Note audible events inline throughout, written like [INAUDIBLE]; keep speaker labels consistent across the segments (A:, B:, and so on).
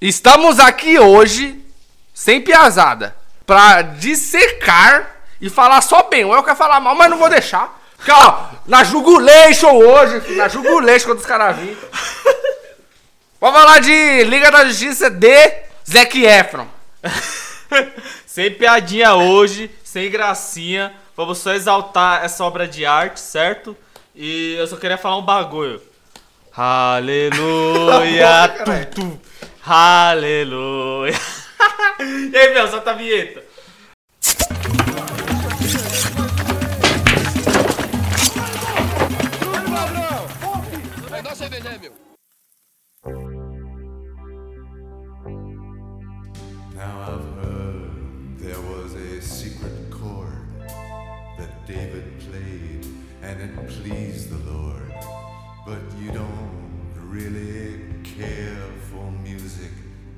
A: Estamos aqui hoje, sem piazada, pra dissecar e falar só bem. O El quer falar mal, mas não vou deixar. Porque, ó, na Jugulation hoje, filho, na Jugulation quando os caras virem. Vamos falar de Liga da Justiça de Zac Efron. [LAUGHS]
B: sem piadinha hoje, sem gracinha. Vamos só exaltar essa obra de arte, certo? E eu só queria falar um bagulho. [LAUGHS] Aleluia! tu, tu. Aleluia! [LAUGHS] e aí, meu, solta a vinheta.
C: Now I've heard there was a secret chord that David played and it pleased the Lord. But you don't really care for music,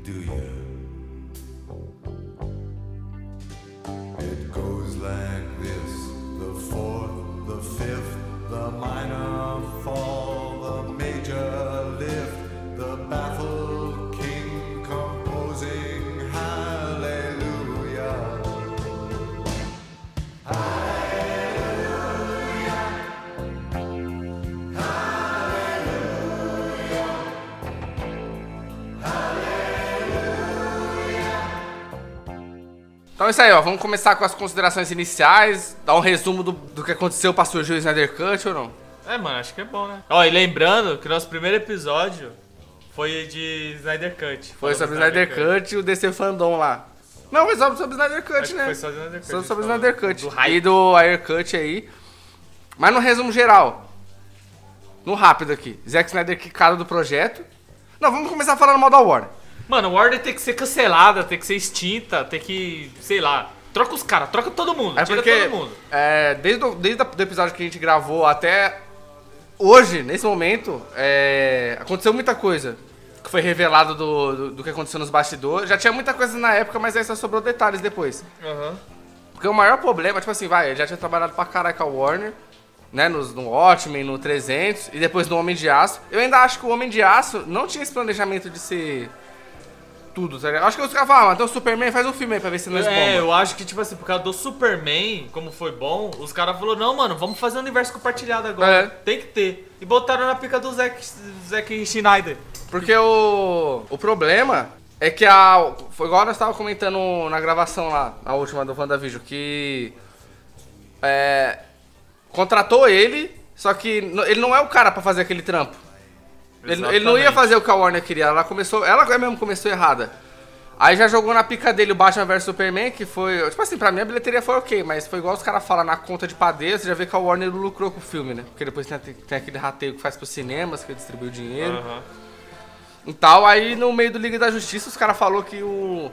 C: do you?
A: Então é isso aí, ó. Vamos começar com as considerações iniciais, dar um resumo do, do que aconteceu pra surgir o Snyder Cut ou não?
B: É, mano, acho que é bom, né? Ó, e lembrando que nosso primeiro episódio foi de Snyder Cut.
A: Foi sobre Snyder Cut e o DC Fandom lá. Não, foi só sobre Snyder Cut,
B: Acho
A: né?
B: foi só Snyder Cut. Gente
A: sobre
B: falou.
A: Snyder Cut.
B: Do
A: e do Air Cut aí. Mas no resumo geral. No rápido aqui. Zack Snyder quicado do projeto. Não, vamos começar falando mal da Warner.
B: Mano, o Warner tem que ser cancelada, tem que ser extinta, tem que, sei lá, troca os caras, troca todo mundo,
A: É
B: tira
A: porque
B: todo mundo.
A: é, desde, o, desde o episódio que a gente gravou até hoje, nesse momento, é, aconteceu muita coisa que foi revelado do, do, do que aconteceu nos bastidores. Já tinha muita coisa na época, mas aí só sobrou detalhes depois.
B: Aham.
A: Porque o maior problema, tipo assim, vai, ele já tinha trabalhado pra caralho com a Warner, né, no, no Watchmen, no 300, e depois no Homem de Aço. Eu ainda acho que o Homem de Aço não tinha esse planejamento de ser tudo, tá? Acho que os caras falam, ah, então o Superman faz um filme aí pra ver se nós
B: É,
A: bomba.
B: eu acho que, tipo assim, por causa do Superman, como foi bom, os caras falaram, não, mano, vamos fazer um universo compartilhado agora.
A: É.
B: Tem que ter. E botaram na pica do Zack, Zack Schneider.
A: Porque o, o problema é que a. Foi igual nós estávamos comentando na gravação lá, a última do WandaVision, que. É. Contratou ele, só que ele não é o cara pra fazer aquele trampo. Ele, ele não ia fazer o que a Warner queria, ela começou. Ela mesmo começou errada. Aí já jogou na pica dele o Batman vs Superman, que foi. Tipo assim, pra mim a bilheteria foi ok, mas foi igual os caras falam na conta de padeiro, você já vê que a Warner lucrou com o filme, né? Porque depois tem, tem aquele rateio que faz pros cinemas, que distribui o dinheiro
B: Aham.
A: e tal. Aí no meio do Liga da Justiça, os caras falou que o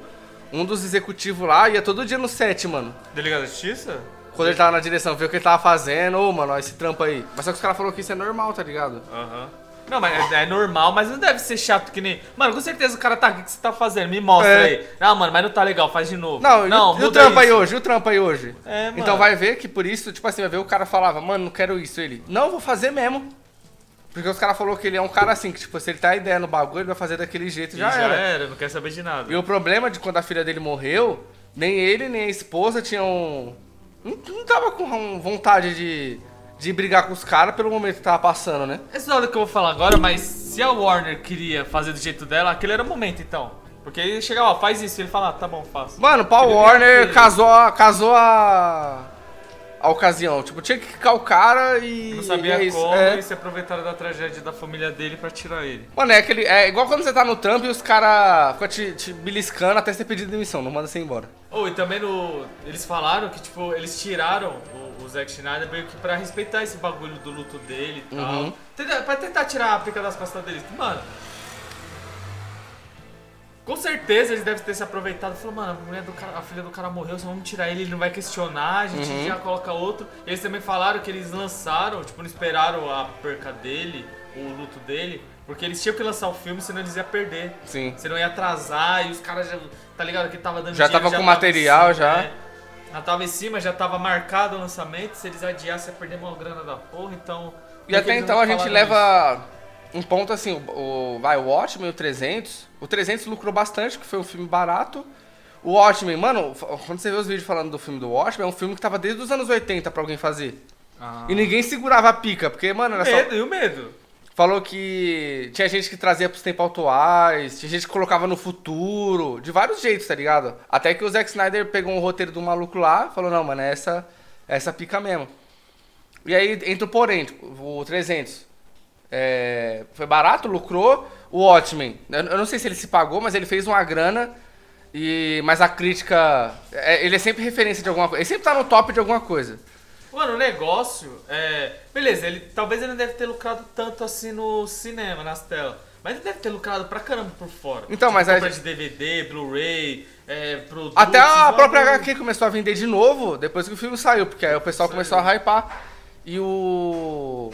A: um dos executivos lá ia todo dia no set, mano.
B: Delegado da Justiça?
A: Quando ele tava na direção, ver o que ele tava fazendo, ô, mano, ó, esse trampo aí. Mas só que os caras falaram que isso é normal, tá ligado?
B: Aham. Não, mas é, é normal, mas não deve ser chato que nem. Mano, com certeza o cara tá. O que você tá fazendo? Me mostra
A: É.
B: aí. Não, mano, mas não tá legal, faz de novo.
A: Não, e o- e o
B: muda
A: trampo aí
B: isso.
A: hoje? E o trampo aí hoje?
B: É, mano.
A: Então vai ver que por isso, tipo assim, vai ver o cara falava, mano, não quero isso. Ele, não, vou fazer mesmo. Porque os caras falaram que ele é um cara assim, que tipo, se ele tá a ideia no bagulho, ele vai fazer daquele jeito e
B: já
A: era.
B: não quer saber de nada.
A: E o problema de quando a filha dele morreu, nem ele nem a esposa tinham. Não, não tava com vontade de, de brigar com os caras pelo momento que tava passando, né?
B: Esse não é o que eu vou falar agora, mas se a Warner queria fazer do jeito dela, aquele era o momento então. Porque ele chegava, ó, faz isso, ele fala, ah, tá bom, faço.
A: Mano, Paul Warner casou, casou a. a ocasião. Tipo, tinha que ficar o cara e.
B: Não sabia
A: e é
B: como
A: É.
B: e se aproveitaram da tragédia da família dele pra tirar ele.
A: Mano, é, aquele, é igual quando você tá no trampo e os caras ficam te, te beliscando até você pedir demissão, não manda você embora.
B: Oh, e também no. Eles falaram que, tipo, eles tiraram o, o Zack Schneider meio que pra respeitar esse bagulho do luto dele e tal.
A: Uhum.
B: Pra tentar tirar a pica das costas deles. Mano. Com certeza eles devem ter se aproveitado. Falou, mano, a, mulher do cara, a filha do cara morreu, só vamos tirar ele, ele não vai questionar, a gente
A: Uhum.
B: já coloca outro. Eles também falaram que eles lançaram, tipo, não esperaram a perca dele, o luto dele, porque eles tinham que lançar o filme, senão eles iam perder.
A: Sim.
B: Você não ia atrasar e os caras já. Tá ligado? Que tava dando
A: Já
B: dinheiro,
A: tava com material,
B: em cima,
A: já.
B: né? Já tava em cima, já tava marcado o lançamento. Se eles adiassem, ia perder uma grana da porra, então.
A: E até então a gente leva um ponto assim, o, o- vai, o Watchmen e o 300. O 300 lucrou bastante, que foi um filme barato. O Watchmen, mano, quando você vê os vídeos falando do filme do Watchmen, é um filme que tava desde os anos 80 pra alguém fazer.
B: Ah.
A: E ninguém segurava a pica, porque, mano, era só...
B: Medo, e o medo?
A: Falou que tinha gente que trazia pros tempos atuais, tinha gente que colocava no futuro, de vários jeitos, tá ligado? Até que o Zack Snyder pegou um roteiro do maluco lá e falou, não, mano, é essa, é essa pica mesmo. E aí entra o porém, o 300. É, foi barato, lucrou. O Watchmen, eu, não sei se ele se pagou, mas ele fez uma grana. E, mas a crítica, é, ele é sempre referência de alguma coisa. Ele sempre tá no top de alguma coisa.
B: Mano, o negócio é. Beleza, ele talvez ele não deve ter lucrado tanto assim no cinema, nas telas. Mas ele deve ter lucrado pra caramba por fora.
A: Então, mas
B: compra
A: aí-
B: de DVD, Blu-ray, é, produtos.
A: Até a própria
B: bagulho.
A: HQ começou a vender de novo depois que o filme saiu, porque aí o pessoal
B: Saiu.
A: começou a hypar. E o.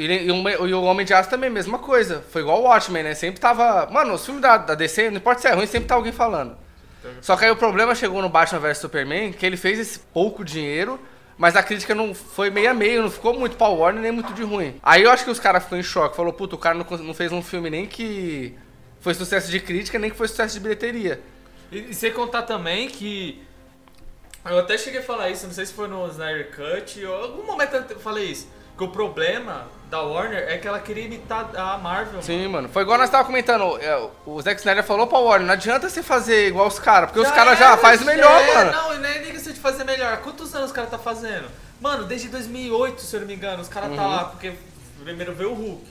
A: E, o, e o Homem de Aço também, mesma coisa. Foi igual o Watchmen, né? Sempre tava. Mano, os filmes da, da DC, não importa se é ruim, sempre tá alguém falando. Só que aí o problema chegou no Batman vs Superman, que ele fez esse pouco dinheiro, mas a crítica não foi meio a meio, não ficou muito pau Warner nem muito de ruim. Aí eu acho que os caras ficou em choque, falou, puta, o cara não, não fez um filme nem que foi sucesso de crítica, nem que foi sucesso de bilheteria.
B: E, e sem contar também que. Eu até cheguei a falar isso, não sei se foi no Snyder Cut, ou algum momento eu falei isso. Que o problema da Warner é que ela queria imitar a Marvel.
A: Sim, mano. Foi igual nós tava comentando. é, O Zack Snyder falou pra Warner, não adianta você fazer igual os caras, porque os caras já fazem melhor,
B: é,
A: mano.
B: Não, e nem nem questão de fazer melhor. Quantos anos os caras tá fazendo? Mano, desde 2008, se eu não me engano, os caras
A: Uhum.
B: tá lá, porque primeiro veio o Hulk.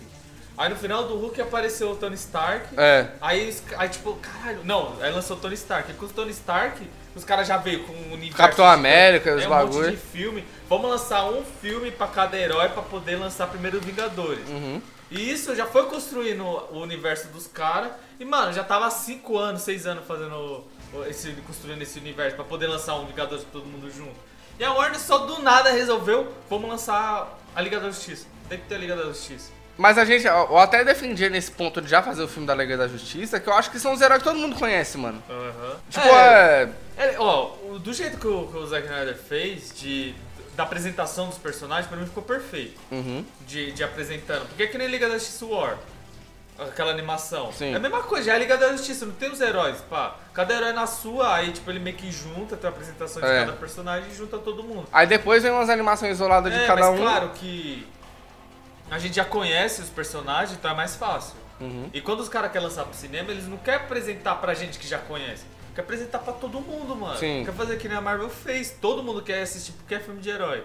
B: Aí no final do Hulk apareceu o Tony Stark.
A: É.
B: Aí, os- aí tipo, caralho, não, aí lançou o Tony Stark. E com o Tony Stark, os caras já veio com o universo.
A: Capitão América, os
B: é, um
A: bagulho.
B: monte de filme. Vamos lançar um filme pra cada herói pra poder lançar primeiro Vingadores.
A: Uhum.
B: E isso já foi construindo o universo dos caras. E, mano, já tava há 5 anos, 6 anos fazendo esse, construindo esse universo pra poder lançar um Vingadores todo mundo junto. E a Warner só do nada resolveu, vamos lançar a Liga da Justiça. Tem que ter a Liga da Justiça.
A: Mas a gente, eu até defendia nesse ponto de já fazer o filme da Liga da Justiça, que eu acho que são os heróis que todo mundo conhece, mano. Tipo, é.
B: É, ó, o- do jeito que o, que o Zack Snyder fez, de, da apresentação dos personagens, pra mim ficou perfeito.
A: Uhum.
B: De, de apresentando. Porque é que nem Liga da Justiça War. Aquela animação.
A: Sim.
B: É a mesma coisa, já é a Liga da Justiça, não tem os heróis, pá. Cada herói na sua, aí tipo, ele meio que junta, tem a apresentação de
A: É.
B: cada personagem e junta todo mundo.
A: Aí depois vem umas animações isoladas de
B: é,
A: cada
B: mas
A: um.
B: claro que a gente já conhece os personagens, então é mais fácil.
A: Uhum.
B: E quando os caras querem lançar pro cinema, eles não querem apresentar pra gente que já conhece. Quer apresentar pra todo mundo, mano.
A: Sim.
B: Quer fazer que nem a Marvel fez. Todo mundo quer assistir porque é filme de herói.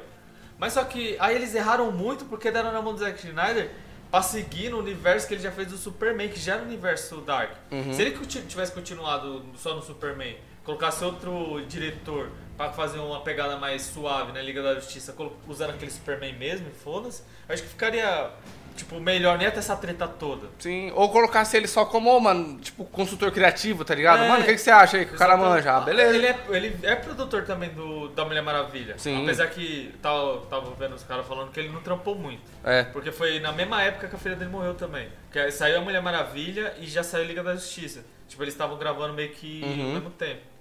B: Mas só que aí eles erraram muito porque deram na mão do Zack Snyder pra seguir no universo que ele já fez do Superman, que já era o universo Dark.
A: Uhum.
B: Se ele tivesse continuado só no Superman, colocasse outro diretor pra fazer uma pegada mais suave na Liga da Justiça, usando aquele Superman mesmo, e foda-se, acho que ficaria, tipo, melhor nem até essa treta toda.
A: Sim. Ou colocasse ele só como, mano, tipo, consultor criativo, tá ligado?
B: É.
A: mano, o que, que você acha aí que o cara manja? Ah, beleza.
B: Ele é, ele é produtor também do, da Mulher Maravilha.
A: Sim.
B: Apesar que tava, tava vendo os caras falando que ele não trampou muito.
A: É.
B: Porque foi na mesma época que a filha dele morreu também. Que saiu a Mulher Maravilha e já saiu a Liga da Justiça. Tipo, eles estavam gravando meio que
A: Uhum.
B: ao mesmo tempo.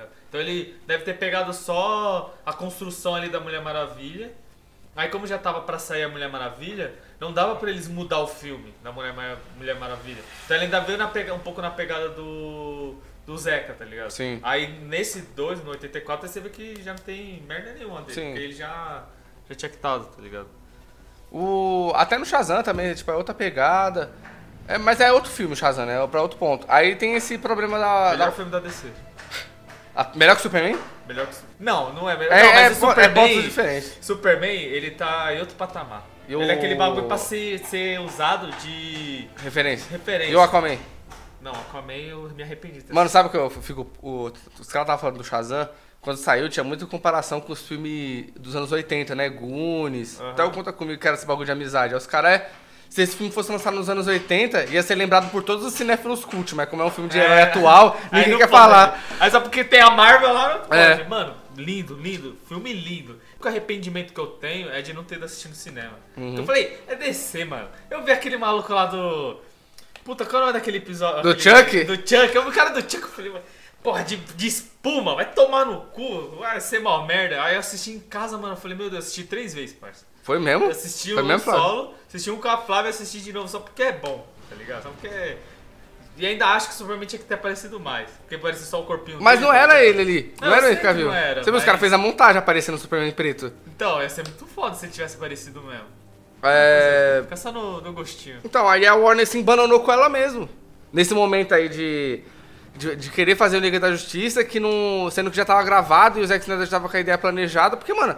B: Ligado? Então ele deve ter pegado só a construção ali da Mulher Maravilha. Aí como já tava pra sair a Mulher Maravilha, não dava pra eles mudar o filme da Mulher, Mar- Mulher Maravilha. Então ele ainda veio na pega- um pouco na pegada do, do Zeca, tá ligado?
A: Sim.
B: Aí nesse 2, no 84, aí você vê que já não tem merda nenhuma dele.
A: Sim.
B: Porque ele já, já tinha quitado, tá ligado?
A: O, até no Shazam também, tipo, é outra pegada. É, mas é outro filme, o Shazam, né? É pra outro ponto. Aí tem esse problema da.
B: Melhor
A: da-
B: filme da DC.
A: A- melhor que o Superman?
B: Melhor que Não, não é melhor.
A: É,
B: não,
A: é,
B: mas o
A: é
B: Superman,
A: pontos diferentes.
B: Superman, ele tá em outro patamar.
A: O-
B: Ele é aquele bagulho pra ser, ser usado de
A: Referência.
B: referência.
A: E o Aquaman?
B: Não, Aquaman eu me arrependi.
A: Mano, sabe o que eu fico. o- os caras estavam falando do Shazam. Quando saiu, tinha muita comparação com os filmes dos anos 80, né? Goonies. Até eu conta comigo que era esse bagulho de amizade. Aí os caras é. Se esse filme fosse lançado nos anos 80, ia ser lembrado por todos os cinéfilos cult, mas como é um filme de herói
B: É.
A: atual,
B: Aí
A: ninguém quer
B: pode.
A: falar.
B: Aí só porque tem a Marvel lá, não pode.
A: É.
B: Mano, lindo, lindo. Filme lindo. O arrependimento que eu tenho é de não ter ido assistir no cinema.
A: Uhum.
B: Eu falei, é DC, mano. Eu vi aquele maluco lá do... Puta, qual é o nome daquele episódio?
A: Do
B: aquele-
A: Chuck?
B: Do Chuck. Eu vi o cara do Chuck, eu falei, mano, porra, de, de espuma, vai tomar no cu, vai ser mal merda. Aí eu assisti em casa, mano, eu falei, meu Deus, eu assisti três vezes, parça.
A: Foi mesmo?
B: Eu assisti
A: Foi
B: um
A: mesmo, Flávio?
B: solo, assisti um com a Flávia e assisti de novo só porque é bom, tá ligado? Só porque é... E ainda acho que o Superman tinha que ter aparecido mais. Porque parecia só o corpinho
A: Mas
B: dele,
A: não
B: tá
A: era ele ali. Não,
B: Não,
A: era ele que viu.
B: não era,
A: Você viu, os
B: mas-
A: caras fez a montagem aparecendo no Superman preto.
B: Então, ia ser muito foda se ele tivesse aparecido mesmo.
A: É.
B: Fica só no, no gostinho.
A: Então, aí a Warner se embananou com ela mesmo. Nesse momento aí de, de, de querer fazer o Liga da Justiça, que não. Sendo que já tava gravado e o Zack Snyder já tava com a ideia planejada. Porque, mano,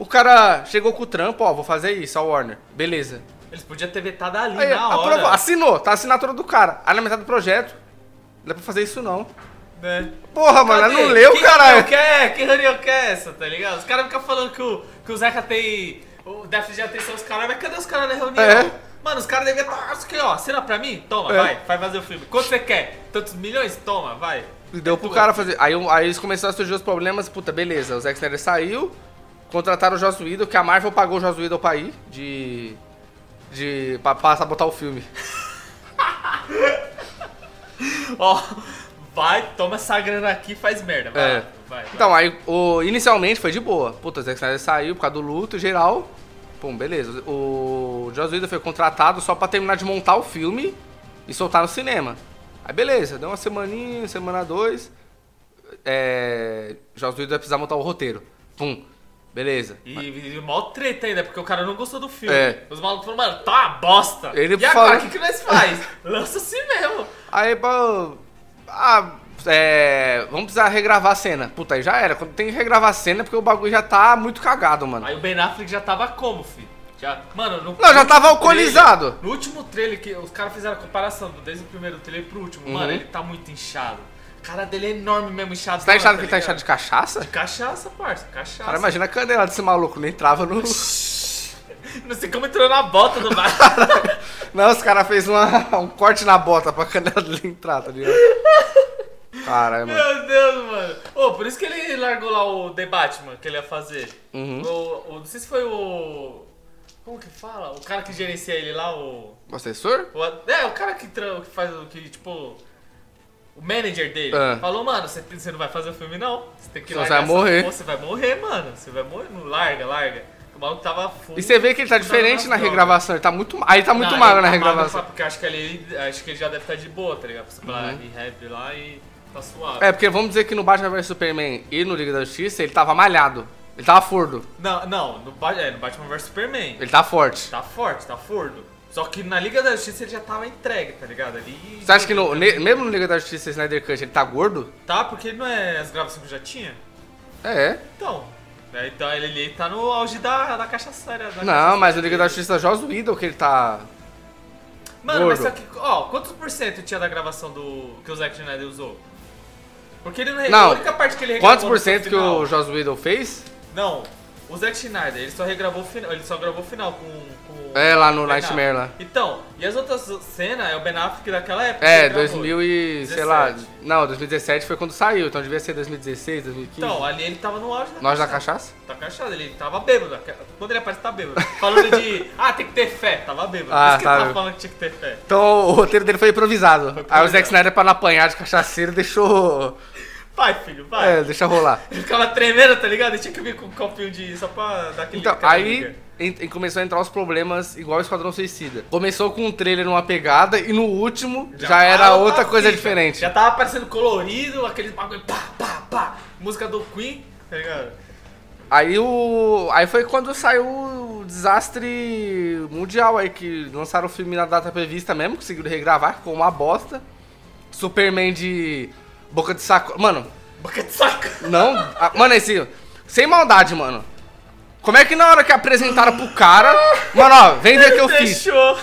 A: o cara chegou com o trampo, ó, vou fazer isso, a Warner. Beleza.
B: Eles podiam ter vetado ali
A: Aí,
B: na hora.
A: assinou, tá a assinatura do cara. Aí na metade do projeto. Não dá pra fazer isso não.
B: Né?
A: Porra, mano, ela
B: Cadê?
A: não leu,
B: que
A: caralho.
B: reunião que é? Que reunião que é essa, tá ligado? Os caras ficam falando que o, que o Zeca tem. O déficit de atenção dos caras, mas cadê os caras na reunião?
A: É.
B: Mano, os caras deviam estar. Isso aqui, ó, assina pra mim? Toma,
A: É.
B: vai, vai fazer o filme. Quanto você quer? Tantos milhões? Toma, vai.
A: E deu pro cara fazer. Aí, aí eles começaram a surgir os problemas. Puta, beleza. O Zack Snyder saiu. Contrataram o Joss Whedon, que a Marvel pagou o Joss Whedon pra ir. De. De. Pra, pra sabotar o filme. [LAUGHS]
B: Ó, vai, toma essa grana aqui e faz merda. Vai,
A: É.
B: vai, vai.
A: Então, aí, o, inicialmente foi de boa. Puta, o Zack Snyder saiu por causa do luto geral. Pum, beleza. O Joss Whedon foi contratado só pra terminar de montar o filme e soltar no cinema. Aí, beleza. Deu uma semaninha, semana dois. É. Joss Whedon vai precisar montar o roteiro. Pum. Beleza.
B: E, e mó treta ainda, porque o cara não gostou do filme.
A: É.
B: Os malucos falaram, mano, tá uma bosta.
A: Ele
B: e agora, o que, que nós faz? [LAUGHS] Lança assim mesmo.
A: Aí, pô. Ah, é. Vamos precisar regravar a cena. Puta, aí já era. Quando tem que regravar a cena é porque o bagulho já tá muito cagado, mano.
B: Aí o Ben Affleck já tava como, fi? Já, mano, no
A: Não, já tava alcoolizado.
B: trailer- no último trailer, que os caras fizeram a comparação do- desde o primeiro trailer pro último,
A: Uhum.
B: mano, ele tá muito inchado. Cara dele é enorme mesmo, inchado.
A: Você tá inchado que ele tá inchado de cachaça?
B: De cachaça, parça, cachaça.
A: Cara, imagina a canela desse maluco, nem trava no.
B: Não sei como entrou na bota do bar. [LAUGHS]
A: Não, os caras fez uma, um corte na bota pra canela dele entrar, tá ligado? Caralho, mano.
B: Meu Deus, mano. Ô, por isso que ele largou lá o The Batman que ele ia fazer.
A: Uhum.
B: O, o- não sei se foi o. Como que fala? O cara que gerencia ele lá, o.
A: O assessor?
B: o é, o cara que, que faz o que, tipo. O manager dele
A: Ah.
B: falou, mano, você, você não vai fazer o filme não. Você tem que
A: você vai morrer.
B: porra, Você vai morrer, mano. Você vai morrer. Não larga, larga. O maluco tava full.
A: E você vê que ele tá diferente na
B: drogas.
A: regravação. Ele tá muito. Aí ele tá muito
B: Não,
A: magro
B: ele
A: na
B: tá
A: regravação.
B: Porque eu acho que ali, acho que ele já deve estar de boa, tá ligado? Pela
A: Uhum.
B: rehab lá e tá suave.
A: É, porque vamos dizer que no Batman vs Superman e no Liga da Justiça ele tava malhado. Ele tava fordo.
B: Não, não, no, é, no Batman vs Superman.
A: Ele tá forte.
B: Tá forte, tá fordo. Só que na Liga da Justiça ele já tava entregue, tá ligado? Ali.
A: Você acha que no, ne- mesmo no Liga da Justiça Snyder Cut ele tá gordo?
B: Tá, porque ele não é as gravações que já tinha?
A: É.
B: Então. é, Então ele, ele tá no auge da, da cachaçaria. da
A: Não, mas no Liga da. Justiça Joss Whedon que ele tá.
B: Mano, mas
A: gordo.
B: só que. Ó, quantos por cento tinha da gravação do. que o Zack Snyder usou? Porque ele não,
A: Não.
B: A única parte que ele regravou
A: Quantos por cento que o Joss Whedon fez?
B: Não, o Zack Snyder, ele só regravou o final. Ele só gravou o final com.
A: É, lá no Nightmare lá.
B: Então, e as outras cenas é o Ben Affleck daquela época.
A: É,
B: que ele gravou.
A: 2000 e. sei lá.
B: 17.
A: Não, 2017 foi quando saiu, então devia ser 2016, 2015.
B: Então, ali ele tava no auge da
A: Nós da
B: cachaça. Tá cachaça, ele tava bêbado. Quando ele aparece, tá bêbado. Falando de, [LAUGHS] ah, tem que ter fé, tava bêbado.
A: Ah,
B: Por isso que
A: tá
B: ele tava falando que tinha que ter fé.
A: Então o roteiro dele foi improvisado. Aí o
B: improvisado.
A: Zack Snyder, pra não apanhar de cachaceiro, deixou.
B: Vai, filho, vai.
A: É, deixa rolar.
B: Ele ficava tremendo, tá ligado? Ele tinha que vir com um copinho de. só pra dar aquele.
A: Então, aí
B: liga.
A: Em- começou a entrar os problemas igual o Esquadrão Suicida. Começou com um trailer numa pegada e no último já, era
B: tava
A: outra coisa
B: fita.
A: diferente.
B: Já tava parecendo colorido, aqueles bagulho pá, pá, pá. Música do Queen, tá ligado?
A: Aí o. Aí foi quando saiu o desastre mundial aí, que lançaram o filme na data prevista mesmo, conseguiram regravar, ficou uma bosta. Superman de boca de saco. Mano,
B: Boca de saco.
A: não. ah, Mano, esse. Sem maldade, mano. Como é que na hora que apresentaram pro cara. Mano, ó, vem ver o que eu fiz.
B: Fechou.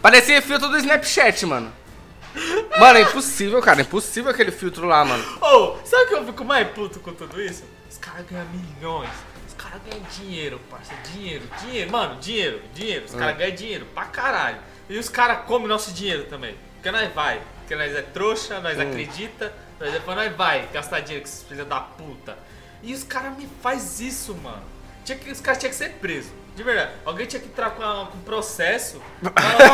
A: Parecia filtro do Snapchat, mano. Mano, é impossível, cara. É impossível aquele filtro lá, mano.
B: Ô, sabe o que eu fico mais puto com tudo isso? Os caras ganham milhões. Os caras ganham dinheiro, parça. Dinheiro, dinheiro. Mano, dinheiro, dinheiro. Os caras
A: É.
B: ganham dinheiro pra caralho. E os caras comem nosso dinheiro também. Porque nós vai. Porque nós é trouxa, nós
A: Hum.
B: acredita. Nós depois nós vai gastar dinheiro com esses filhos da puta. E os caras me faz isso, mano. Tinha que, os caras tinham que ser presos. De verdade. Alguém tinha que entrar com, a- com processo. [LAUGHS] Falar,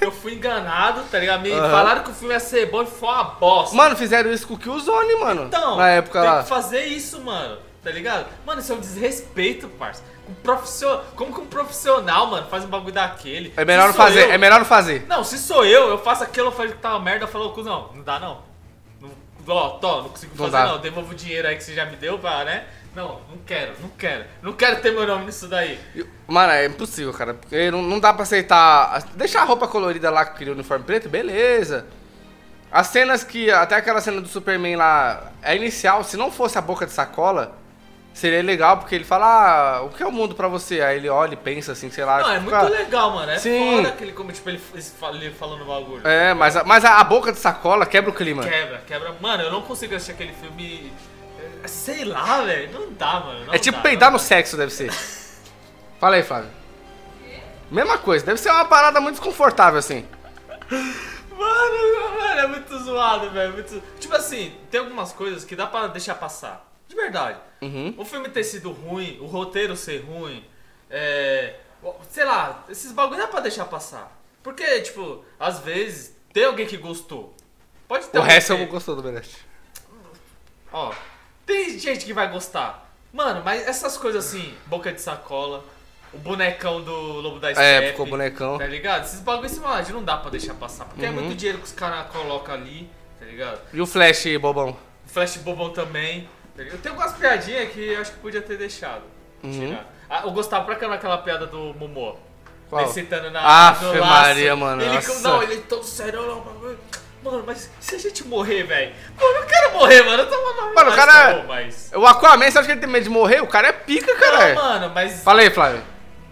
B: ó, eu fui enganado, tá ligado? Me
A: Aham.
B: falaram que o filme ia ser bom e foi uma bosta.
A: Mano, fizeram isso com o Killzone, mano.
B: Então,
A: na época
B: tem
A: lá.
B: que fazer isso, mano. Tá ligado? Mano, isso é um desrespeito, parça. Um profissional, como que um profissional, mano, faz um bagulho daquele?
A: É melhor não fazer,
B: eu-
A: é melhor não fazer.
B: Não, se sou eu, eu faço aquilo, eu falo que tá uma merda, eu falo, cuzão, não dá não. ó, tô, não consigo
A: Não
B: fazer
A: dá.
B: não, devolvo o dinheiro aí que você já me deu pra, né? Não, não quero, não quero. Não quero ter meu nome nisso daí.
A: Mano, é impossível, cara. Porque não, não dá pra aceitar. Deixar a roupa colorida lá com aquele uniforme preto, beleza. As cenas que. Até aquela cena do Superman lá. É inicial, se não fosse a boca de sacola, seria legal, porque ele fala, ah, o que é o mundo pra você? Aí ele olha e pensa assim, sei lá.
B: Não, é
A: tipo,
B: muito legal, mano. É
A: Sim.
B: foda aquele, como, tipo, ele, ele falando o bagulho.
A: É, mas, a- mas a, a boca de sacola quebra o clima.
B: Quebra, quebra. Mano, eu não consigo assistir aquele filme. Sei lá, velho. Não dá, mano. não
A: É tipo
B: dá,
A: peidar
B: não
A: no
B: dá.
A: sexo, deve ser. Fala aí, Flávio. Mesma coisa, deve ser uma parada muito desconfortável assim.
B: Mano, mano, é muito zoado, velho. muito- Tipo assim, tem algumas coisas que dá pra deixar passar. De verdade.
A: Uhum.
B: O filme ter sido ruim, o roteiro ser ruim, é. Sei lá, esses bagulho dá pra deixar passar. Porque, tipo, às vezes tem alguém que gostou. Pode ter
A: O resto
B: que-
A: eu gostou do Berest.
B: Ó, tem gente que vai gostar. Mano, mas essas coisas assim, boca de sacola, o bonecão do Lobo da Steppe.
A: É, ficou bonecão.
B: Tá ligado? Esses bagulhos assim, mano, não dá pra deixar passar. Porque é
A: Uhum.
B: muito dinheiro que os caras colocam ali, tá ligado?
A: E o Flash, bobão?
B: Flash bobão também. tá ligado? Tem algumas piadinhas que eu acho que podia ter deixado.
A: Uhum.
B: tirar. Ah, eu gostava pra caramba daquela piada do Momô.
A: Qual?
B: Ele sentando na laço.
A: Maria, mano,
B: Ele,
A: nossa.
B: não, ele todo sério. não, bagulho. Mano, mas se a gente morrer, velho? Pô, eu não quero morrer, mano. Eu tô
A: Mano, o
B: mas
A: cara-
B: tá bom, mas...
A: O Aquaman, você acha que ele tem medo de morrer? O cara é pica, cara.
B: Não, mano, mas.
A: Fala aí, Flávio.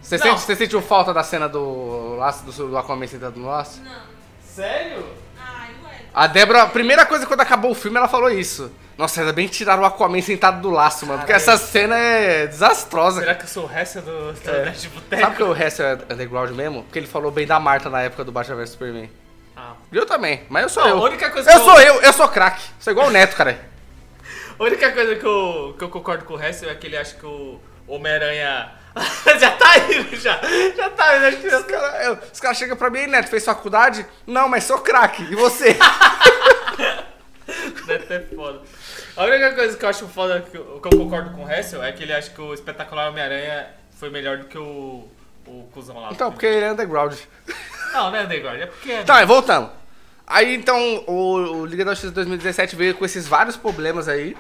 A: Você, sente, você sentiu falta da cena do laço do, do Aquaman sentado no laço?
D: Não.
B: Sério?
D: Ai, ué.
A: A Débora, a primeira coisa quando acabou o filme, ela falou isso. Nossa, ainda bem que tiraram o Aquaman sentado do laço, mano. Porque essa cena é desastrosa.
B: Será que eu sou o resto do,
A: É.
B: Nerd Boteco?
A: Sabe que o resto é underground mesmo? Porque ele falou bem da Marta na época do Batman vs Superman.
B: Ah.
A: Eu também, mas eu sou
B: Não,
A: eu.
B: a única coisa
A: eu
B: que
A: sou eu, eu sou craque. Sou igual o Neto, cara. [LAUGHS]
B: A única coisa que eu, que eu concordo com o resto é que ele acha que o Homem-Aranha. [LAUGHS] já tá indo, já. Já tá indo. Acho que
A: Os caras cara chegam pra mim, Neto, fez faculdade? Não, mas sou craque. E você? [LAUGHS]
B: Deve ter foda. A única coisa que eu acho foda, que eu, que eu concordo com o Hessel, é que ele acha que o espetacular Homem-Aranha foi melhor do que o, o cuzão lá.
A: então, porque ele é underground.
B: Não, não é underground, é porque é.
A: Tá, voltando. Aí então o, o Liga da Justiça 2017 veio com esses vários problemas aí.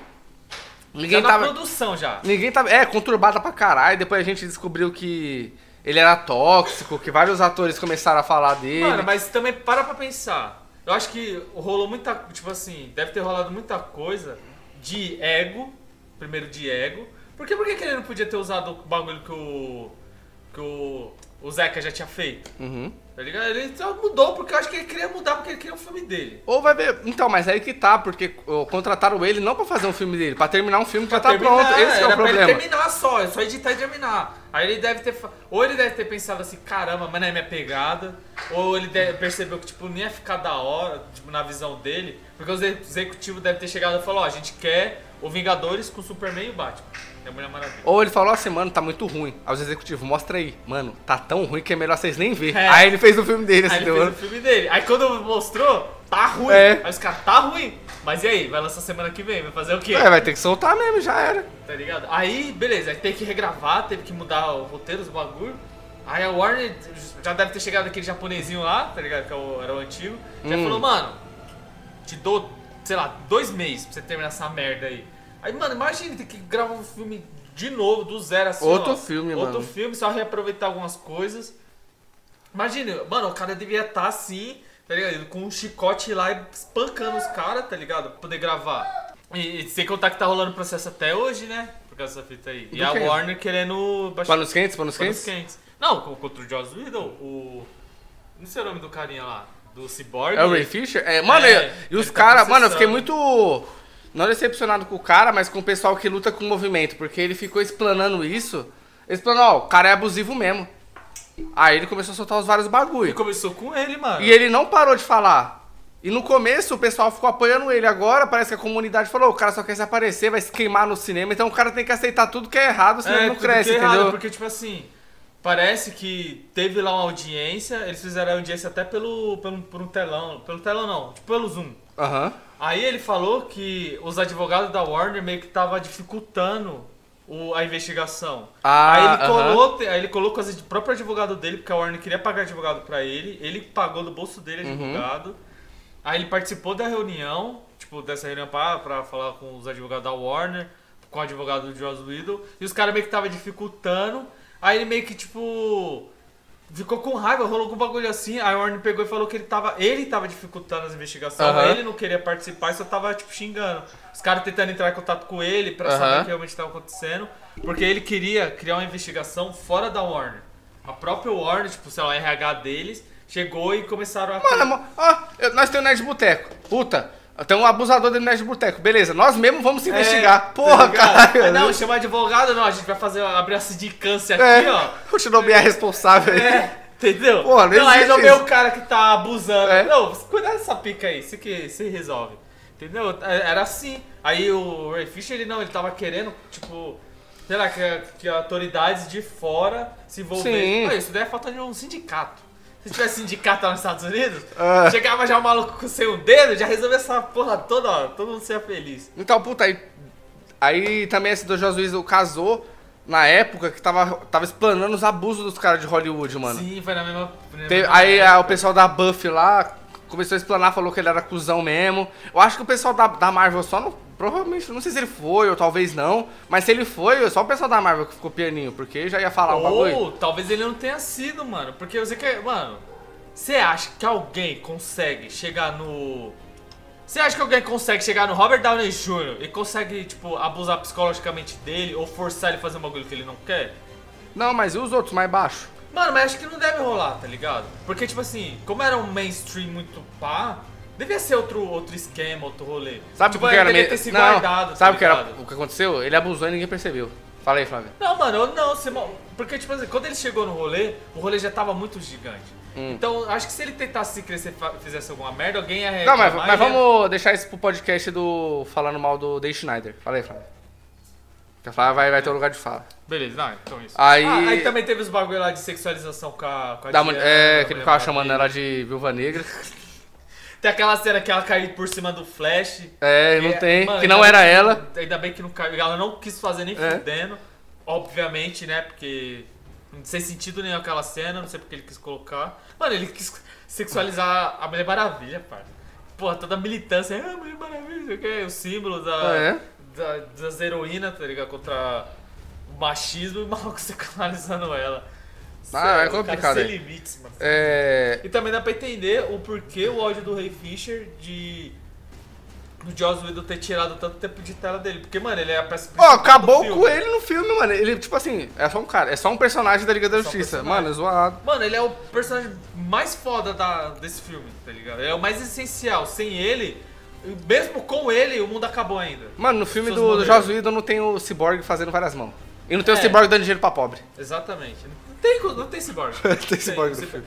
A: Ninguém
B: já na
A: tava.
B: produção já.
A: Ninguém tava. É, conturbada pra caralho. Depois a gente descobriu que ele era tóxico, que vários atores começaram a falar dele.
B: Mano, mas também para pra pensar. Eu acho que rolou muita. Tipo assim, deve ter rolado muita coisa de ego. Primeiro de ego. Por que, por que que ele não podia ter usado o bagulho que o. que o. o Zeca já tinha feito?
A: Uhum.
B: Tá ligado? Ele só mudou porque eu acho que ele queria mudar porque ele queria um filme dele.
A: Ou vai ver. Então, mas aí que tá, porque ó, contrataram ele não pra fazer um filme dele, pra terminar um filme que já tá
B: Terminar,
A: pronto. Esse é o
B: pra
A: problema.
B: Ele terminar só, é só editar e terminar. Aí ele deve ter. Ou ele deve ter pensado assim, caramba, mas não é minha pegada. Ou ele deve- percebeu que, tipo, não ia ficar da hora, tipo, na visão dele. Porque o exe- executivo deve ter chegado e falou, ó, a gente quer o Vingadores com o Superman e o Batman. É Mulher Maravilha.
A: Ou ele falou assim, mano, tá muito ruim. Aos executivos, mostra aí. Mano, tá tão ruim que é melhor vocês nem ver.
B: É.
A: Aí ele fez o filme dele,
B: Aí
A: assim,
B: ele
A: deu.
B: fez o filme dele. Aí quando mostrou, tá ruim.
A: É.
B: Aí os caras, tá ruim. Mas e aí? Vai lançar semana que vem, vai fazer o quê?
A: É, vai ter que soltar mesmo, já era.
B: Tá ligado? Aí, beleza, aí teve que regravar, teve que mudar o roteiro, os bagulho. Aí a Warner já deve ter chegado aquele japonesinho lá, tá ligado? Que é era o antigo. Já
A: Hum.
B: falou, mano, te dou, sei lá, dois meses pra você terminar essa merda aí. Aí, mano, imagina ter que gravar um filme de novo, do zero assim.
A: Outro
B: ó.
A: filme,
B: Outro
A: mano.
B: filme, só reaproveitar algumas coisas. Imagina, mano, o cara devia estar assim, tá ligado? Com um chicote lá e espancando os caras, tá ligado? Pra poder gravar. E, e sem contar que tá rolando processo até hoje, né? Por causa dessa fita aí. E
A: Do
B: a
A: quê?
B: Warner querendo baixar.
A: Panos quentes, panos
B: panos
A: quentes?
B: quentes. Não, co- contra o Joss Whedon, o. Não sei o nome do carinha lá. Do Cyborg.
A: É o Ray Fisher? É, mano,
B: É,
A: e, e os
B: tá
A: caras, mano, eu fiquei muito. Não decepcionado com o cara, mas com o pessoal que luta com o movimento, porque ele ficou explanando isso. Explanando, ó, o cara é abusivo mesmo. Aí ele começou a soltar os vários
B: E
A: bagulho.
B: começou com ele, mano.
A: E ele não parou de falar. E no começo o pessoal ficou apoiando ele. Agora parece que a comunidade falou: o cara só quer se aparecer, vai se queimar no cinema. Então o cara tem que aceitar tudo que é errado, senão ele não cresce,
B: que é errado,
A: entendeu?
B: Porque, tipo assim, parece que teve lá uma audiência, eles fizeram a audiência até pelo, pelo, por um telão. Pelo telão não, tipo pelo Zoom.
A: Aham.
B: Aí ele falou que os advogados da Warner meio que tava dificultando o- a investigação.
A: Ah,
B: aí, ele colou, aí ele colocou as- o próprio advogado dele, porque a Warner queria pagar advogado pra ele. Ele pagou do bolso dele
A: Uhum.
B: advogado. Aí ele participou da reunião, tipo, dessa reunião pra, pra falar com os advogados da Warner, com o advogado do Joss Whedon. E os caras meio que tava dificultando. Aí ele meio que, tipo... Ficou com raiva, rolou com um bagulho assim. Aí a Warner pegou e falou que ele tava, ele tava dificultando as investigações, ele não queria participar e só tava, tipo, xingando. Os caras tentando entrar em contato com ele pra saber o que realmente estava acontecendo. Porque ele queria criar uma investigação fora da Warner. A própria Warner, tipo, sei lá, o RH deles, chegou e começaram a.
A: Mano, ó, nós temos Nerd Boteco. Puta, tem um abusador do Nerd Boteco. Beleza, nós mesmos vamos se
B: É,
A: investigar.
B: tá
A: Porra,
B: ligado?
A: caralho.
B: Ah, Não, chamar advogado não, a gente vai fazer abrir a sindicância aqui,
A: É,
B: ó.
A: o Shinobi é responsável aí.
B: É, entendeu?
A: Porra, não
B: não,
A: isso.
B: o cara que tá abusando.
A: É.
B: Não, cuida dessa pica aí, isso que se resolve. Entendeu? É, Era assim. Aí o Ray Fisher, ele não, ele tava querendo, tipo, sei lá, que, que autoridades de fora se. Ah, isso daí é falta de um sindicato. Se tivesse sindicato lá nos Estados Unidos,
A: Ah. [LAUGHS]
B: chegava já o maluco com sem um dedo, já resolvia essa porra toda, ó, todo mundo seria feliz.
A: Então, puta, aí, aí também esse do Josué casou na época que tava, tava explanando os abusos dos caras de Hollywood, mano.
B: Sim, foi na mesma. na
A: Teve-
B: mesma
A: aí
B: época.
A: ah, o pessoal da Buffy lá começou a explanar, falou que ele era cuzão mesmo. Eu acho que o pessoal da, da Marvel só não. Provavelmente, não sei se ele foi ou talvez não. Mas se ele foi, só o pessoal da Marvel que ficou pianinho, porque já ia falar um bagulho.
B: Ou talvez ele não tenha sido, mano. Porque você quer. Mano, você acha que alguém consegue chegar no. Você acha que alguém consegue chegar no Robert Downey Jr. e consegue, tipo, abusar psicologicamente dele ou forçar ele a fazer um bagulho que ele não quer?
A: Não, mas e os outros mais baixos?
B: Mano, mas acho que não deve rolar, tá ligado? Porque, tipo assim, como era um mainstream muito pá, devia ser outro, outro esquema, outro rolê.
A: Sabe
B: tipo,
A: que
B: ele
A: era meio...
B: ter se
A: não,
B: guardado, tá
A: Sabe o que, era, o que aconteceu? Ele abusou e ninguém percebeu. Fala aí, Flávio.
B: Não, mano, eu não, você, porque tipo assim, quando ele chegou no rolê, o rolê já tava muito gigante.
A: Hum.
B: Então, acho que se ele tentasse se crescer e fizesse alguma merda, alguém ia
A: Não, mas, mas
B: ia-
A: vamos deixar isso pro podcast do. falando mal do Dave Schneider. Fala aí, Flávio. Flávia vai, vai ter um lugar de fala.
B: Beleza, não, então isso.
A: Aí-
B: Ah, aí também teve os bagulho lá de sexualização com a, com a
A: Da,
B: tia-
A: é,
B: da
A: que ele
B: Mulher
A: ficava chamando ela de viúva negra. [LAUGHS]
B: Tem aquela cena que ela caiu por cima do Flash.
A: É, não
B: Que,
A: tem.
B: mano,
A: que não era ela.
B: Ainda bem que não caiu. Ela não quis fazer nem
A: É.
B: fudendo. Obviamente, né? Porque. Não sem sentido nenhum aquela cena, não sei porque ele quis colocar. Mano, ele quis sexualizar a Mulher Maravilha, pai. Porra, toda a militância. Ah, Mulher Maravilha, o que, o símbolo da,
A: É.
B: da- das heroínas, tá ligado? Contra o machismo [LAUGHS] e o maluco sexualizando ela.
A: Ah,
B: Sério,
A: é complicado,
B: Cara, sem
A: é.
B: limites, mano.
A: É.
B: E também dá pra entender o porquê o ódio do Ray Fisher de. Do Joss Whedon ter tirado tanto tempo de tela dele. Porque, mano, ele é a peça
A: Ó,
B: do
A: acabou
B: filme.
A: com ele no filme, mano. Ele, tipo assim, é só um cara, é só um personagem da Liga da
B: um
A: Justiça.
B: personagem.
A: Mano, é zoado.
B: Mano, ele é o personagem mais foda da, desse filme, tá ligado? Ele é o mais essencial. Sem ele, mesmo com ele, o mundo acabou ainda.
A: Mano, no filme do, do. Joss Whedon não tem o Cyborg fazendo várias mãos. E não tem o
B: É.
A: Cyborg dando dinheiro pra pobre.
B: Exatamente. Tem, não tem cyborg. [LAUGHS]
A: Tem cyborg no filme.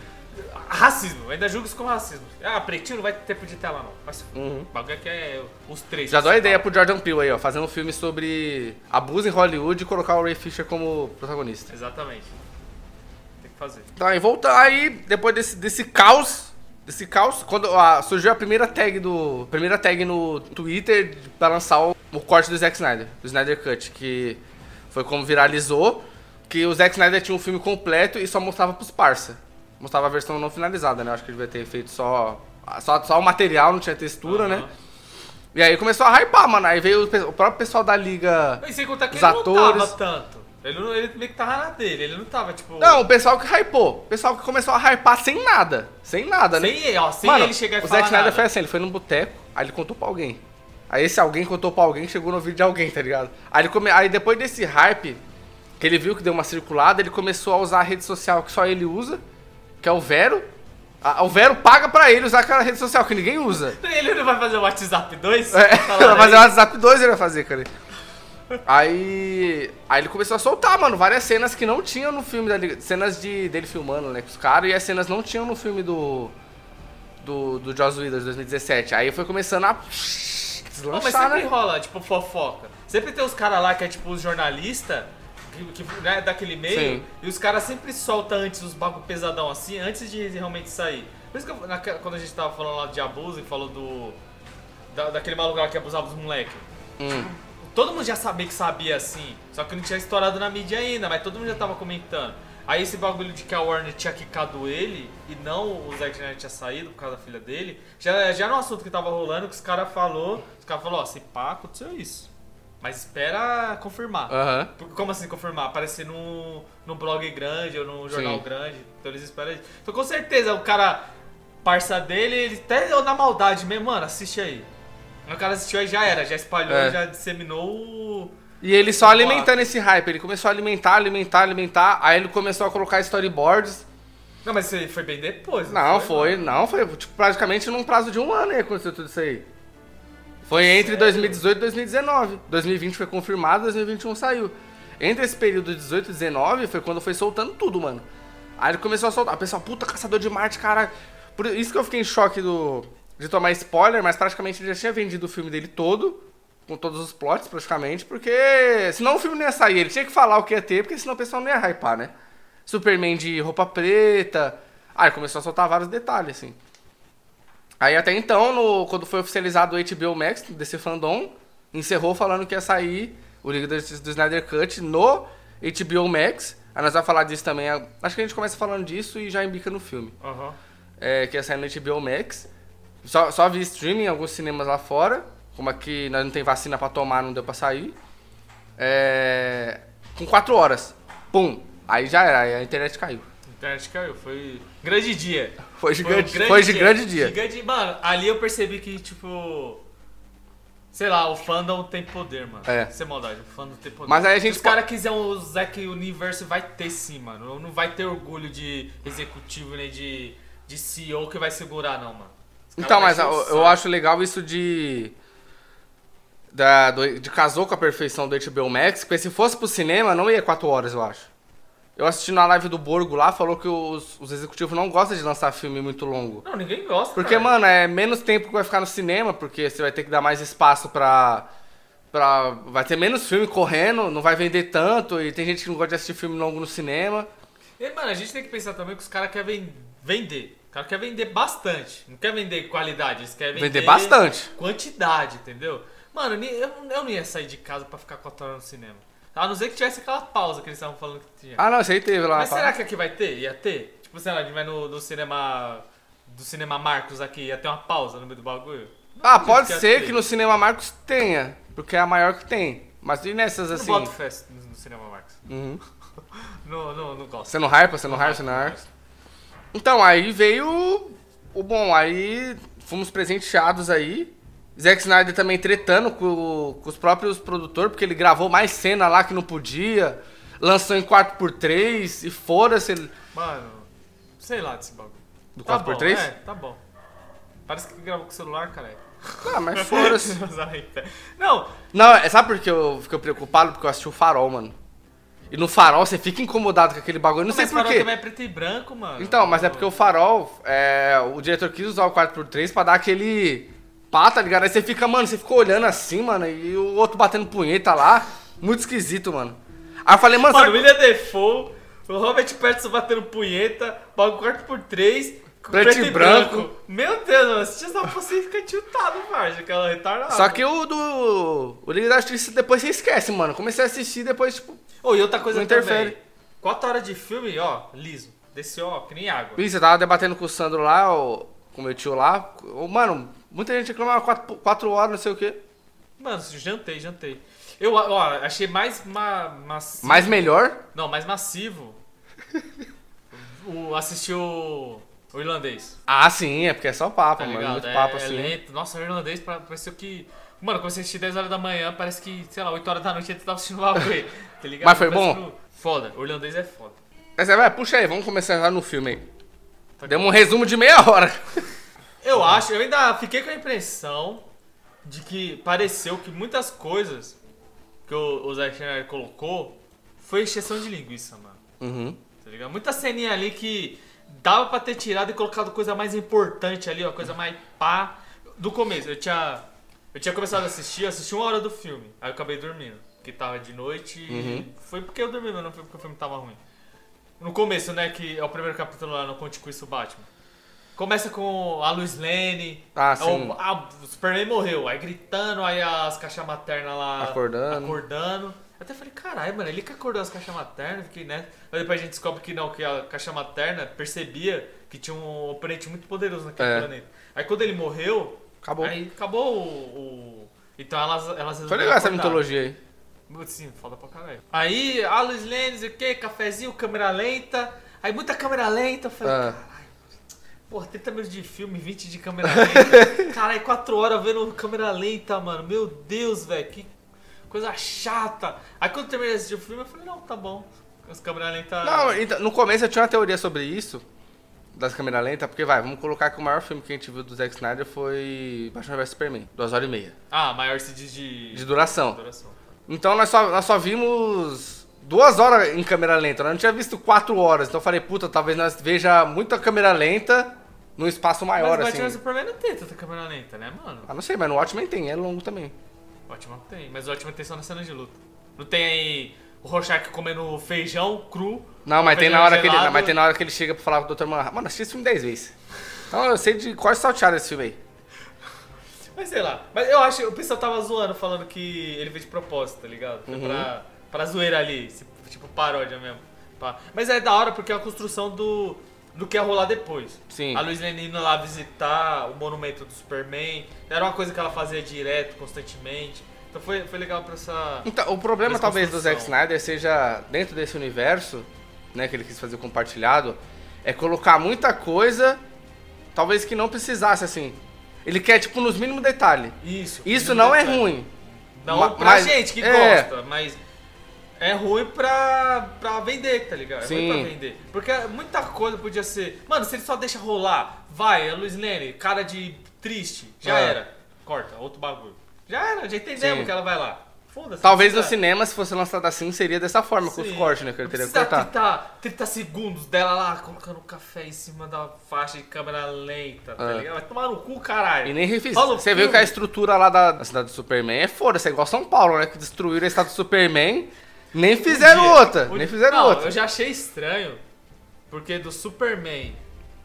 B: Racismo, ainda julgo isso como racismo. Ah, pretinho não vai ter tempo de tela, não. Mas
A: Uhum.
B: o bagulho aqui é os três.
A: Já dou a
B: assim,
A: ideia
B: tá?
A: pro Jordan Peele aí, ó. Fazer um filme sobre abuso em Hollywood e colocar o Ray Fisher como protagonista.
B: Exatamente. Tem que fazer.
A: Então aí volta aí, depois desse, desse caos, desse caos, quando ah, surgiu a primeira tag do. Primeira tag no Twitter pra lançar o, o corte do Zack Snyder, do Snyder Cut, que foi como viralizou, que o Zack Snyder tinha um filme completo e só mostrava pros parça. Mostrava a versão não finalizada, né? Acho que ele devia ter feito só. Só, só o material, não tinha textura,
B: Aham.
A: né? E aí começou a hypar, mano. Aí veio o, o próprio pessoal da liga.
B: Mas sem contar que
A: Os
B: ele não
A: atores.
B: tava tanto. Ele, não, ele meio que tava na dele, ele não tava, tipo...
A: Não, o pessoal que hypou. O pessoal que começou a hypar sem nada. Sem nada, né?
B: sem, ele, ó, sem
A: Mano,
B: ele chegar e
A: o Zack Snyder
B: nada.
A: foi assim, ele foi num boteco, aí ele contou pra alguém. Aí esse alguém contou pra alguém, chegou no vídeo de alguém, tá ligado? Aí, ele come... aí depois desse hype, que ele viu que deu uma circulada, ele começou a usar a rede social que só ele usa, que é o Vero. Ah, O Vero paga pra ele usar aquela rede social que ninguém usa. [LAUGHS]
B: Ele não vai fazer o WhatsApp 2?
A: É, [LAUGHS] vai fazer o. WhatsApp 2 ele vai fazer, cara. Aí, aí ele começou a soltar, mano, várias cenas que não tinham no filme da. Cenas de, dele filmando, né, com os caras, e as cenas não tinham no filme do. Do, do Joss Whedon de 2017. Aí foi começando a.
B: Pô, mas
A: Deslanchar,
B: sempre
A: né?
B: rola, tipo, fofoca. Sempre tem os caras lá que é tipo os jornalistas, que, né, daquele meio,
A: Sim.
B: e os caras sempre soltam antes os bagulho pesadão assim, antes de realmente sair. Por isso que eu- naque- quando a gente tava falando lá de abuso e falou do. da- daquele maluco lá que abusava dos moleques.
A: Hum.
B: todo mundo já sabia que sabia assim, só que não tinha estourado na mídia ainda, mas todo mundo já tava comentando. Aí esse bagulho de que a Warner tinha quicado ele e não o Zack Snyder tinha saído por causa da filha dele, já, já era um assunto que tava rolando, que os caras falou, os caras falaram, ó, se pá, aconteceu isso. Mas espera confirmar. Porque Como assim confirmar? Aparecer num, num blog grande ou num jornal
A: Sim.
B: grande. Então eles esperam. Então com certeza o cara, parça dele, ele até deu na maldade mesmo, mano, assiste aí. O cara assistiu aí já era, já espalhou,
A: É.
B: já disseminou o.
A: E ele só alimentando esse hype, ele começou a alimentar, alimentar, alimentar, aí ele começou a colocar storyboards.
B: Não, mas isso aí foi bem depois.
A: Não, foi, não, foi tipo, praticamente num prazo de um ano aí aconteceu tudo isso aí. Foi entre
B: Sério?
A: 2018 e 2019. 2020 foi confirmado, 2021 saiu. Entre esse período de 18 e 19 foi quando foi soltando tudo, mano. Aí ele começou a soltar. A pessoa, puta, Caçador de Marte, caralho. Por isso que eu fiquei em choque do, de tomar spoiler, mas praticamente ele já tinha vendido o filme dele todo, com todos os plots praticamente, porque senão o filme não ia sair. Ele tinha que falar o que ia ter, porque senão o pessoal não ia hypar, né? Superman de roupa preta. Aí começou a soltar vários detalhes, assim. Aí até então, no- quando foi oficializado o HBO Max desse fandom, encerrou falando que ia sair o Liga Justiça do Snyder Cut no HBO Max. Aí nós vamos falar disso também. Acho que a gente começa falando disso e já embica no filme.
B: Aham.
A: É, que ia sair no HBO Max. Só, só vi streaming em alguns cinemas lá fora. Como aqui nós não tem vacina pra tomar, não deu pra sair. É, com 4 horas. Pum. Aí já era, aí a internet caiu.
B: A internet caiu, foi grande dia.
A: Foi
B: um
A: gigante, foi de grande dia.
B: Gigante- Mano, ali eu percebi que, tipo. Sei lá, o fandom tem poder, mano.
A: É.
B: Sem maldade, o fandom tem poder.
A: Mas aí a gente
B: Se os caras quiserem o Zack Universe, vai ter sim, mano. Não vai ter orgulho de executivo nem de, de CEO que vai segurar, não, mano.
A: Então, mas eu, eu acho legal isso de. Da, do- de casou com a perfeição do HBO Max, porque se fosse pro cinema, não ia 4 horas, eu acho. Eu assisti na live do Borgo lá, falou que os, os executivos não gostam de lançar filme muito longo.
B: Não, ninguém gosta.
A: Porque,
B: cara.
A: mano, é menos tempo que vai ficar no cinema, porque você vai ter que dar mais espaço pra. pra vai ter menos filme correndo, não vai vender tanto, e tem gente que não gosta de assistir filme longo no cinema.
B: E, mano, a gente tem que pensar também que os caras querem vender. O cara quer vender bastante. Não quer vender qualidade, eles querem vender,
A: Vender bastante.
B: quantidade, entendeu? Mano, eu, eu não ia sair de casa pra ficar 4 horas no cinema. A não ser que tivesse aquela pausa que eles estavam falando que tinha.
A: Ah, não, isso aí teve lá.
B: Mas será que aqui vai ter? Ia ter? Tipo, sei lá, a gente vai no, no cinema. Do cinema Marcos aqui, ia ter uma pausa no meio do bagulho?
A: Ah,
B: Acredito
A: pode ser que no Cinema Marcos tenha, porque é a maior que tem. Mas e nessas
B: Eu
A: assim?
B: Não boto festa no, no cinema Marcos.
A: Uhum. [LAUGHS]
B: Não, não, não gosto.
A: Você não hypa, você não hypa, você não hypa. Então, aí veio o bom, aí fomos presenteados aí. Zack Snyder também tretando com, com os próprios produtores, porque ele gravou mais cena lá que não podia, lançou em 4x3 e foda-se. ele-
B: Mano, sei lá desse bagulho.
A: Do
B: Tá
A: 4x3?
B: bom, É, tá bom. Parece que gravou com o celular, cara.
A: Ah, mas foda-se. [LAUGHS]
B: Não,
A: Não, é- sabe por que eu fiquei preocupado? Porque eu assisti o Farol, mano. E no Farol você fica incomodado com aquele bagulho, não sei
B: mas
A: por
B: Farol
A: quê.
B: também é preto e branco, mano.
A: Então, mas é porque o farol, é, o diretor quis usar o 4x3 pra dar aquele pá, tá ligado? Aí você fica, mano, você ficou olhando assim, mano, e o outro batendo punheta lá. Muito esquisito, mano. Aí eu falei, mano,
B: Mano, William Defoe, o Robert Pattinson batendo punheta, bagulho 4 por 3 preto, e branco. Meu Deus, mano, se essa você fica tiltado, parça, aquela retardada.
A: só que o do. O Liga da Justiça depois você esquece, mano. Comecei a assistir depois, tipo.
B: Ô, e outra coisa
A: Não
B: também.
A: interfere.
B: 4 horas de filme, ó, liso. Desceu, ó, que nem água.
A: Ih, você tava debatendo com o Sandro lá, o, com o meu tio lá. Ô, Mano, muita gente reclamava 4 horas, não sei o quê.
B: Mano, jantei, jantei. Eu, ó, achei mais ma massivo.
A: Mas melhor.
B: Não, mais massivo. [LAUGHS] o, assistir o, o irlandês.
A: Ah, sim, é porque é só papo,
B: Tá
A: mano.
B: ligado?
A: Muito
B: é,
A: papo
B: é
A: assim.
B: lento. Nossa, o irlandês pa- pareceu que. Mano, quando você assistir 10 horas da manhã, parece que, sei lá, 8 horas da noite você tava assistindo o bagulho. [LAUGHS] Tá ligado?
A: Mas foi
B: Parece
A: bom?
B: que- Foda, o irlandês é foda.
A: Mas é, vai, puxa aí, vamos começar já no filme aí.
B: Tá
A: Demos um resumo de meia hora. [LAUGHS]
B: Eu acho, eu ainda fiquei com a impressão de que pareceu que muitas coisas que o, o Zack Snyder colocou foi exceção de linguiça, mano.
A: Uhum.
B: Tá ligado? Muita ceninha ali que dava pra ter tirado e colocado coisa mais importante ali, ó, coisa mais pá. Do começo, eu tinha. Eu tinha começado a assistir, eu assisti uma hora do filme. Aí eu acabei dormindo. Porque tava de noite e.
A: Uhum.
B: Foi porque eu dormi, mas não foi porque o filme tava ruim. No começo, né, que é o primeiro capítulo lá no Conte com isso Batman. Começa com a Luiz Lane.
A: Ah, sim.
B: O, a- o Superman morreu. Aí gritando, aí as caixas maternas lá.
A: Acordando.
B: Acordando. Eu até falei, caralho, mano, ele que acordou as caixas maternas, fiquei, né? Mas depois a gente descobre que não, que a caixa materna percebia que tinha um oponente muito poderoso naquele
A: É.
B: planeta. Aí quando ele morreu,
A: Acabou.
B: aí acabou o. o- Então elas, elas
A: Foi legal essa mitologia aí.
B: Sim, foda pra caralho. Aí, a Luiz Lane, o que, cafezinho, câmera lenta. Aí muita câmera lenta, eu falei,
A: Ah.
B: Porra, 30 minutos de filme, 20 de câmera lenta. [LAUGHS] Caralho, 4 horas vendo câmera lenta, mano. Meu Deus, velho, que coisa chata. Aí quando eu terminei de assistir o filme, eu falei, não, tá bom. As câmeras lentas.
A: Não, então, no começo eu tinha uma teoria sobre isso, das câmeras lentas, porque vai, vamos colocar que o maior filme que a gente viu do Zack Snyder foi Batman vs Superman, duas horas e meia
B: Ah, maior se diz de.
A: de duração.
B: duração.
A: Então nós só, nós só vimos duas horas em câmera lenta, nós não tinha visto quatro horas, então eu falei, puta, talvez nós veja muita câmera lenta num espaço
B: Mas
A: maior,
B: o
A: assim.
B: Batman vs Superman não tem tanta câmera lenta, né, mano?
A: Ah, não sei, mas no Watchmen tem, é longo também.
B: O Batman tem, mas o Batman tem só nas cenas de luta. Não tem aí o Rorschach comendo feijão cru.
A: Não, mas tem, na hora que ele,
B: gelado.
A: mas tem na hora que ele chega pra falar com o Dr. Manhattan. Mano, assisti esse filme 10 vezes. Então eu sei de quase salteado esse filme aí. [LAUGHS]
B: Mas sei lá. Mas eu acho, o pessoal tava zoando, falando que ele fez de propósito, tá ligado?
A: Uhum.
B: Pra, pra zoeira ali, tipo paródia mesmo. Mas é da hora porque é a construção do, do que ia rolar depois.
A: Sim.
B: A Luiz Lane indo lá visitar o monumento do Superman. Era uma coisa que ela fazia direto, constantemente. Então foi, foi legal pra essa.
A: Então, o problema talvez do Zack. Snyder seja, dentro desse universo, né, que ele quis fazer compartilhado, é colocar muita coisa, talvez que não precisasse, assim. Ele quer, tipo, nos mínimos detalhes.
B: Isso.
A: Isso não é
B: detalhe.
A: ruim.
B: Não
A: Ma-
B: pra
A: mas-
B: gente que
A: é.
B: gosta, mas é ruim pra, pra vender, tá ligado? É ruim
A: Sim.
B: pra vender. Porque muita coisa podia ser. Mano, se ele só deixa rolar, vai, é Luiz Lane, cara de triste, já
A: É.
B: era. Corta, outro bagulho. Já era, já entendemos
A: Sim.
B: que ela vai lá. Foda-se.
A: Talvez no cinema, se fosse lançado assim, seria dessa forma, com os
B: Sim.
A: cortes, né, que ele teria que cortar.
B: 30, 30 segundos dela lá colocando café em cima da faixa de câmera lenta, tá
A: É.
B: ligado? Vai tomar no cu, caralho.
A: E nem refiz. Você viu que a estrutura lá da, da cidade do Superman é foda-se, é igual São Paulo, né? Que destruíram a estátua do Superman, nem fizeram
B: Um
A: outra,
B: Um
A: nem fizeram
B: não,
A: outra.
B: Eu já achei estranho, porque do Superman,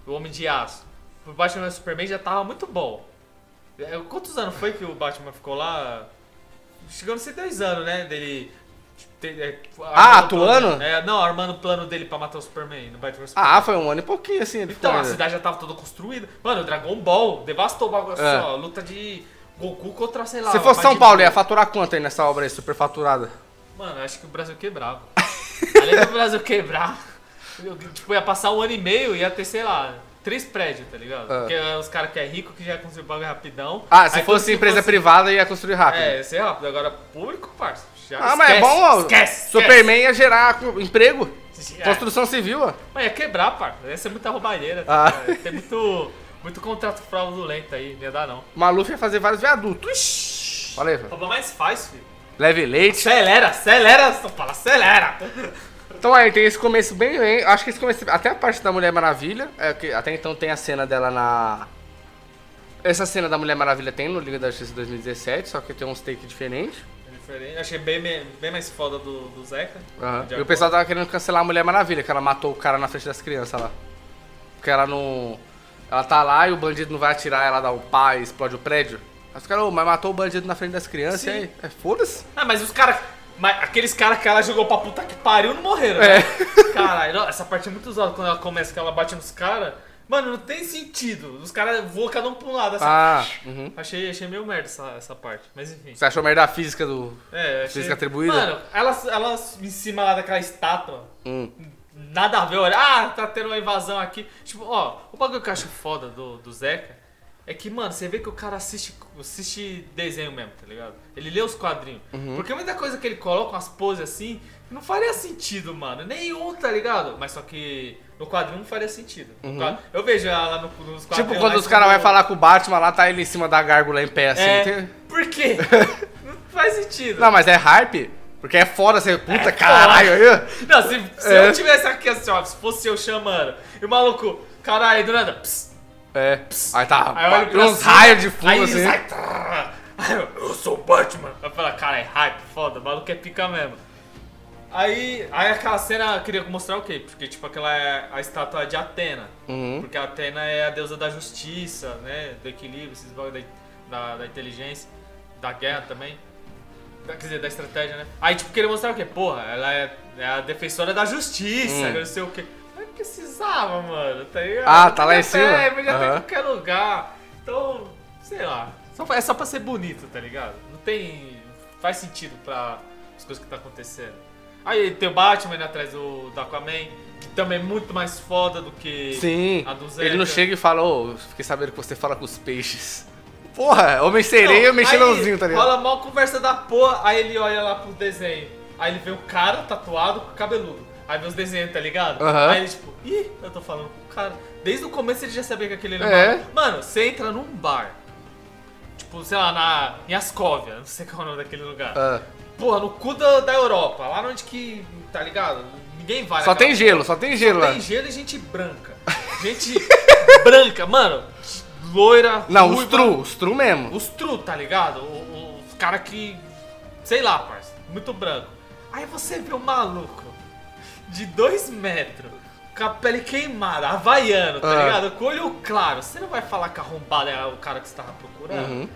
B: do Homem de Aço, pro Batman vs Superman já tava muito bom. É, Quantos anos foi que o Batman ficou lá? Chegou a ser dois anos, né? Dele. é,
A: Ah,
B: o
A: atuando?
B: É, não, armando o plano dele pra matar o Superman no Batman vs
A: Ah, foi um ano e pouquinho, assim.
B: então, a
A: ainda.
B: cidade já tava toda construída. Mano, o Dragon Ball devastou o bagulho assim,
A: É.
B: ó. Luta de Goku contra, sei lá.
A: Se fosse São Paulo, ia faturar quanto aí nessa obra aí, super faturada?
B: Mano, eu acho que o Brasil quebrava. [LAUGHS] Além do Brasil quebrar, eu, tipo, ia passar um ano e meio e ia ter, sei lá, três prédios, tá ligado?
A: Ah.
B: Porque os caras que é rico que já construiu bagulho rapidão.
A: Ah, se
B: Aí
A: fosse empresa
B: fosse-
A: privada, ia construir rápido.
B: É, ia ser rápido. Agora, público, parça. Já
A: ah, mas é
B: esquece,
A: bom, ó.
B: Esquece,
A: Superman ia gerar emprego,
B: esquece. É.
A: construção civil, ó.
B: Mas ia quebrar, parça. Ia ser muita roubalheira.
A: Ah.
B: tá ligado? Tem muito, muito contrato fraudulento aí, não ia dar não.
A: Maluf ia fazer vários viadutos. Fala aí, velho.
B: Rouba mais faz, filho.
A: Leve leite.
B: Acelera, acelera, São Paulo, acelera.
A: Então aí tem esse começo bem, bem. Acho que esse começo. Até a parte da Mulher Maravilha. É, que até então tem a cena dela na. Essa cena da Mulher Maravilha tem no Liga da Justiça 2017, só que tem uns take diferentes.
B: Diferente. Achei bem, bem mais foda do, do Zeca. De
A: E o pessoal tava querendo cancelar a Mulher Maravilha, que ela matou o cara na frente das crianças lá. Porque ela não. Ela tá lá e o bandido não vai atirar, ela dá o pá e explode o prédio. Os caras, "Ô, mas matou o bandido na frente das crianças,
B: Sim.
A: e aí? É, Foda-se.
B: Ah, mas os caras. Mas aqueles caras que ela jogou pra puta que pariu não morreram,
A: É.
B: né? Caralho, não, essa parte é muito usada quando ela começa, que ela bate nos caras. Mano, não tem sentido. Os caras voam cada um pra um lado. Assim.
A: Ah, uhum.
B: Achei, achei meio merda essa, essa parte. Mas enfim.
A: Você achou merda a física do.
B: É, achei...
A: Física atribuída?
B: Mano, elas, elas em cima lá daquela estátua.
A: Hum.
B: Nada a ver, olha, ah, tá tendo uma invasão aqui. Tipo, ó, o bagulho que eu acho foda do, do Zeca é que, mano, você vê que o cara assiste, assiste desenho mesmo, tá ligado? Ele lê os quadrinhos.
A: Uhum.
B: Porque muita coisa que ele coloca, umas poses assim, não faria sentido, mano. Nenhum, tá ligado? Mas só que no quadrinho não faria sentido. No quadro- Eu vejo ela no, nos quadrinhos.
A: Uhum. Tipo
B: lá,
A: quando os caras vão falar com o Batman lá, tá ele em cima da gárgula em pé assim.
B: É,
A: tem-
B: por quê? [LAUGHS] não faz sentido.
A: Não, mas é hype, porque é foda você. Puta
B: É
A: caralho aí.
B: Não, se, se
A: É.
B: eu tivesse aqui assim, ó, se fosse eu chamando, e o maluco, caralho, do nada, pss,
A: É. Aí tá.
B: aí eu olho pra
A: uns raios de fundo
B: aí
A: assim.
B: sai, aí eu, sou o Batman. Aí eu falo, cara, é hype, foda, o maluco é pica mesmo. Aí, aí aquela cena queria mostrar o quê? Porque, tipo, aquela é a estátua de Atena.
A: Uhum.
B: Porque a Atena é a deusa da justiça, né? Do equilíbrio, esses bagulho da, da, inteligência, da guerra também. Da- Quer dizer, da estratégia, né? Aí, tipo, queria mostrar o quê? Porra, ela é, é a defensora da justiça,
A: Hum.
B: não sei o quê. Precisava, mano, tá ligado?
A: Ah, tá lá em cima?
B: Podia ter em qualquer lugar. Então, sei lá. Só, é só pra ser bonito, tá ligado? Não tem. Faz sentido pra as coisas que tá acontecendo. Aí tem o Batman indo atrás do, do Aquaman, que também é muito mais foda do que
A: Sim.
B: a do Zeca.
A: Ele não chega e fala, ô, fiquei sabendo que você fala com os peixes. Porra, homem sereia
B: Não,
A: mexilãozinho,
B: aí
A: tá ligado?
B: Rola mal conversa da porra, aí ele olha lá pro desenho. Aí ele vê o cara tatuado com cabeludo. Aí vê os desenhos, tá ligado?
A: Aham.
B: Aí ele tipo, ih, eu tô falando com o cara. Desde o começo ele já sabia que aquele era
A: É.
B: bar. Mano, você entra num bar. Tipo, sei lá, na, em Ascóvia, não sei qual é o nome daquele lugar.
A: Ah,
B: Porra, no cu da, da Europa, lá onde que, tá ligado? Ninguém vai
A: só tem gelo, só tem gelo lá.
B: Tem gelo e gente branca. Gente [LAUGHS] branca, mano. Loira,
A: Não, os
B: ruiva.
A: tru, os tru mesmo.
B: Os true, tá ligado? O- Os cara que. Sei lá, parça. Muito branco. Aí você vê um maluco de dois metros, com a pele queimada, havaiano, tá
A: Ah.
B: ligado? Com olho claro. Você não vai falar que arrombado é o cara que você tava procurando?
A: Uhum.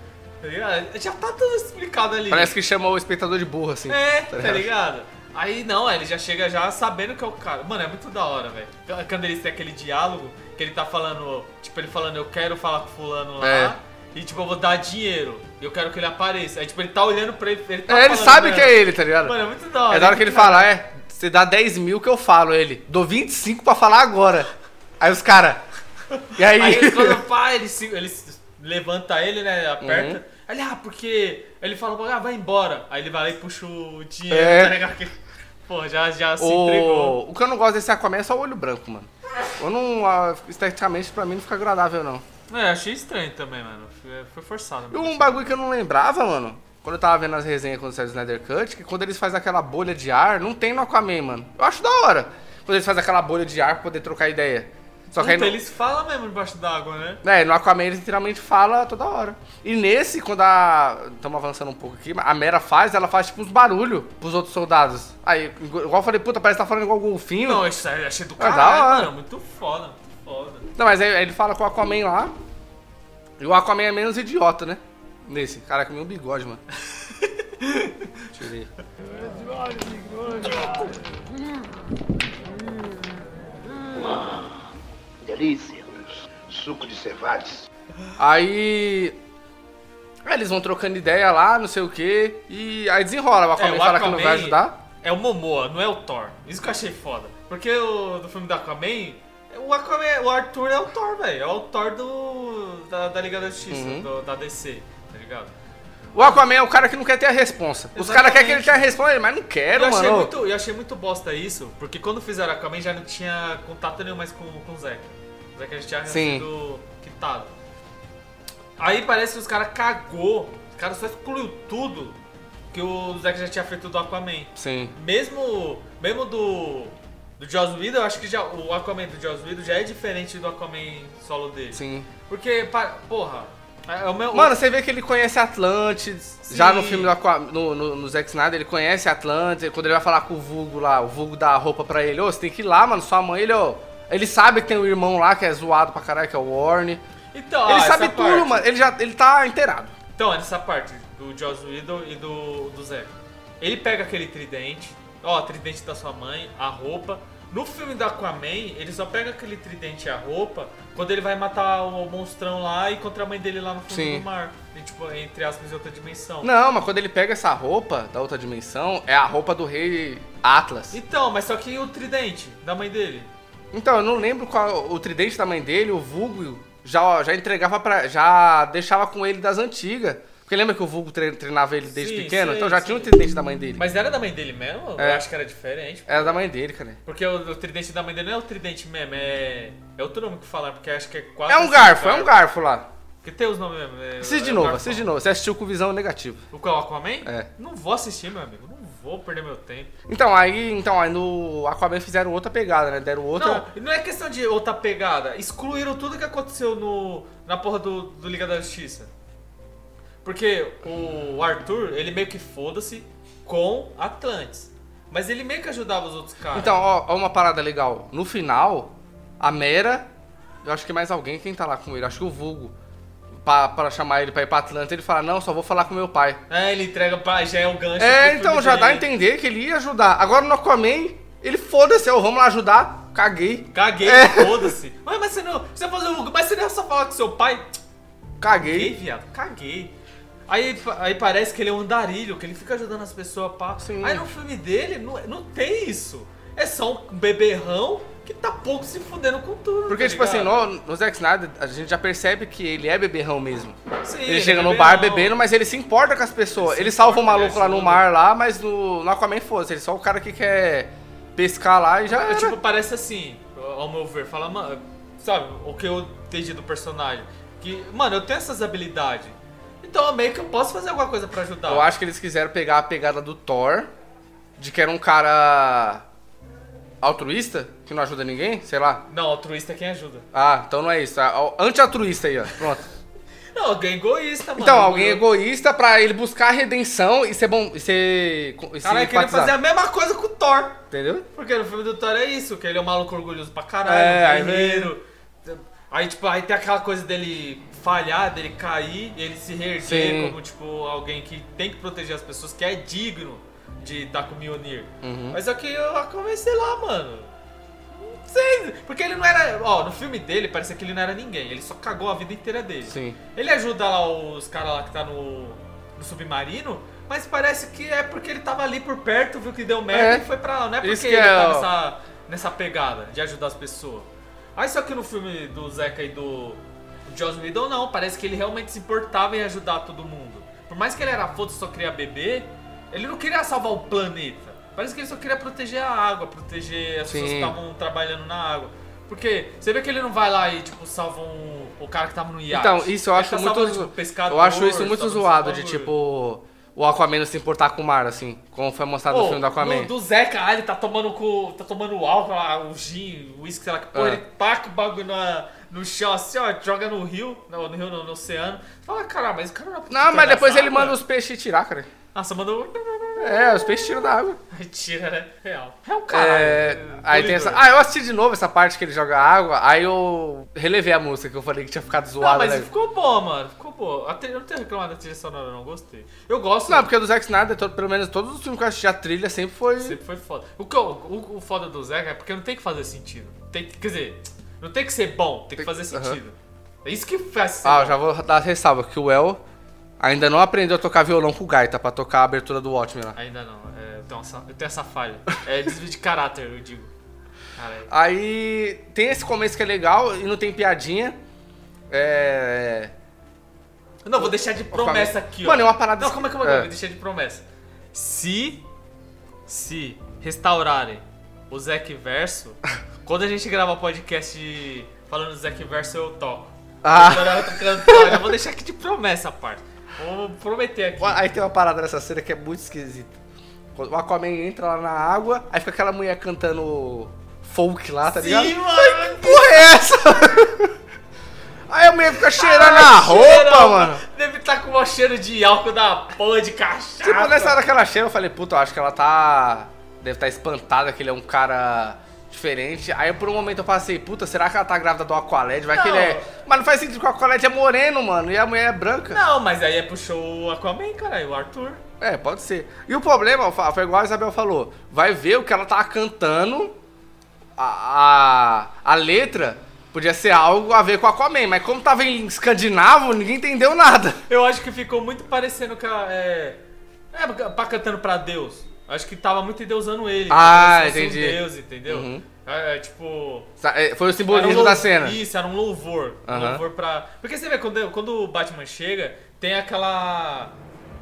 B: Tá ligado? Já tá tudo explicado ali.
A: Parece que chamou o espectador de burro, assim.
B: É, tá ligado? Aí não, ele já chega já sabendo que é o cara. Mano, é muito da hora, velho. Quando eles têm aquele diálogo, que ele tá falando, tipo, ele falando, eu quero falar com fulano lá.
A: É.
B: E tipo, eu vou dar dinheiro. E eu quero que ele apareça. Aí tipo, ele tá olhando pra ele. ele tá
A: É, ele sabe que é ele, tá ligado?
B: Mano, é muito da hora.
A: É da hora que ele
B: muito
A: fala, é, você dá 10 mil que eu falo, ele. Dou 25 pra falar agora. Aí os caras. E aí.
B: Aí ele, quando [LAUGHS] pá, ele, se, ele se- levanta ele, né? Aperta.
A: Uhum.
B: Ele, ah, porque. Ele fala, ah, vai embora. Aí ele vai lá e puxa o dinheiro,
A: É.
B: tá ligado? Pô, já, já se entregou.
A: o... o que eu não gosto desse Aquaman é só o olho branco, mano. Eu não. Esteticamente, pra mim, não fica agradável, não.
B: É, achei estranho também, mano. Foi- forçado.
A: E um bagulho que eu não lembrava, mano. Quando eu tava vendo as resenhas quando saiu o Snyder Cut, que quando eles fazem aquela bolha de ar, não tem no Aquaman, mano. Eu acho da hora. Quando eles fazem aquela bolha de ar pra poder trocar ideia. Só que aí
B: Puta,
A: no,
B: eles falam mesmo debaixo d'água, né?
A: é, no Aquaman ele literalmente fala toda hora. E nesse, quando a. Estamos avançando um pouco aqui, a Mera faz, ela faz tipo uns barulhos pros outros soldados. Aí, igual eu falei, puta, parece que tá falando igual golfinho.
B: Não, isso aí eu achei do
A: da
B: caralho,
A: hora.
B: mano. Muito foda, muito foda.
A: Não, mas aí ele fala com o Aquaman lá. E o Aquaman é menos idiota, né? Nesse. Caraca, meu bigode, mano. Tirei.
D: Delícia. Suco de cevades.
A: Aí. aí eles vão trocando ideia lá, não sei o que. E aí desenrola. O Aquaman
B: É, o
A: fala que não vai
B: Aquaman-
A: ajudar.
B: É o Momoa, não é o Thor. Isso que eu achei foda. Porque o, do filme do Aquaman, o Aquaman, o Arthur é o Thor, velho. É o Thor do, da, da Liga da Justiça,
A: Uhum.
B: do- da DC, ligado?
A: O Aquaman é o cara que não quer ter a responsa. Os caras querem que ele tenha a responsa, mas não quero,
B: Eu achei,
A: mano.
B: muito, eu achei muito bosta isso, porque quando fizeram Aquaman já não tinha contato nenhum mais com, com o Zeca. O Zeca já tinha
A: Sim.
B: sido quitado. Aí parece que os caras cagou, os caras só excluiu tudo que o Zeca já tinha feito do Aquaman.
A: Sim.
B: Mesmo, mesmo do, do Joss Whedon, eu acho que já, o Aquaman do Joss Whedon já é diferente do Aquaman solo dele.
A: Sim.
B: Porque, porra, é o meu...
A: Mano, você vê que ele conhece Atlantis. Já no
B: Sim.
A: filme do no, no, no Zack Snyder, ele conhece Atlantis. Quando ele vai falar com o Vulgo lá, o Vulgo dá a roupa pra ele. Ô, você tem que ir lá, mano. Sua mãe, ele, ó. Ele sabe que tem um irmão lá que é zoado pra caralho, que é o Warren.
B: Então,
A: ele
B: ó,
A: sabe
B: essa
A: tudo,
B: parte.
A: mano. Ele já ele tá inteirado.
B: Então, é nessa parte do Joss Whedon e do, do Zeca. Ele pega aquele tridente, ó, tridente da sua mãe, a roupa. No filme do Aquaman, ele só pega aquele tridente e a roupa quando ele vai matar o monstrão lá e contra a mãe dele lá no fundo
A: Sim.
B: do mar. E, tipo, entre aspas, em outra dimensão.
A: Não, mas quando ele pega essa roupa da outra dimensão, é a roupa do rei Atlas.
B: Então, mas só que e o tridente da mãe dele?
A: Então, eu não lembro qual o tridente da mãe dele, o Vulgo já, já entregava pra. já deixava com ele das antigas. Porque lembra que o Vulgo tre- treinava ele desde
B: Sim,
A: pequeno?
B: sei,
A: então já
B: sei.
A: tinha o tridente da mãe dele.
B: Mas era da mãe dele mesmo?
A: É.
B: Eu acho que era diferente.
A: Era da mãe dele, cara.
B: Porque o, o tridente da mãe dele não é o tridente mesmo, é. É outro nome que falar, porque acho que é quatro.
A: É um
B: cinco
A: garfo, é um garfo lá.
B: Porque tem os nomes mesmo. É,
A: Assiste de
B: é um
A: novo, assiste de novo. Você assistiu com visão negativa.
B: O qual, Aquaman?
A: É.
B: Não vou assistir, meu amigo. Não vou perder meu tempo.
A: Então, aí, então, aí no Aquaman fizeram outra pegada, né? Deram outra.
B: Não, não é questão de outra pegada. Excluíram tudo que aconteceu no, na porra do, do Liga da Justiça. Porque o Arthur, ele meio que foda-se com Atlantis. Mas ele meio que ajudava os outros caras.
A: Então, ó, ó uma parada legal. No final, a Mera, eu acho que mais alguém, quem tá lá com ele? Acho que o Vulgo. Pra, pra chamar ele pra ir pra Atlanta, ele fala, não, só vou falar com meu pai.
B: É, ele entrega pra. Já é o gancho.
A: É, então já dá a
B: dele.
A: entender que ele ia ajudar. Agora no Aquaman, ele foda-se, ó, vamos lá ajudar. Caguei.
B: Caguei,
A: É.
B: foda-se. Mas, mas você não. Você fazer. Mas você não ia só falar com seu pai? Caguei,
A: Caguei.
B: viado, caguei. Aí, aí parece que ele é um andarilho, que ele fica ajudando as pessoas pá.
A: Sim.
B: Aí no filme dele não, não tem isso. É só um beberrão que tá pouco se fudendo com tudo.
A: Porque,
B: tá
A: tipo assim, no, no Zack Snyder, a gente já percebe que ele é beberrão mesmo.
B: Sim,
A: Ele chega
B: é
A: no bar bebendo, mas ele se importa com as pessoas.
B: Ele
A: Ele, salva o
B: importa,
A: maluco
B: ele
A: lá no mar lá, mas no, no Aquaman foda-se. Ele é só o cara que quer pescar lá e já
B: É,
A: era.
B: tipo, parece assim, ao meu ver, fala, mano, sabe, o que eu entendi do personagem. Que, mano, eu tenho essas habilidades. Então meio que eu posso fazer alguma coisa pra ajudar.
A: Eu acho que eles quiseram pegar a pegada do Thor, de que era um cara altruísta, que não ajuda ninguém, sei lá.
B: Não, altruísta é quem ajuda.
A: Ah, então não é isso. o Anti-altruísta aí, ó. Pronto. [LAUGHS]
B: Não, alguém egoísta, mano.
A: Então, alguém egoísta pra ele buscar a redenção e ser bom. E ser. E
B: Cara, queria
A: empatizar.
B: fazer a mesma coisa com o Thor.
A: Entendeu?
B: Porque no filme do Thor é isso, que ele é um maluco orgulhoso pra caralho,
A: É,
B: um
A: aí
B: guerreiro. Aí, tipo, aí tem aquela coisa dele falhar, dele cair, e ele se reerguer
A: Sim.
B: como, tipo, alguém que tem que proteger as pessoas, que é digno de estar com o Mjolnir.
A: Uhum.
B: Mas só que eu comecei lá, mano. Não sei, porque ele não era... Ó, no filme dele, parecia que ele não era ninguém, ele só cagou a vida inteira dele.
A: Sim.
B: Ele ajuda lá os caras lá que tá no, no submarino, mas parece que é porque ele tava ali por perto, viu que deu merda
A: É.
B: e foi pra lá. Não é porque
A: Isso
B: ele
A: é,
B: tá nessa, nessa pegada de ajudar as pessoas. Aí só que no filme do Zeca e do Joss Whedon, não. Parece que ele realmente se importava em ajudar todo mundo. Por mais que ele era foda e só queria beber, ele não queria salvar o planeta. Parece que ele só queria proteger a água, proteger as pessoas que
A: Sim.
B: estavam trabalhando na água. Porque você vê que ele não vai lá e, tipo, salva um, o cara que tava no iate.
A: Então, isso eu acho
B: tá
A: muito.
B: salvando, tipo,
A: eu acho isso muito zoado, de tipo. O Aquaman se importar com o mar, assim. Como foi mostrado
B: Pô,
A: no filme do Aquaman.
B: Do, do Zeca, ah, ele tá tomando com. tá tomando álcool lá, o gin, o uísque, sei lá que porra,
A: Ah.
B: ele taca o bagulho na, no chão assim, ó, joga no rio, no, no rio, no, no oceano. Fala, caralho, mas o cara não é
A: Não, mas depois ele
B: água?"
A: manda os peixes tirar, cara.
B: Nossa, mandou.
A: É, os peixes tiram da água. [LAUGHS]
B: Tira, né? Real. É um caralho.
A: É, aí tem essa. Ah, eu assisti de novo essa parte que ele joga água, aí eu relevei a música que eu falei que tinha ficado
B: Não,
A: zoada.
B: mas
A: né?
B: ficou bom, mano. Ficou bom. Até, eu não tenho reclamado da trilha sonora, não. Gostei. Eu gosto.
A: Não, porque do Zack Snyder, todo- pelo menos todos os filmes que eu assisti, a trilha sempre foi.
B: Sempre foi foda. O, que eu- o, o foda do Zeca é porque não tem que fazer sentido. Tem, que- quer dizer, não tem que ser bom, tem que
A: Tem-
B: fazer
A: aham.
B: sentido. É isso que faz
A: Ah, já vou dar a ressalva que o El ainda não aprendeu a tocar violão com gaita pra tocar a abertura do Watchmen lá.
B: Ainda não, é, eu, tenho essa, eu tenho essa falha. É desvio de caráter, eu digo. Caralho.
A: Aí tem esse começo que é legal e não tem piadinha. É.
B: Não, vou deixar de promessa aqui, ó.
A: Mano, é uma parada.
B: Não, como é que eu vou deixar de promessa? Se. Se restaurarem o Zack Verso, quando a gente gravar podcast falando do Zack Verso, eu toco.
A: Ah.
B: Eu já vou deixar aqui de promessa a parte. Vou prometer aqui.
A: Aí tem uma parada nessa cena que é muito esquisita. O Aquaman entra lá na água, aí fica aquela mulher cantando folk lá, tá ligado?
B: Sim, mano!
A: Porra, é essa? [LAUGHS] Aí a mulher fica cheirando
B: Ah,
A: a roupa, mano.
B: Deve estar com o cheiro de álcool da porra de cachaça.
A: Tipo, nessa hora que ela chega, eu falei, puta, eu acho que ela tá. Deve estar espantada que ele é um cara diferente. Aí por um momento eu passei, puta, será que ela tá grávida do Aqualed? Vai que
B: Não.
A: ele é. Mas não faz sentido que o Aqualed é moreno, mano, e a mulher é branca.
B: Não, mas aí é puxou o Aquaman, caralho, o Arthur.
A: É, pode ser. E o problema, foi igual a Isabel falou, vai ver o que ela tava cantando, a, a, a letra podia ser algo a ver com Aquaman, mas como tava em escandinavo, ninguém entendeu nada.
B: Eu acho que ficou muito parecendo que ela é. É, pra cantando pra Deus. Acho que tava muito endeusando ele.
A: Ah,
B: fosse
A: entendi.
B: Um Deus, entendeu?
A: Uhum.
B: É, é, tipo.
A: É, Foi o
B: um
A: simbolismo
B: lou-
A: da cena.
B: Isso, era um louvor. Um louvor pra. Porque você vê, quando, quando o Batman chega, tem aquela.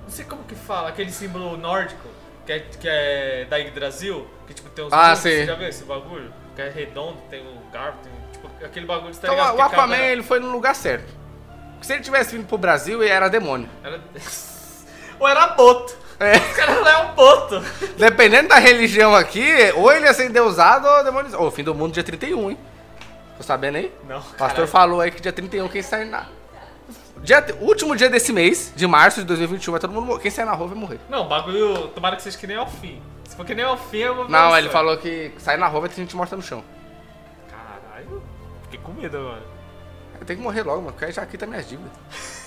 B: Não sei como que fala, aquele símbolo nórdico, que é, que é da Yggdrasil, que tipo tem uns.
A: Ah,
B: grupos,
A: sim.
B: Você já viu esse bagulho? Que é redondo, tem um garfo, tem tipo aquele bagulho, você tá
A: Então
B: ligado?
A: o Aquaman,
B: cada-
A: ele foi no lugar certo. Se ele tivesse vindo pro Brasil, ele era demônio.
B: Era... [LAUGHS] Ou era boto.
A: É.
B: Os caras não é um boto.
A: Dependendo da religião aqui, ou ele ia ser endeusado ou demonizado. Ô, fim do mundo dia 31, hein? Tô sabendo aí?
B: Não,
A: O pastor
B: caralho.
A: falou aí que dia 31 quem sai na... Dia, último dia desse mês, de março de 2021, vai todo mundo morrer. Quem sair na rua vai morrer.
B: Não, o bagulho, tomara que seja que nem ao fim. Se for que nem o fim, eu vou
A: Não, ele falou que sai na rua vai ter gente morta no chão.
B: Caralho, fiquei com medo agora.
A: Eu tenho que morrer logo, mano, porque aí já quita minhas dívidas. [LAUGHS]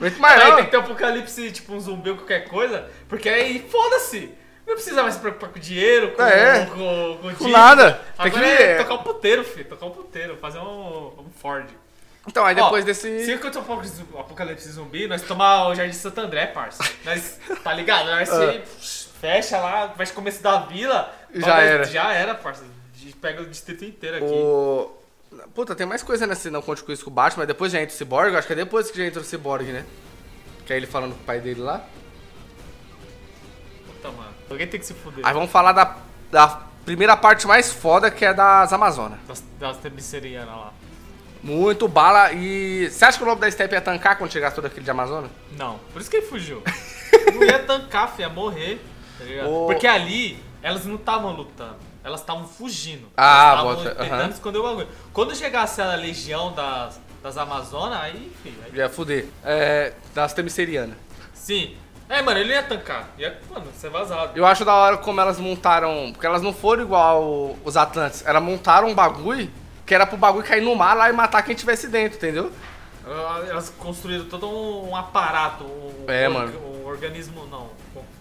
A: Muito mais
B: Aí tem que ter um apocalipse, tipo um zumbi ou qualquer coisa, porque aí foda-se. Não precisa mais se preocupar com dinheiro, com,
A: É.
B: com, com, com
A: Com nada. Tem
B: Agora
A: que-
B: é tocar um puteiro, filho. Tocar um puteiro, fazer um, um Ford.
A: Então, aí depois
B: Ó,
A: desse.
B: Se acontecer um apocalipse- zumbi, nós tomar o Jardim de Santo André, parça. Nós, [LAUGHS] tá ligado? Nós se fecha lá, vai começo da vila.
A: Já era.
B: Já era, parça. A gente pega o distrito inteiro aqui.
A: O. Puta, tem mais coisa nesse Não Conte Com Isso com o Batman, mas depois já entra o Cyborg, acho que é depois que já entra o Cyborg, né? Que é ele falando com o pai dele lá.
B: Puta, mano. Alguém tem que se fuder.
A: Aí vamos falar da, da primeira parte mais foda, que é das Amazonas.
B: Das, das tebicerianas lá.
A: Muito bala e. Você acha que o Lobo da Steppe ia tancar quando chegasse todo aquele de Amazonas?
B: Não, por isso que ele fugiu. [LAUGHS] não ia tancar, filho, ia morrer. Tá ligado?
A: Ô.
B: Porque ali, elas não estavam lutando. Elas estavam fugindo.
A: Ah,
B: elas
A: bota-
B: tentando esconder o bagulho. Quando chegasse a legião das, das Amazonas, aí, filho. aí-
A: Ia fuder. É. Das Temicerianas.
B: sim. É, mano, ele ia tancar. Ia, mano, ser vazado.
A: Eu acho da hora como elas montaram. Porque elas não foram igual os Atlantes. Elas montaram um bagulho que era pro bagulho cair no mar lá e matar quem tivesse dentro, entendeu?
B: Elas construíram todo um, aparato, um,
A: É, mano.
B: um organismo, não, como que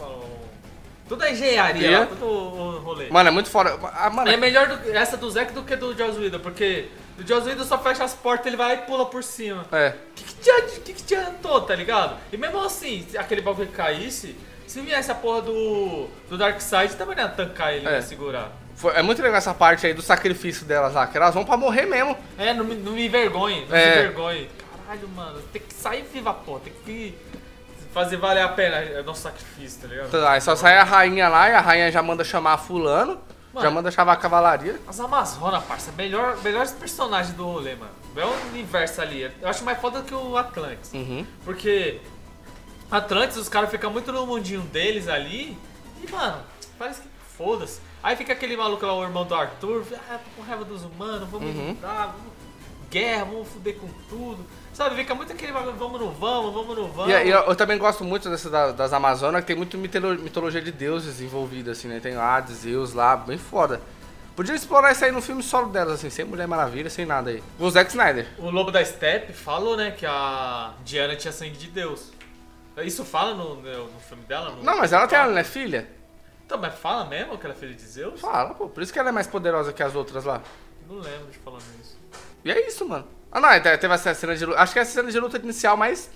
B: Toda a engenharia,
A: É.
B: lá, todo o rolê.
A: Mano, é muito foda. Ah, mano,
B: É melhor do- essa do Zack do que do Joss Whedon, porque do Joss Whedon só fecha as portas, ele vai lá e pula por cima.
A: É.
B: O que, que, te, que, que te adiantou, tá ligado? E mesmo assim, se aquele bagulho caísse, se viesse a porra do, do Darkseid, também não ia tancar ele,
A: É.
B: segurar.
A: Foi- é muito legal essa parte aí do sacrifício delas lá, que elas vão pra morrer mesmo.
B: É, não me, não me envergonhe, não
A: É.
B: me envergonhe. Caralho, mano, tem que sair viva, porra, tem que fazer valer a pena é nosso sacrifício, tá ligado?
A: Aí só sai a rainha lá e a rainha já manda chamar fulano, já
B: Mano.
A: manda chamar a cavalaria.
B: As Amazonas, parça, melhor, melhores personagens do rolê, mano. É um universo ali. Eu acho mais foda que o Atlantis.
A: Uhum.
B: Porque Atlantis, os caras ficam muito no mundinho deles ali. E, mano, parece que foda-se. Aí fica aquele maluco lá, o irmão do Arthur. Ah, tô com raiva dos humanos, vamos
A: Uhum.
B: lutar, vamos... guerra, vamos fuder com tudo. Sabe, fica muito aquele vamos no vamos, vamos no vamos.
A: E, e eu, eu também gosto muito dessa da- das Amazonas, que tem muito mitolo- mitologia de deuses envolvida, assim, né? Tem Hades, Zeus lá, bem foda. Podia explorar isso aí no filme solo delas, assim, sem Mulher Maravilha, sem nada aí. Com o Zack Snyder.
B: O Lobo da Steppe falou, né, que a Diana tinha sangue de Deus. Isso fala no, no, no filme dela? No-
A: Não, mas ela tem ela, não é filha?
B: Então, mas fala mesmo que ela é filha de Zeus?
A: Fala, pô. Por isso que ela é mais poderosa que as outras lá.
B: Não lembro de falar isso.
A: E é isso, mano. Ah, não, te- teve essa cena de luta. Acho que é essa cena de luta inicial mais.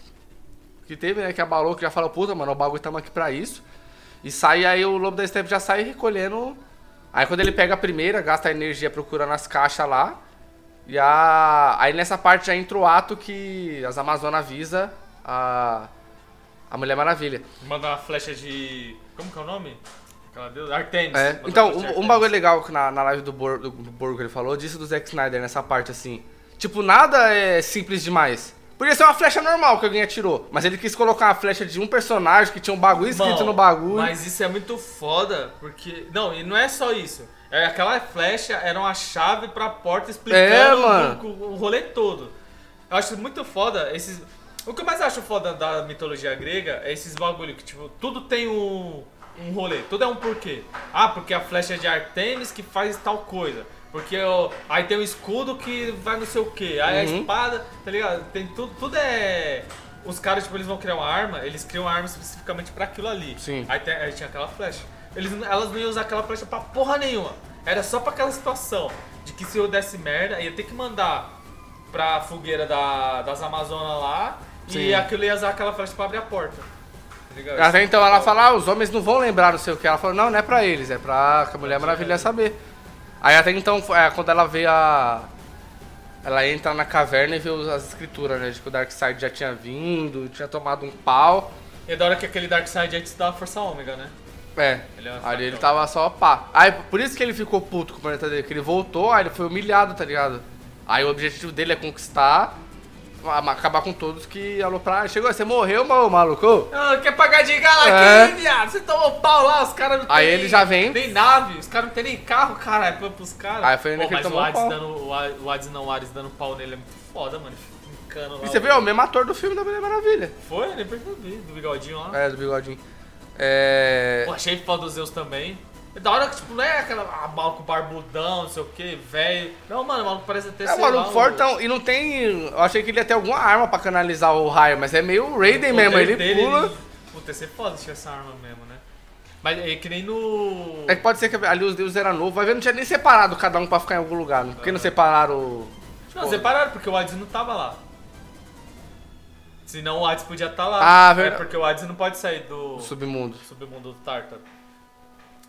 A: Que teve, né? Que abalou, que já falou, puta, mano, o bagulho tamo aqui pra isso. E sai aí o Lobo da Steppe já sai recolhendo. Aí quando ele pega a primeira, gasta a energia procurando as caixas lá. E a. Aí nessa parte já entra o ato que as Amazonas avisa a. A Mulher Maravilha.
B: Manda uma flecha de. Como que é o nome? Aquela deusa? Artemis.
A: É, então, um, um bagulho legal que na, na live do, Bor, do, do Borgo que ele falou, disso do Zack Snyder nessa parte assim. Tipo, nada é simples demais. Podia ser uma flecha normal que alguém atirou, mas ele quis colocar uma flecha de um personagem que tinha um bagulho escrito
B: Irmão,
A: no bagulho.
B: Mas isso é muito foda, porque. Não, e não é só isso. É, aquela flecha era uma chave pra porta explicando
A: É.
B: O, o rolê todo. Eu acho muito foda esses. O que eu mais acho foda da mitologia grega é esses bagulho que, tipo, tudo tem um, um rolê, tudo é um porquê. Ah, porque a flecha é de Artemis que faz tal coisa. Porque o- aí tem o escudo que vai não sei o que. Aí a
A: Uhum.
B: espada, tá ligado? Tem tudo, tudo é. Os caras, tipo, eles vão criar uma arma, eles criam uma arma especificamente pra aquilo ali.
A: Sim.
B: Aí, tem- aí tinha aquela flecha. Eles, elas não iam usar aquela flecha pra porra nenhuma. Era só pra aquela situação. De que se eu desse merda, ia ter que mandar pra fogueira da, das Amazonas lá.
A: Sim.
B: E aquilo ia usar aquela flecha pra abrir a porta. Tá?
A: Até então ela fala, ah, os homens não vão lembrar não sei o que. Ela falou, não, não é pra eles, é pra a Mulher Maravilha saber. Aí até então, é, quando ela vê a. Ela entra na caverna e vê as escrituras, né? De que o Darkseid já tinha vindo, tinha tomado um pau.
B: E da hora que aquele Darkseid antes da Força Ômega, né?
A: É,
B: Ele é
A: ali ele tava só pá. Aí por isso que ele ficou puto com o planeta dele, que ele voltou, aí ele foi humilhado, tá ligado? Aí o objetivo dele é conquistar, acabar com todos que alopraram. Chegou, você morreu, meu maluco?
B: Ah, quer pagar de gala
A: É.
B: aqui, viado? Você tomou pau lá, os caras não
A: Aí
B: tem
A: ele já vem.
B: Nem nave, os caras não tem nem carro, cara. É pros caras.
A: Aí foi que ele
B: mas o
A: tomou um
B: Hades
A: pau.
B: dando. O Hades- o não, o Ares dando pau nele é muito foda, mano. lá.
A: E você vê, é o mesmo ator do filme da Mulher Maravilha.
B: Foi? Nem percebi. Do bigodinho lá.
A: É, do bigodinho. É.
B: Pô, achei foda dos Zeus também. É Da hora que, tipo, não é aquela ah, maluco barbudão, não sei o que, velho. Não, mano, o maluco parece até
A: É, o maluco fortão. E não tem. Eu achei que ele ia ter alguma arma pra canalizar o raio, mas é meio Raiden mesmo. Ele
B: dele,
A: pula.
B: Ele... Puta, foda se tivesse essa arma mesmo, né? Mas é que nem no.
A: É que pode ser que ali os deuses eram novos. Vai ver, não tinha nem separado cada um pra ficar em algum lugar. Por que não separaram o.
B: Não, separaram, porque o Hades não tava lá. Senão o Hades podia estar lá.
A: Ah,
B: É
A: verdade.
B: porque o Hades não pode sair do
A: submundo?
B: submundo do Tártaro.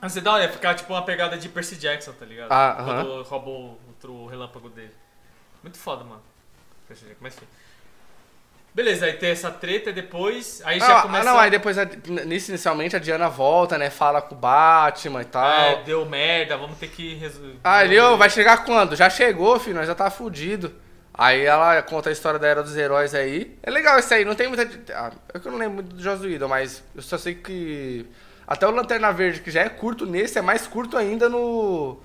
B: Você dá, ia ficar tipo uma pegada de Percy Jackson, tá ligado?
A: Ah,
B: Quando roubou o, o relâmpago dele. Muito foda, mano. Percy Jackson, mas enfim. Beleza, aí tem essa treta e depois. Aí já
A: Ah,
B: começa.
A: ah, não, aí depois, a- nisso, inicialmente, a Diana volta, né? Fala com o Batman e tal.
B: É, deu merda, vamos ter que resolver.
A: Ah, ele, vai chegar quando? Já chegou, filho, nós já tá fudido. Aí ela conta a história da Era dos Heróis aí. É legal isso aí, não tem muita. Ah, é que eu não lembro muito do Joss Whedon, mas eu só sei que. Até o Lanterna Verde, que já é curto nesse, é mais curto ainda no.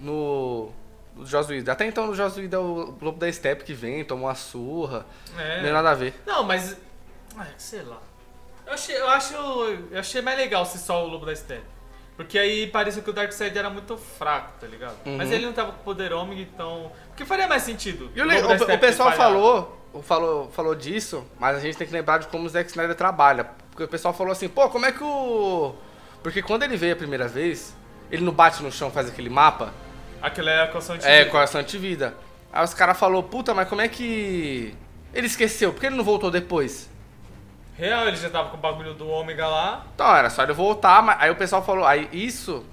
A: No. No Whedon. Até então no Whedon é o Lobo da Steppe que vem, toma uma surra.
B: É.
A: Não tem nada a ver.
B: Não, mas. Ah, sei lá. Eu achei, eu acho. Eu achei mais legal se só o Lobo da Steppe. Porque aí parecia que o Darkseid era muito fraco, tá ligado?
A: Uhum.
B: Mas ele não tava com poder ômega, então. Porque faria mais sentido.
A: E o,
B: o
A: le- o- o pessoal falou, o- falou, falou disso, mas a gente tem que lembrar de como o Zack Snyder trabalha. Porque o pessoal falou assim, pô, como é que o. Porque quando ele veio a primeira vez, ele não bate no chão, faz aquele mapa.
B: Aquilo é a equação de
A: É, coração de vida. Aí os caras falaram, puta, mas como é que. Ele esqueceu, por que ele não voltou depois?
B: Real, ele já tava com o bagulho do ômega lá.
A: Então, era só ele voltar, mas aí o pessoal falou, aí isso,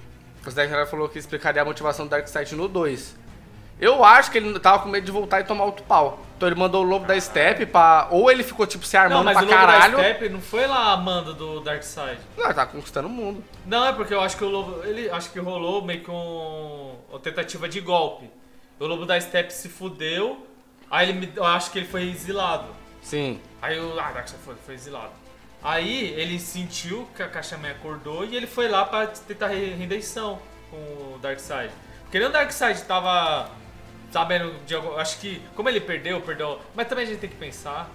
A: o Zack Snyder falou que explicaria a motivação do Darkseid no 2. Eu acho que ele tava com medo de voltar e tomar outro pau. Então ele mandou o Lobo da Steppe pra... Ou ele ficou, tipo, se
B: Não,
A: armando
B: mas
A: pra
B: o Lobo
A: caralho.
B: da Steppe não foi lá a manda do Darkseid.
A: Não, ele tá conquistando o mundo.
B: Não, é porque eu acho que o Lobo. Ele acho que rolou meio que um, uma tentativa de golpe. O Lobo da Steppe se fudeu. Aí ele me- eu acho que ele foi exilado.
A: Sim.
B: Aí o. Ah, Darkseid foi, foi exilado. Aí ele sentiu que a Caixa Man acordou e ele foi lá pra tentar re- redenção com o Darkseid. Porque nem o Darkseid tava sabendo de. Acho que. Como ele perdeu, perdeu. Mas também a gente tem que pensar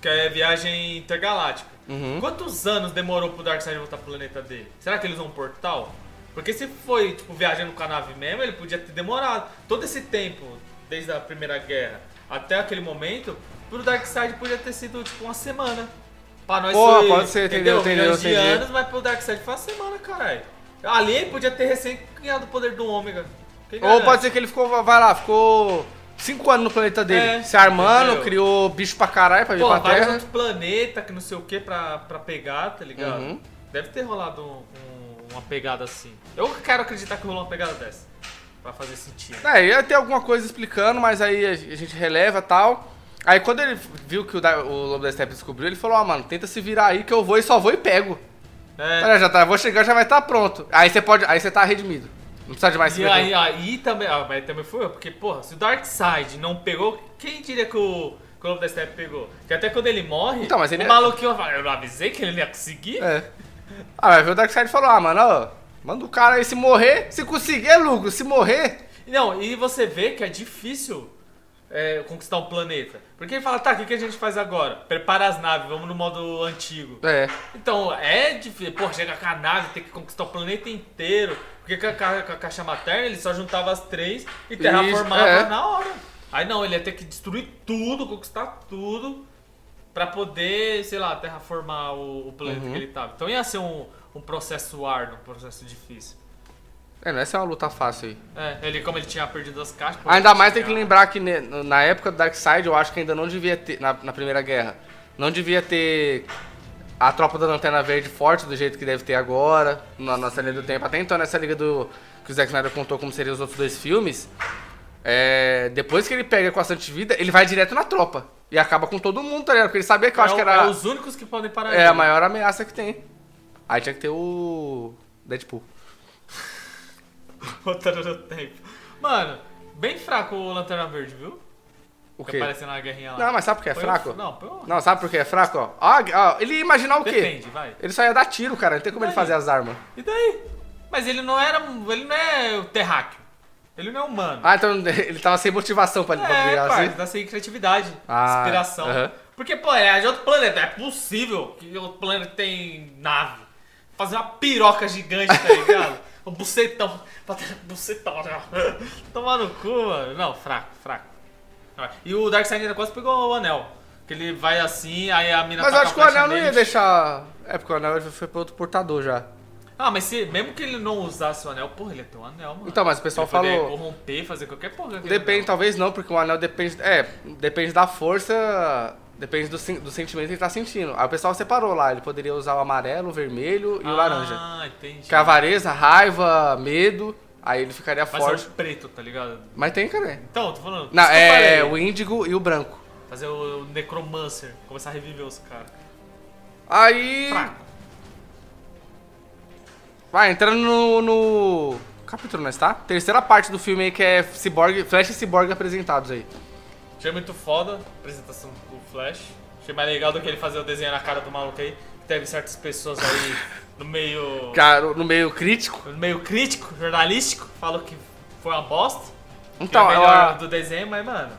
B: que é viagem intergaláctica.
A: Uhum.
B: Quantos anos demorou pro Darkseid voltar pro planeta dele? Será que eles usam um portal? Porque se foi, tipo, viajando com a nave mesmo, ele podia ter demorado. Todo esse tempo, desde a Primeira Guerra até aquele momento, pro Darkseid podia ter sido, tipo, uma semana. Pra nós
A: Pô,
B: foi,
A: pode ser, entendeu, entendeu,
B: de
A: entendi.
B: anos, mas pro Darkseid foi uma semana, caralho. Ali ele podia ter recém ganhado o poder do Ômega. Quem
A: Ou
B: garante?
A: pode ser que ele ficou, vai lá, ficou cinco anos no planeta dele.
B: É,
A: se armando,
B: entendeu?
A: criou bicho pra caralho pra vir
B: Pô,
A: pra Terra.
B: outros planetas que não sei o que pra, pra pegar, tá ligado?
A: Uhum.
B: Deve ter rolado um- um- uma pegada assim. Eu quero acreditar que rolou uma pegada dessa. Pra fazer sentido.
A: É, ia ter alguma coisa explicando, mas aí a gente releva e tal. Aí quando ele viu que o, o Lobo da Steppe descobriu, ele falou, ó, mano, tenta se virar aí que eu vou e só vou e pego.
B: É.
A: Olha, já tá, vou chegar, já vai estar pronto. Aí você pode, aí você tá redimido. Não precisa de mais
B: E aí, aí também. Ah, mas também foi eu, porque, porra, se o Darkseid não pegou, quem diria que o, que o Lobo da Steppe pegou? Que até quando ele morre,
A: Então, mas ele
B: o
A: é-
B: maluquinho fala, eu avisei que ele não ia conseguir?
A: É. Ah, ver o Darkseid falou, ah, mano, ó, manda o cara aí se morrer, se conseguir é lucro, se morrer...
B: Não, e você vê que é difícil é, conquistar um planeta. Porque ele fala, tá, o que, que a gente faz agora? Prepara as naves, vamos no modo antigo.
A: É.
B: Então, é difícil. Pô, chega com a nave, tem que conquistar o planeta inteiro. Porque com a, ca- com a caixa materna ele só juntava as três e terraformava
A: é.
B: na hora. Aí não, ele ia ter que destruir tudo, conquistar tudo. Pra poder, sei lá, terraformar o, o planeta
A: Uhum.
B: que ele tava. Então ia ser um, um processo árduo, um processo difícil.
A: É, não essa é uma luta fácil aí.
B: É, ele, como ele tinha perdido as caixas.
A: Ainda mais tem que lembrar que ne- na época do Darkseid, eu acho que ainda não devia ter, na, na Primeira Guerra, não devia ter a tropa da Lanterna Verde forte do jeito que deve ter agora, na nossa linha do tempo. Até então, nessa liga do que o Zack Snyder contou como seriam os outros dois filmes, é, depois que ele pega com a Santa Vida, ele vai direto na tropa. E acaba com todo mundo, tá ligado? Porque ele sabia que eu
B: é,
A: acho que era
B: é os únicos que podem parar
A: é
B: ele.
A: a maior ameaça que tem. Aí tinha que ter o Deadpool. [LAUGHS]
B: Voltando no tempo. Mano, bem fraco o Lanterna Verde, viu?
A: O
B: Fica
A: quê?
B: aparecendo na guerrinha lá.
A: Não, mas sabe por que é
B: Põe o-
A: fraco?
B: Não, põe
A: Não, sabe por que é fraco? Ó, ó, ó, ele ia imaginar o quê?
B: Defende, vai.
A: Ele só ia dar tiro, cara. Não tem como ele fazer as armas.
B: E daí? Mas ele não era. Ele não é o terráqueo. Ele não é humano.
A: Ah, então [LAUGHS] ele tava sem motivação pra, pra
B: é,
A: brigar
B: pai,
A: assim?
B: ele tá sem criatividade,
A: Ah,
B: inspiração.
A: aham.
B: Porque, pô, é de outro planeta. É possível que outro planeta tem nave. Fazer uma piroca gigante, tá ligado? [LAUGHS] um bucetão. Bucetão? [LAUGHS] Tomar no cu, mano. Não, fraco, fraco. E o Darkseid ainda quase pegou o anel. Que ele vai assim, aí a mina
A: Mas eu acho que o anel não ia deixar. É, porque o anel foi pro outro portador já.
B: Ah, mas se, mesmo que ele não usasse o anel, porra, ele ia ter um anel, mano.
A: Então, mas o pessoal
B: Ele
A: falou-
B: corromper, fazer qualquer porra.
A: Depende,
B: anel.
A: talvez não, porque o anel depende. É, depende da força. Depende do, do sentimento que ele tá sentindo. Aí o pessoal separou lá. Ele poderia usar o amarelo, o vermelho e o laranja.
B: Ah, entendi.
A: Que é avareza, raiva, medo. Aí ele ficaria
B: Mas
A: forte.
B: é o preto, tá ligado?
A: Mas tem, cadê?
B: Então, tô falando.
A: Não, é o índigo e o branco.
B: Fazer o Necromancer, começar a reviver os caras.
A: Aí.
B: Fraco.
A: Vai, entrando no, no capítulo, nós tá? Terceira parte do filme aí que é Cyborg, Flash e Cyborg apresentados aí.
B: Achei muito foda a apresentação do Flash. Achei mais legal do que ele fazer o desenho na cara do maluco aí. Teve certas pessoas aí no meio.
A: Cara, no meio crítico.
B: no meio crítico, jornalístico, falou que foi uma bosta.
A: Então,
B: é melhor
A: ela-
B: do desenho, mas, mano.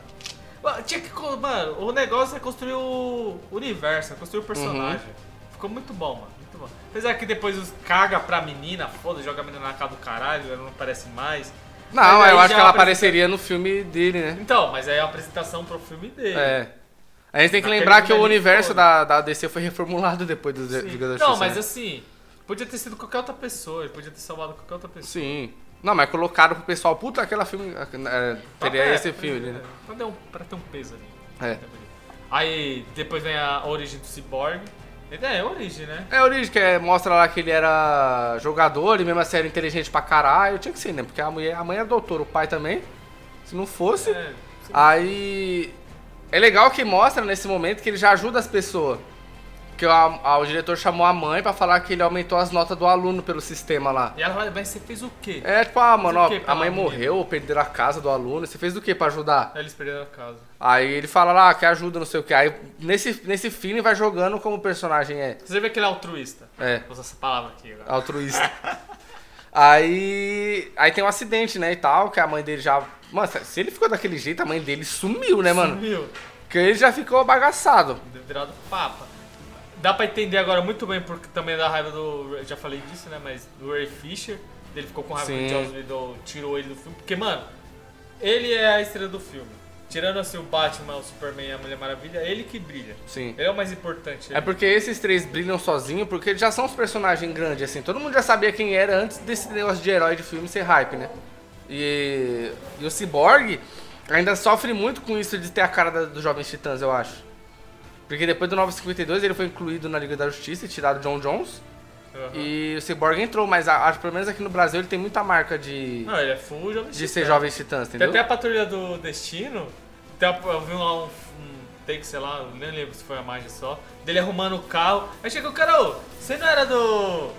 B: Tinha que. Mano, o negócio é construir o universo, é construir o personagem.
A: Uhum.
B: Ficou muito bom, mano. Muito bom. Apesar que depois os caga pra menina, foda, joga a menina na cara do caralho, ela não aparece mais.
A: Não, eu acho que ela
B: apresenta-
A: apareceria no filme dele, né?
B: Então, mas aí é a apresentação pro filme dele.
A: É. A gente tem que lembrar que o universo da, da DC foi reformulado depois do
B: Sim.
A: Liga da
B: Não, mas
A: né?
B: assim, podia ter sido qualquer outra pessoa, ele podia ter salvado qualquer outra pessoa.
A: Sim. Não, mas colocaram pro pessoal, puta, aquela filme. É, teria
B: É,
A: esse
B: é,
A: filme,
B: é,
A: né?
B: Pra, ter um, pra ter um peso ali.
A: É.
B: Aí depois vem a origem do Cyborg. É, é origem, né?
A: É origem, que é, mostra lá que ele era jogador e mesmo assim era inteligente pra caralho. Tinha que ser, né? Porque a, mulher, a mãe é doutora, o pai também. Se não fosse.
B: É,
A: Aí. É legal que mostra nesse momento que ele já ajuda as pessoas. Que a- a- o diretor chamou a mãe pra falar que ele aumentou as notas do aluno pelo sistema lá.
B: E ela vai, mas você fez o quê?
A: É tipo, ah, mano,
B: o
A: ó,
B: quê
A: a mãe morreu, perderam a casa do aluno. Você fez o que pra ajudar?
B: Eles perderam a casa.
A: Aí ele fala lá que ajuda, não sei o que. Aí nesse, nesse filme vai jogando como o personagem é.
B: Você vê que ele é altruísta.
A: É.
B: Vou usar essa palavra aqui agora.
A: altruísta. [LAUGHS] aí. Aí tem um acidente, né, e tal, que a mãe dele já. Mano, se ele ficou daquele jeito, a mãe dele sumiu, né, mano?
B: Sumiu.
A: Porque ele já ficou bagaçado.
B: Virado papa. Dá pra entender agora muito bem porque também dá raiva do. Já falei disso, né? Mas do Ray Fisher. Ele ficou com raiva
A: Sim.
B: que o Joss Whedon tirou ele do filme. Porque, mano, ele é a estrela do filme. Tirando assim o Batman, o Superman e a Mulher Maravilha, é ele que brilha.
A: Sim.
B: Ele é o mais importante.
A: É porque esses três brilham sozinhos, porque eles já são os personagens grandes, assim. Todo mundo já sabia quem era antes desse negócio de herói de filme ser hype, né? E, e o Cyborg ainda sofre muito com isso de ter a cara da- dos Jovens Titãs, eu acho. Porque depois do 952 ele foi incluído na Liga da Justiça e tirado John Jones.
B: Aham.
A: E o Cyborg entrou, mas acho que pelo menos aqui no Brasil ele tem muita marca de,
B: Não, ele é full jovem
A: de ser. Jovens Titãs,
B: Tem
A: entendeu?
B: até a Patrulha do Destino. Tem a- eu vi lá um, um take, sei lá, eu nem lembro se foi a imagem só. Dele arrumando o carro. Aí chegou o cara, ô, você não era do.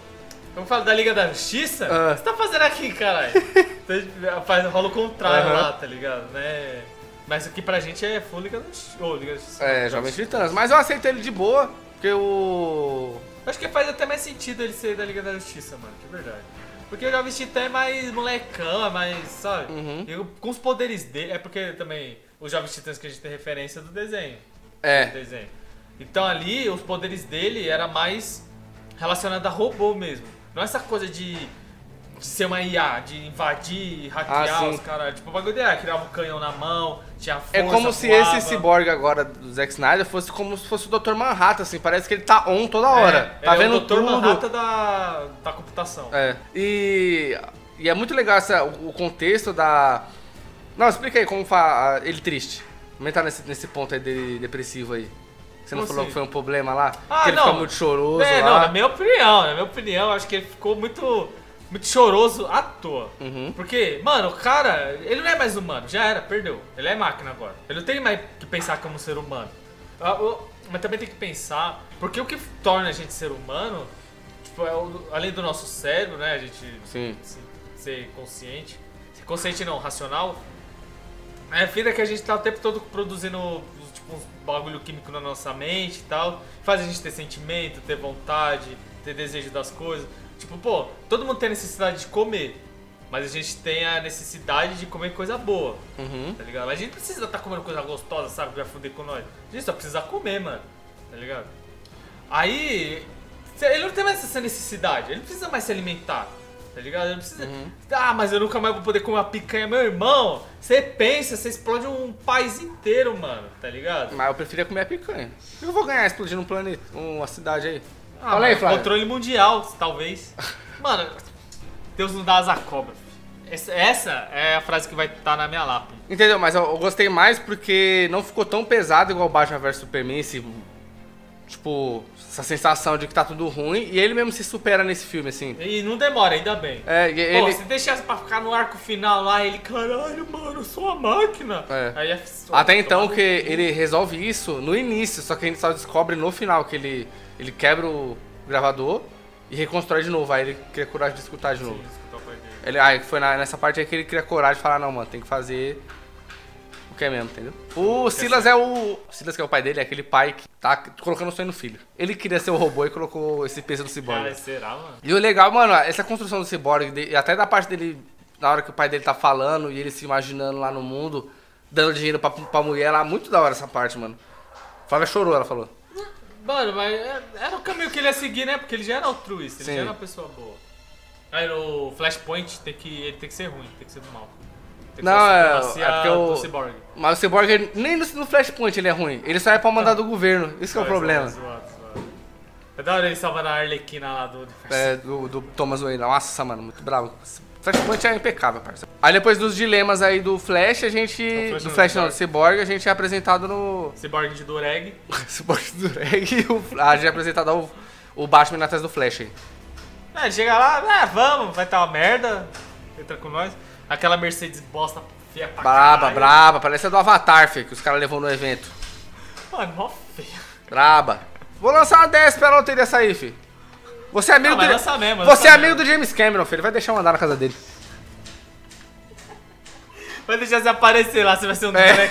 B: Como fala, da Liga da Justiça? O
A: Ah.
B: que você tá fazendo aqui, caralho? [LAUGHS] Então, faz, rola o contrário
A: Aham.
B: lá, tá ligado? Né? Mas aqui pra gente é full Liga da Justiça. Ô, Liga da Justiça.
A: É, Jovens Titãs. Mas eu aceito ele de boa, porque o.
B: Acho que faz até mais sentido ele ser da Liga da Justiça, mano, de verdade. Porque o Jovem Titã é mais molecão, é mais, sabe?
A: Uhum.
B: Com os poderes dele. É porque também os Jovens Titãs que a gente tem referência do desenho. do
A: É.
B: desenho. Então ali, os poderes dele era mais relacionado a robô mesmo. Não essa coisa de, de ser uma IA, de invadir, hackear
A: Ah,
B: os caras. Tipo, o bagulho dele, ah, criava o canhão na mão, tinha força,
A: É como se
B: voava.
A: esse cyborg agora do Zack Snyder fosse como se fosse o Dr. Manhattan, assim. Parece que ele tá on toda hora.
B: É,
A: tá vendo
B: é o Dr.
A: tudo.
B: Manhattan da, da computação.
A: É. E, e é muito legal essa, o, o contexto da. Não, explica aí como fa... ele triste. Vamos entrar nesse, nesse ponto aí de, depressivo aí. Você não
B: Como
A: falou
B: assim?
A: que foi um problema lá?
B: Ah,
A: que ele
B: não.
A: ficou muito choroso
B: É,
A: lá.
B: não, na minha opinião, na minha opinião, acho que ele ficou muito, muito choroso à toa.
A: Uhum.
B: Porque, mano, o cara, ele não é mais humano, já era, perdeu. Ele é máquina agora. Ele não tem mais que pensar como ser humano. Ah, Mas também tem que pensar, porque o que torna a gente ser humano, tipo, é o- além do nosso cérebro, né, a gente
A: Sim.
B: se- ser consciente, ser consciente não, racional, é a vida que a gente tá o tempo todo produzindo tipo, uns bagulho químico na nossa mente e tal. Faz a gente ter sentimento, ter vontade, ter desejo das coisas. Tipo, pô, todo mundo tem necessidade de comer. Mas a gente tem a necessidade de comer coisa boa,
A: Uhum.
B: tá ligado? Mas a gente não precisa estar comendo coisa gostosa, sabe? Que vai foder com nós. A gente só precisa comer, mano. Tá ligado? Aí. Ele não tem mais essa necessidade. Ele não precisa mais se alimentar. Tá ligado? Ele não precisa.
A: Uhum.
B: Ah, mas eu nunca mais vou poder comer uma picanha, meu irmão. Você pensa, você explode um país inteiro, mano. Tá ligado?
A: Mas eu preferia comer a picanha. Eu vou ganhar explodindo um planeta, uma cidade aí?
B: Ah,
A: Fala aí, Flávio.
B: Controle mundial, talvez. [LAUGHS] Mano, Deus não dá asa à cobra. Essa, essa é a frase que vai estar na minha lápide.
A: Entendeu? Mas eu, eu gostei mais porque não ficou tão pesado igual Batman vs Superman, esse. Tipo, essa sensação de que tá tudo ruim. E ele mesmo se supera nesse filme, assim.
B: E não demora, ainda bem.
A: É, e
B: Pô,
A: ele.
B: se deixasse pra ficar no arco final lá, ele, caralho, mano, eu sou uma máquina.
A: É.
B: Aí é
A: Até então que ele resolve isso no início, só que a gente só descobre no final que ele, ele quebra o gravador e reconstrói de novo. Aí ele cria coragem de escutar de novo.
B: Sim, escutar.
A: Ele, aí foi na- nessa parte aí que ele cria coragem de falar, não, mano, tem que fazer o que é mesmo, entendeu? O Silas é o. o Silas, que é o pai dele, é aquele pai que tá colocando o sonho no filho. Ele queria ser o robô e colocou esse peso do ciborgue.
B: Cara, será, mano?
A: E o legal, mano, essa construção do ciborgue, de- até da parte dele, na hora que o pai dele tá falando e ele se imaginando lá no mundo, dando dinheiro pra, pra mulher lá, muito da hora essa parte, mano. Flávia chorou, ela falou.
B: Mano, mas é- era o caminho que ele ia seguir, né? Porque ele já era altruísta, ele
A: Sim.
B: já era uma pessoa boa. Aí no Flashpoint tem que, ele tem que ser ruim, tem que ser do mal. Tem que
A: Não,
B: ser
A: é-
B: supremacia
A: é porque o-
B: do Cyborg.
A: Mas o ele- nem no, no Flashpoint ele é ruim. Ele só é pra mandar do governo. Isso que é o
B: Ah,
A: problema.
B: zoado, zoado. É da hora ele salvar a Arlequina lá do...
A: É, do, do Thomas Wayne. Nossa, mano, muito bravo. Flashpoint é impecável, parceiro. Aí depois dos dilemas aí do Flash, a gente.
B: Flash
A: do
B: não,
A: Flash não, do
B: Cyborg.
A: A gente é apresentado no.
B: Cyborg de Dureg. [LAUGHS]
A: Cyborg do Reg e o. A gente é apresentado ao, o Batman atrás do Flash aí.
B: É, chega lá, ah, vamos, vai estar uma merda. Entra com nós. Aquela Mercedes bosta feia pra
A: Braba,
B: caralho.
A: braba. Parece a do Avatar, filho, que os caras levou no evento.
B: Mano, mó feia.
A: Braba. Vou lançar uma 10 pra loteria sair, filho. Você é amigo
B: Não,
A: do.
B: mesmo,
A: Você é amigo
B: mesmo.
A: do James Cameron, filho. Vai deixar eu andar na casa dele.
B: Vai deixar você aparecer lá, você vai ser um
A: É.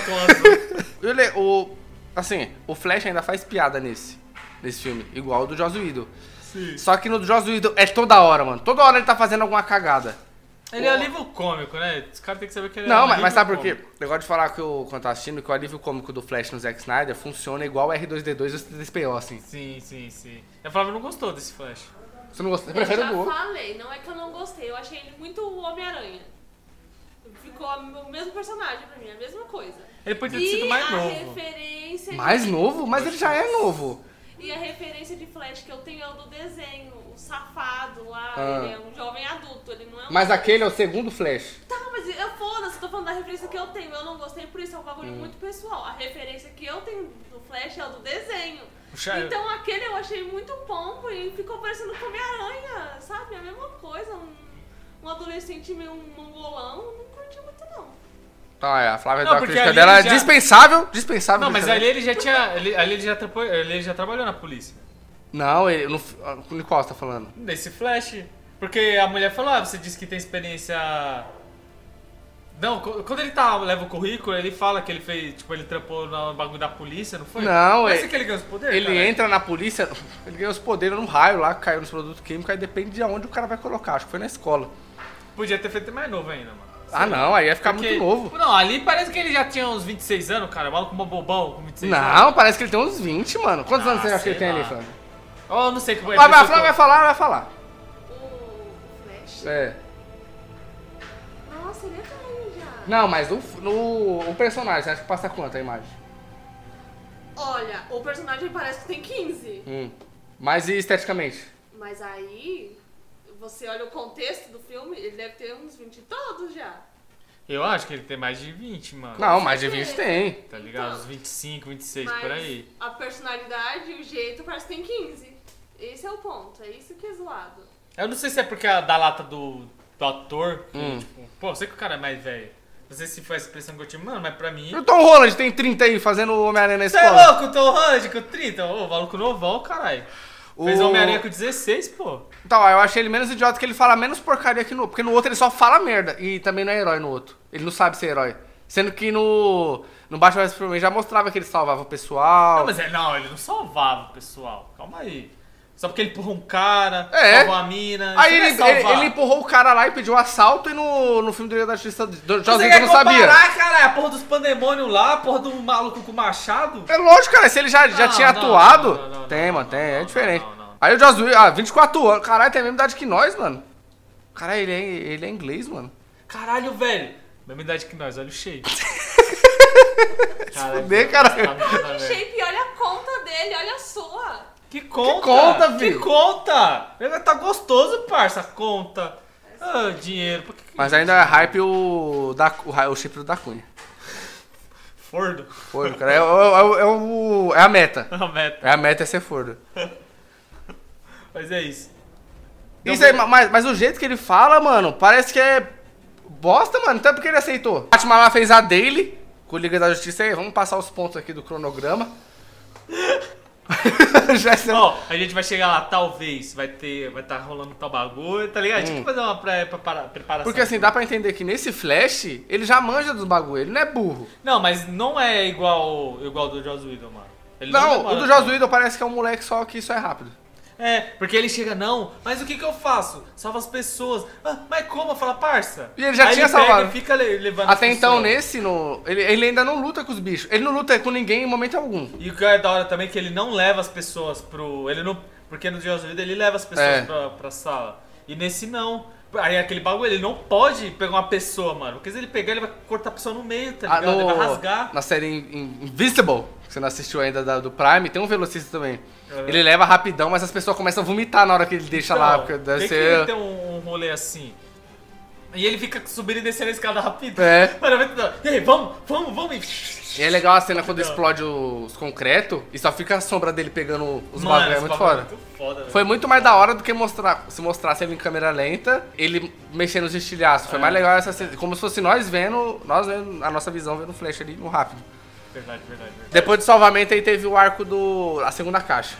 A: o [LAUGHS] o. Assim, o Flash ainda faz piada nesse. Nesse filme. Igual o do Joss Whedon.
B: Sim.
A: Só que no do Joss Whedon é toda hora, mano. Toda hora ele tá fazendo alguma cagada.
B: Ele é alívio cômico, né? Os caras têm que saber que ele é
A: Não, mas, mas sabe por quê? Eu gosto de falar que eu, quando tá assistindo, que o alívio cômico do Flash no Zack Snyder funciona igual o R2D2 e o C3PO, assim.
B: Sim, sim, sim. A Flávia não gostou desse Flash.
A: Você não gostou?
E: Eu
A: prefere
E: já
A: o do outro?
E: falei, não é que eu não gostei, eu achei ele muito Homem-Aranha. Ficou o mesmo personagem pra mim, a mesma coisa.
B: Ele podia ter sido mais
E: a
B: novo.
E: referência.
A: Mais novo? Mas ele já é novo.
E: E a referência de Flash que eu tenho é o do desenho, o safado lá,
A: Ah.
E: ele é um jovem adulto, ele não é um.
A: Mas aquele é o segundo Flash.
E: Tá, mas eu foda-se, tô falando da referência que eu tenho, eu não gostei por isso, é um bagulho
A: Hum.
E: muito pessoal. A referência que eu tenho do Flash é o do desenho.
B: Puxa,
E: Então aquele eu achei muito pombo e ficou parecendo com Homem-Aranha, sabe? A mesma coisa, um, um adolescente meio mongolão, não curti muito não.
A: Então, é, a Flávia
B: Não,
A: da
B: porque
A: crítica
B: ali
A: dela é
B: já-
A: dispensável. Dispensável.
B: Não, mas ali ele já tinha. ele- ali ele já, ele já trabalhou na polícia.
A: Não, ele. No, no qual você tá falando?
B: Nesse Flash. Porque a mulher falou, ah, você disse que tem experiência. Não, quando ele tá, leva o currículo, ele fala que ele fez, tipo, ele trampou no bagulho da polícia, não foi?
A: Não, é-
B: que ele ganhou os poderes,
A: Ele
B: caralho?
A: entra na polícia, [LAUGHS] ele ganha os poderes num raio lá, caiu nos produtos químicos, aí depende de onde o cara vai colocar. Acho que foi na escola.
B: Podia ter feito mais novo ainda, mano.
A: Ah, não, aí ia ficar
B: Porque-
A: muito novo.
B: Não, ali parece que ele já tinha uns 26 anos, cara. Maluco como bobão com 26 anos.
A: Não, parece que ele tem uns 20, mano. Quantos
B: Ah,
A: anos você acha que ele tem ali,
B: lá.
A: Flávio?
B: Oh, eu não sei como é
A: Vai, vai,
B: que
A: Flávio vai falar, vai falar.
E: O, o Flash.
A: É.
E: Nossa, ele é velho já.
A: Não, mas no, no o personagem, você acha que passa quanto a imagem?
E: Olha, o personagem parece que tem 15.
A: Hum. Mas e esteticamente?
E: Mas aí, você olha o contexto do filme, ele deve ter uns 20 e todos já.
B: Eu acho que ele tem mais de 20, mano.
A: Não, mais de 20 tem.
B: Tá ligado?
E: Então.
B: Uns 25, 26,
E: Mas
B: por aí.
E: a personalidade e o jeito parece que tem 15. Esse é o ponto, é isso que é zoado.
B: Eu não sei se é porque é da lata do, do ator. que,
A: Hum.
B: tipo, pô, eu sei que o cara é mais velho. Não sei se foi essa expressão que eu tive, mano, mas pra mim.
A: E o Tom Holland tem 30 aí, fazendo o Homem-Aranha na
B: Você é
A: escola.
B: louco, o Tom Holland com 30? Ô, maluco novão, caralho. Fez
A: O-
B: Homem-Aranha com 16, pô.
A: Então, eu achei ele menos idiota que ele fala menos porcaria que no outro. Porque no outro ele só fala merda. E também não é herói no outro. Ele não sabe ser herói. Sendo que no. No Batman vs Superman já mostrava que ele salvava o pessoal.
B: Não, mas é, não, ele não salvava o pessoal. Calma aí. Só porque ele empurrou um cara,
A: É.
B: salvou a mina.
A: Aí ele,
B: é
A: ele,
B: salvar.
A: ele empurrou o cara lá e pediu assalto e no, no filme do Liga da Justiça do eu não sabia.
B: cara, a porra dos pandemônios lá, a porra do maluco com o machado?
A: É lógico, cara, se ele já, já
B: Não,
A: tinha
B: não,
A: atuado.
B: não, não, não,
A: tem,
B: não,
A: mano,
B: não,
A: tem, é diferente.
B: não, não.
A: Aí o Josué, ah, 24 anos. Caralho, tem a mesma idade que nós, mano. Caralho, ele é, ele é inglês, mano.
B: Caralho, velho. Mesma idade que nós, olha o shape. [LAUGHS] Caralho,
A: fuder, cara.
B: tá muito nada a ver.
E: Shape, olha a conta dele, olha a sua.
B: Que conta?
A: conta,
B: Que
A: filho?
B: conta? Ele tá gostoso, parça, conta. Ah, dinheiro. Que que-
A: Mas ainda é hype o, da, o, o chip do da Cunha.
B: Fordo.
A: Fordo, cara. É, o- é, o- é, o- é a meta.
B: A meta.
A: É a meta é ser Fordo. [LAUGHS]
B: Mas é isso.
A: Isso aí, mas, mas o jeito que ele fala, mano, parece que é bosta, mano. Então é porque ele aceitou. Batman lá fez a Daily com o Liga da Justiça aí. Vamos passar os pontos aqui do cronograma. [LAUGHS] [LAUGHS] Já.
B: Ó, a gente vai chegar lá, talvez, vai ter, vai estar rolando tal bagulho, tá ligado? A gente tem que fazer uma pré prepara- preparação.
A: Porque assim, dá pra entender que nesse Flash, ele já manja dos bagulho, ele não é burro.
B: Não, mas não é igual igual do Joss Whedon, mano. Ele
A: Não,
B: demora
A: o do. Joss Whedon parece que é um moleque só que isso é rápido.
B: É, porque ele chega, não, mas o que que eu faço? Salva as pessoas. Ah, mas como? Fala, parça.
A: E ele já
B: Aí
A: tinha
B: ele pega
A: salvado.
B: e fica le- levando as
A: Até então,
B: pessoas.
A: nesse, no, ele, ele ainda não luta com os bichos. Ele não luta com ninguém em momento algum.
B: E o que é da hora também é que ele não leva as pessoas pro. Ele não. Porque no Joss Whedon ele leva as pessoas
A: É.
B: pra, pra sala. E nesse não. Aí aquele bagulho, ele não pode pegar uma pessoa, mano. Porque se ele pegar, ele vai cortar a pessoa no meio, tá
A: Ah,
B: ligado? Ele vai rasgar.
A: Na série In- In- Invisible, que você não assistiu ainda da- do Prime, tem um velocista também.
B: Uhum.
A: Ele leva rapidão, mas as pessoas começam a vomitar na hora que ele deixa lá.
B: Então,
A: Porque deve
B: tem que
A: ser.
B: ter um, um rolê assim. E ele fica subindo e descendo a escada rápido.
A: É. [LAUGHS]
B: É. E aí, vamos, vamos, vamos.
A: E é legal a cena quando explode os concreto e só fica a sombra dele pegando os
B: Mano,
A: bagulho. É
B: esse
A: muito foda.
B: muito foda, velho.
A: Foi muito mais da hora do que mostrar, se mostrasse ele em câmera lenta, ele mexendo os estilhaços. Foi
B: É.
A: mais legal essa cena. Como se fosse nós vendo, nós vendo, a nossa visão vendo o flash ali no rápido.
B: Verdade, verdade, verdade.
A: Depois do salvamento aí teve o arco do. a segunda caixa.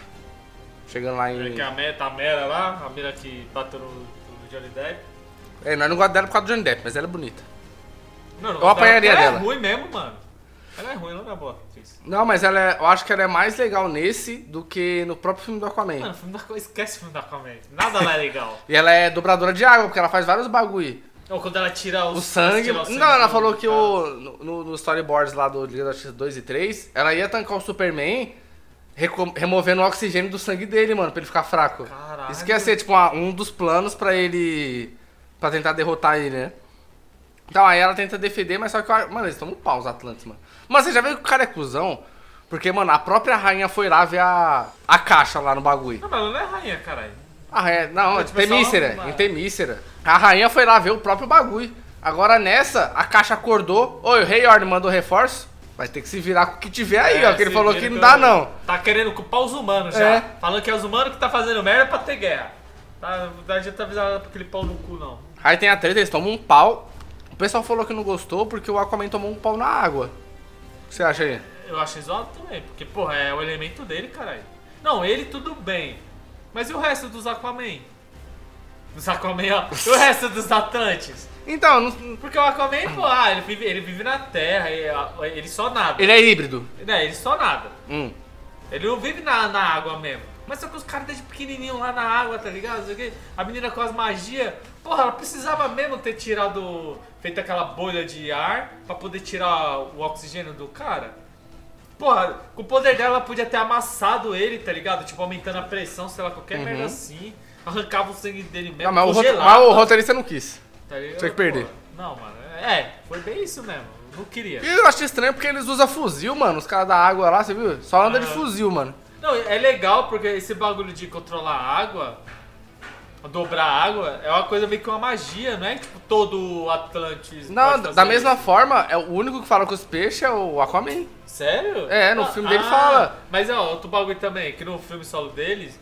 A: Chegando lá
B: É
A: em.
B: que a Mera, tá a Mera lá, a Mera que bateu no, no Johnny Depp.
A: É, nós não gostamos dela por causa do Johnny Depp, mas ela é bonita.
B: Não, não,
A: Eu apanharia
B: ela
A: dela.
B: é ruim mesmo, mano. Ela é ruim, ela não é boa.
A: Não, mas ela é, eu acho que ela é mais legal nesse do que no próprio filme do Aquaman.
B: Mano, filme esquece o filme da Aquaman. Nada lá é legal. [LAUGHS]
A: E ela é dobradora de água, porque ela faz vários bagulho.
B: Ou quando ela tira os,
A: O sangue.
B: tira o
A: Não, ela falou que o, no, no- storyboards lá do Liga da Justiça 2 e 3, ela ia tancar o Superman removendo o oxigênio do sangue dele, mano, pra ele ficar fraco.
B: Caralho.
A: Isso que ia ser, tipo, uma- um dos planos pra ele. pra tentar derrotar ele, né? Então aí ela tenta defender, mas só que, mano, eles tomam um pau, os Atlantes, mano. Mas você já viu que o cara é cuzão? Porque, mano, a própria rainha foi lá ver a, a caixa lá no bagulho.
B: Não, mas ela não é rainha, caralho.
A: A rainha, não,
B: É, tipo,
A: Temícera,
B: uma-
A: em Temícera. A rainha foi lá ver o próprio bagulho. Agora nessa, a caixa acordou. Oi, o Rei Orne mandou reforço. Vai ter que se virar com o que tiver aí,
B: É,
A: ó. Que ele falou que não dá, não.
B: Tá querendo culpar os humanos já.
A: É.
B: Falando que é os humanos que tá fazendo merda pra ter guerra. Tá, não adianta avisar pra aquele pau no cu, não.
A: Aí tem a treta, eles tomam um pau. O pessoal falou que não gostou porque o Aquaman tomou um pau na água. O que você acha aí?
B: Eu acho zoado também, porque, porra, é o elemento dele, caralho. Não, ele tudo bem. Mas e o resto dos Aquaman? Dos Aquaman, ó. E o resto dos Atlantes?
A: Então, não-
B: Porque o Aquaman, pô, ah, ele vive, ele vive na Terra, ele, ele só nada.
A: ele é híbrido.
B: Né, ele só nada.
A: Hum.
B: Ele não vive na, na água mesmo. Mas só que os caras desde pequenininho lá na água, tá ligado? A menina com as magias. Porra, ela precisava mesmo ter tirado. Feito aquela bolha de ar pra poder tirar o oxigênio do cara. Porra, com o poder dela ela podia ter amassado ele, tá ligado? Tipo, aumentando a pressão, sei lá, qualquer merda assim. Arrancava o sangue dele mesmo.
A: Não, mas, o mas o roteirista não quis.
B: tá ligado?
A: tinha que perder.
B: Porra, Não, mano. É, foi bem isso mesmo. Não queria.
A: E eu achei estranho porque eles usam fuzil, mano. Os caras da água lá, você viu? Só anda de
B: Aham.
A: fuzil, mano.
B: Não, é legal porque esse bagulho de controlar a água, dobrar água, é uma coisa meio que uma magia, não é tipo todo Atlantis.
A: Não, da mesma
B: isso.
A: forma, é o único que fala com os peixes é o Aquaman.
B: Sério?
A: É, no
B: Ah,
A: filme dele
B: ah,
A: fala.
B: Mas ó, outro bagulho também, que no filme solo deles,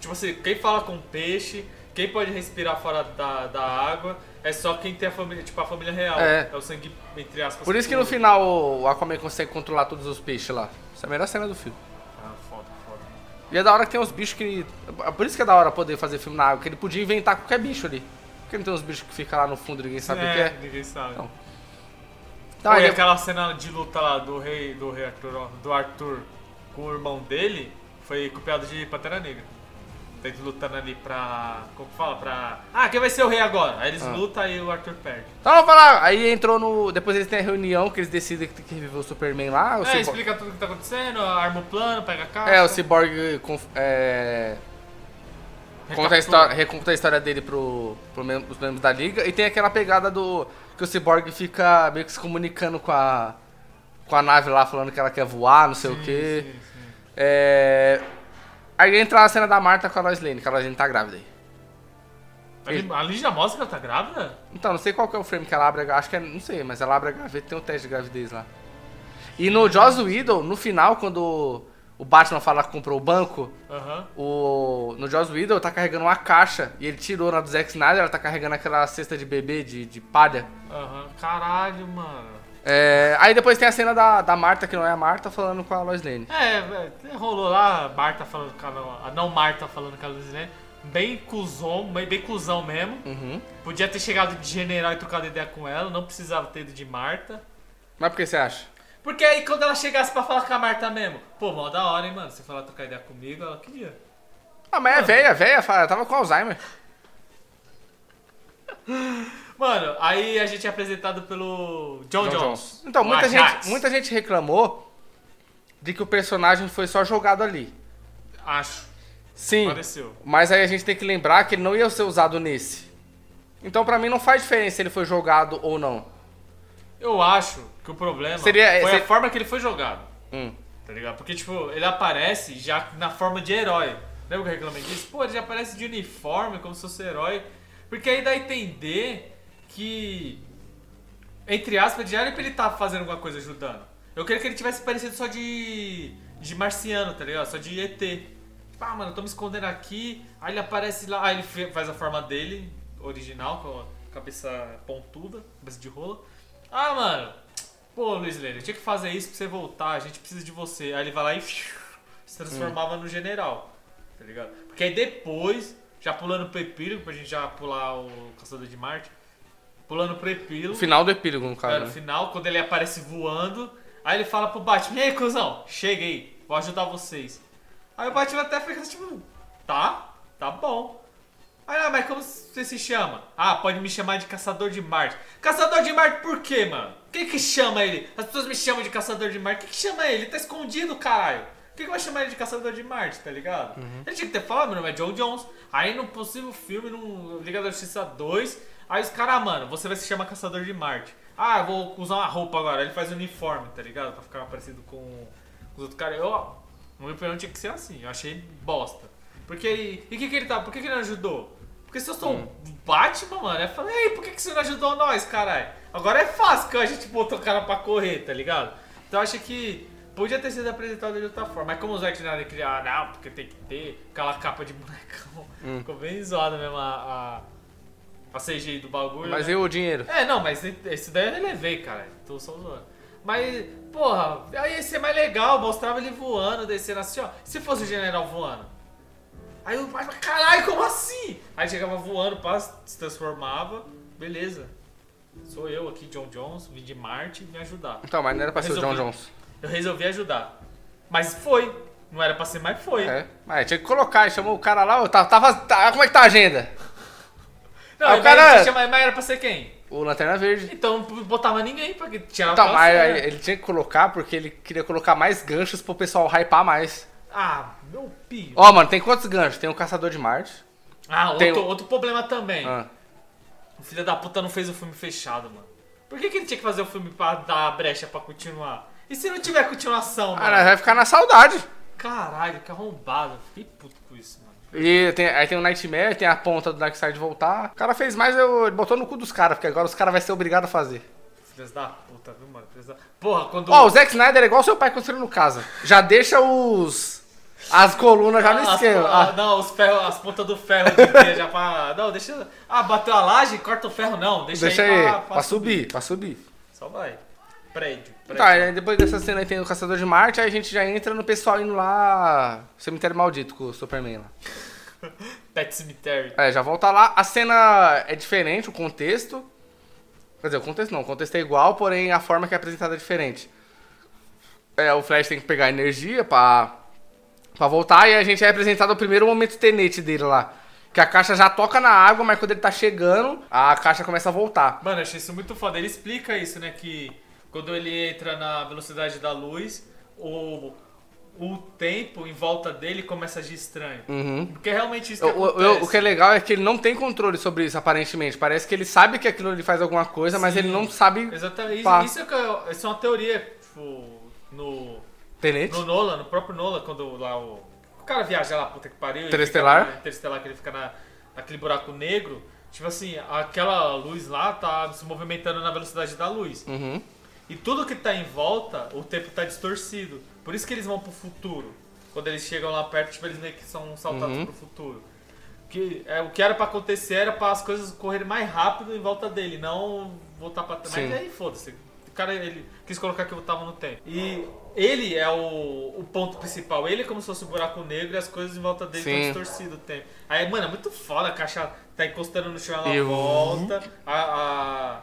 B: tipo assim, quem fala com peixe, quem pode respirar fora da, da água, é só quem tem a família, tipo a família real.
A: É.
B: o sangue, entre aspas.
A: Por isso que no final o Aquaman consegue controlar todos os peixes lá. Essa é a melhor cena do filme. E é da hora que tem uns bichos que. Por isso que é da hora poder fazer filme na água, que ele podia inventar qualquer bicho ali. Porque não tem uns bichos que ficam lá no fundo e ninguém sabe o que é.
B: ninguém sabe.
A: Então,
B: Então,
A: Tá,
B: e
A: ele-
B: aquela cena de luta lá do rei, do rei Arthur, do Arthur com o irmão dele foi copiado de Pantera Negra. Tá eles lutando ali pra. Como que fala? Pra. Ah, quem vai ser o rei agora? Aí eles
A: Ah.
B: lutam e o Arthur perde.
A: Então vamos falar, aí entrou no. Depois eles têm a reunião que eles decidem que tem que reviver o Superman lá. O
B: É,
A: Cyborg-
B: explica tudo o que tá acontecendo, arma o plano, pega a caixa.
A: É, o Cyborg conf- é, conta, a história, reconta a história dele pro, pro pros membros da liga. E tem aquela pegada do. que o Cyborg fica meio que se comunicando com a. com a nave lá, falando que ela quer voar, não sei o quê.
B: Sim, sim.
A: É. Aí entra a cena da Marta com a Lois Lane, que a Lois Lane tá grávida aí.
B: Ali já mostra que ela tá grávida?
A: Então, não sei qual que é o frame que ela abre, a- acho que é, não sei, mas ela abre a gaveta e tem um teste de gravidez lá. E no Joss Whedon, no final, quando o Batman fala que comprou o banco, o, no Joss Whedon tá carregando uma caixa, e ele tirou na do Zack Snyder, ela tá carregando aquela cesta de bebê, de, de palha.
B: Aham. Caralho, mano.
A: É, aí depois tem a cena da, da Marta, que não é a Marta, falando com a Lois Lane.
B: É, é, rolou lá a Marta falando com a não, a não Marta falando com a Luzinha. Bem cuzão, bem, bem cuzão mesmo.
A: Uhum.
B: Podia ter chegado de general e trocado ideia com ela, não precisava ter ido de Marta.
A: Mas por que você acha?
B: Porque aí quando ela chegasse pra falar com a Marta mesmo, pô, mó da hora, hein, mano. Você falar trocar ideia comigo, ela queria.
A: Ah, mas é velha, velha, fala, tava com Alzheimer. [LAUGHS]
B: Mano, aí a gente é apresentado pelo John,
A: John
B: Jones.
A: Então,
B: o
A: muita gente, muita gente reclamou de que o personagem foi só jogado ali.
B: Acho.
A: Sim.
B: Pareceu.
A: Mas aí a gente tem que lembrar que ele não ia ser usado nesse. Então pra mim não faz diferença se ele foi jogado ou não.
B: Eu acho que o problema
A: Seria-
B: foi a forma que ele foi jogado.
A: Hum.
B: Tá ligado? Porque, tipo, ele aparece já na forma de herói. Lembra que eu reclamei disso? Pô, ele já aparece de uniforme, como se fosse herói. Porque aí dá a entender que, entre aspas, já era pra ele estar fazendo alguma coisa ajudando. Eu queria que ele tivesse parecido só de, de marciano, tá ligado? Só de ET. Ah, mano, eu tô me escondendo aqui. Aí ele aparece lá, aí ele faz a forma dele, original, com a cabeça pontuda, cabeça de rola. Ah, mano, Pô, Luiz Lane, eu tinha que fazer isso pra você voltar, a gente precisa de você. Aí ele vai lá e [LAUGHS] se transformava no general, tá ligado? Porque aí depois, já pulando pro epílogo, pra gente já pular o Caçador de Marte, pulando pro epílogo,
A: final do epílogo, no
B: é,
A: caso.
B: no
A: né?
B: final, quando ele aparece voando, aí ele fala pro Batman, e aí, cuzão, cheguei, vou ajudar vocês. Aí o Batman até fica tipo, tá, tá bom. Aí, ah, mas como você se chama? Ah, pode me chamar de Caçador de Marte. Caçador de Marte por quê, mano? Quem que chama ele? As pessoas me chamam de Caçador de Marte. Quem que chama ele? Ele tá escondido, caralho. Quem que vai chamar ele de Caçador de Marte, tá ligado? Ele tinha que ter falado, meu nome é John Jones. Aí no possível filme, no Liga da Justiça 2, aí os caras, mano, você vai se chamar Caçador de Marte. Ah, eu vou usar uma roupa agora. Ele faz uniforme, tá ligado? Pra ficar parecido com os outros caras. Eu, ó, no meu opinião tinha que ser assim. Eu achei bosta. Porque ele. E o que, que ele tá? Por que, que ele não ajudou? Porque se eu sou um Batman, mano, eu falei, ei, por que, que você não ajudou nós, caralho? Agora é fácil que a gente botou o cara pra correr, tá ligado? Então eu acho que podia ter sido apresentado de outra forma. Mas como o Zack Snyder queria, ah, não, porque tem que ter aquela capa de bonecão. Ficou bem zoada mesmo a, a, a CGI do bagulho.
A: Mas
B: né?
A: e o dinheiro?
B: É, não, mas esse daí eu relevei, cara. Tô só zoando. Mas, porra, aí ia ser mais legal, mostrava ele voando, descendo assim, ó. Se fosse o general voando. Aí o pai caralho, como assim? Aí chegava voando, pá, se transformava, beleza. Sou eu aqui, John Jones, vim de Marte me ajudar.
A: Então, mas não era pra ser o John
B: Resolvi.
A: Jones.
B: Eu resolvi ajudar. Mas foi. Não era pra ser, mas foi.
A: É. Mas tinha que colocar, chamou o cara lá, ô, tava, tava, tá- como é que tá a agenda?
B: Não,
A: Ah, o cara-
B: chama- mas era pra ser quem?
A: O Lanterna Verde.
B: Então não botava ninguém, porque tinha
A: Então, mas aí ele tinha que colocar porque ele queria colocar mais ganchos pro pessoal hypar mais.
B: Ah, meu pio.
A: Ó, mano, tem quantos ganchos? Tem o Caçador de Marte.
B: Ah, outro, outro problema também.
A: Ah.
B: O filho da puta não fez o filme fechado, mano. Por que, que ele tinha que fazer o filme pra dar a brecha pra continuar? E se não tiver continuação,
A: Ah,
B: mano?
A: nós vai ficar na saudade.
B: Caralho, que arrombado. Fiquei puto com isso, mano.
A: E tem, aí tem o Nightmare, tem a ponta do Darkseid voltar. O cara fez mais, eu, ele botou no cu dos caras, porque agora os caras vão ser obrigados a fazer.
B: Filhas da puta, viu, mano? Filhas da... Porra, quando.
A: Ó, o Zack Snyder é igual seu pai construindo casa. Já deixa os. As colunas já no
B: As-
A: esquema.
B: ah,
A: Ah,
B: não, os ferros, as pontas do ferro de pé já pra. Não, deixa. Ah, bateu a laje, corta o ferro, não. Deixa,
A: deixa
B: aí,
A: aí,
B: pra,
A: pra, subir, pra subir.
B: Só vai. Prédio.
A: Tá, depois dessa cena aí tem o Caçador de Marte, aí a gente já entra no pessoal indo lá. Cemitério Maldito com o Superman lá. [LAUGHS]
B: Pet Cemetery.
A: É, já volta lá. A cena é diferente, o contexto. Quer dizer, o contexto não, o contexto é igual, porém a forma que é apresentada é diferente. É, o Flash tem que pegar energia pra Pra voltar, e a gente é apresentado o primeiro momento tenente dele lá. Que a caixa já toca na água, mas quando ele tá chegando, a caixa começa a voltar.
B: Mano, eu achei isso muito foda. Ele explica isso, né? Que quando ele entra na velocidade da luz, o, o tempo em volta dele começa a agir estranho.
A: Uhum.
B: Porque é realmente isso que
A: O, o- o que é legal é que ele não tem controle sobre isso, aparentemente. Parece que ele sabe que aquilo ele faz alguma coisa, mas
B: Sim.
A: ele não sabe.
B: Exatamente.
A: Pá.
B: Isso, é, isso é uma teoria, tipo, no,
A: Tenente?
B: no Nolan, no próprio Nolan, quando lá o, o cara viaja lá, puta que pariu.
A: Interestelar?
B: Fica, Interestelar, que ele fica na, naquele buraco negro. Tipo assim, aquela luz lá tá se movimentando na velocidade da luz.
A: Uhum.
B: E tudo que tá em volta, o tempo tá distorcido. Por isso que eles vão pro futuro. Quando eles chegam lá perto, tipo, eles meio que são saltados
A: Uhum.
B: pro futuro. Que, é, o que era pra acontecer era para as coisas correrem mais rápido em volta dele, não voltar pra trás. Mas aí, foda-se. O cara, ele quis colocar que eu tava no tempo. E ele é o, o ponto principal. Ele é como se fosse um buraco negro e as coisas em volta dele estão distorcidas o tempo. Aí, mano, é muito foda. A caixa tá encostando no chão, ela
A: E-
B: volta. A, a,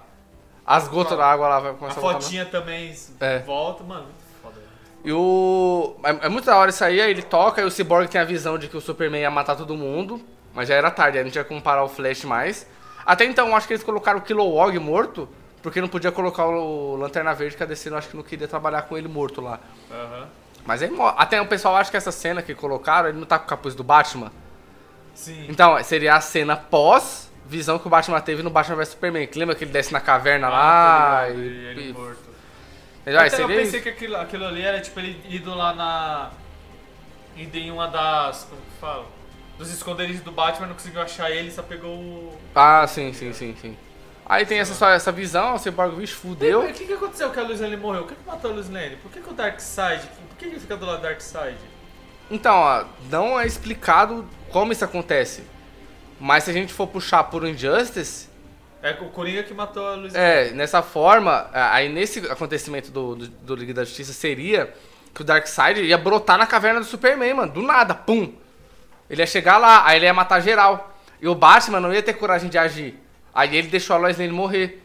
A: As gotas da água lá vai
B: a
A: começar a voltar. né?
B: fotinha também
A: É.
B: volta. Mano, foda.
A: E o. É, é muito da hora isso aí, aí ele toca e o Cyborg tem a visão de que o Superman ia matar todo mundo. Mas já era tarde, aí não tinha como parar o Flash mais. Até então, acho que eles colocaram o Kilowog morto, porque não podia colocar o Lanterna Verde, que a DC acho que não queria trabalhar com ele morto lá.
B: Aham.
A: Mas aí, até o pessoal acha que essa cena que colocaram, ele não tá com o capuz do Batman.
B: Sim.
A: Então, seria a cena pós visão que o Batman teve no Batman vs Superman. Que lembra que ele desce na caverna
B: Ah,
A: lá e...
B: ele
A: e-
B: morto. Até eu pensei
A: isso.
B: que aquilo, aquilo ali era tipo ele ido lá na. indo em uma das. como que fala? Dos esconderijos do Batman, não conseguiu achar ele, só pegou o.
A: Ah, sim, sim, sim, sim. Aí tem essa, essa visão, o Cyborg, vixe, fudeu.
B: O que, que aconteceu que a Luz Lane morreu? O que, que matou a Luz Lane? Por que, que o Darkseid? Por que, que ele fica do lado do Darkseid?
A: Então, ó, não é explicado como isso acontece. Mas se a gente for puxar por Injustice,
B: É o Coringa que matou a Lane.
A: é, nessa forma, aí nesse acontecimento do, do, do Liga da Justiça seria que o Darkseid ia brotar na caverna do Superman, mano, do nada, pum. Ele ia chegar lá, aí ele ia matar geral. E o Batman não ia ter coragem de agir. Aí ele deixou a Lois Lane morrer.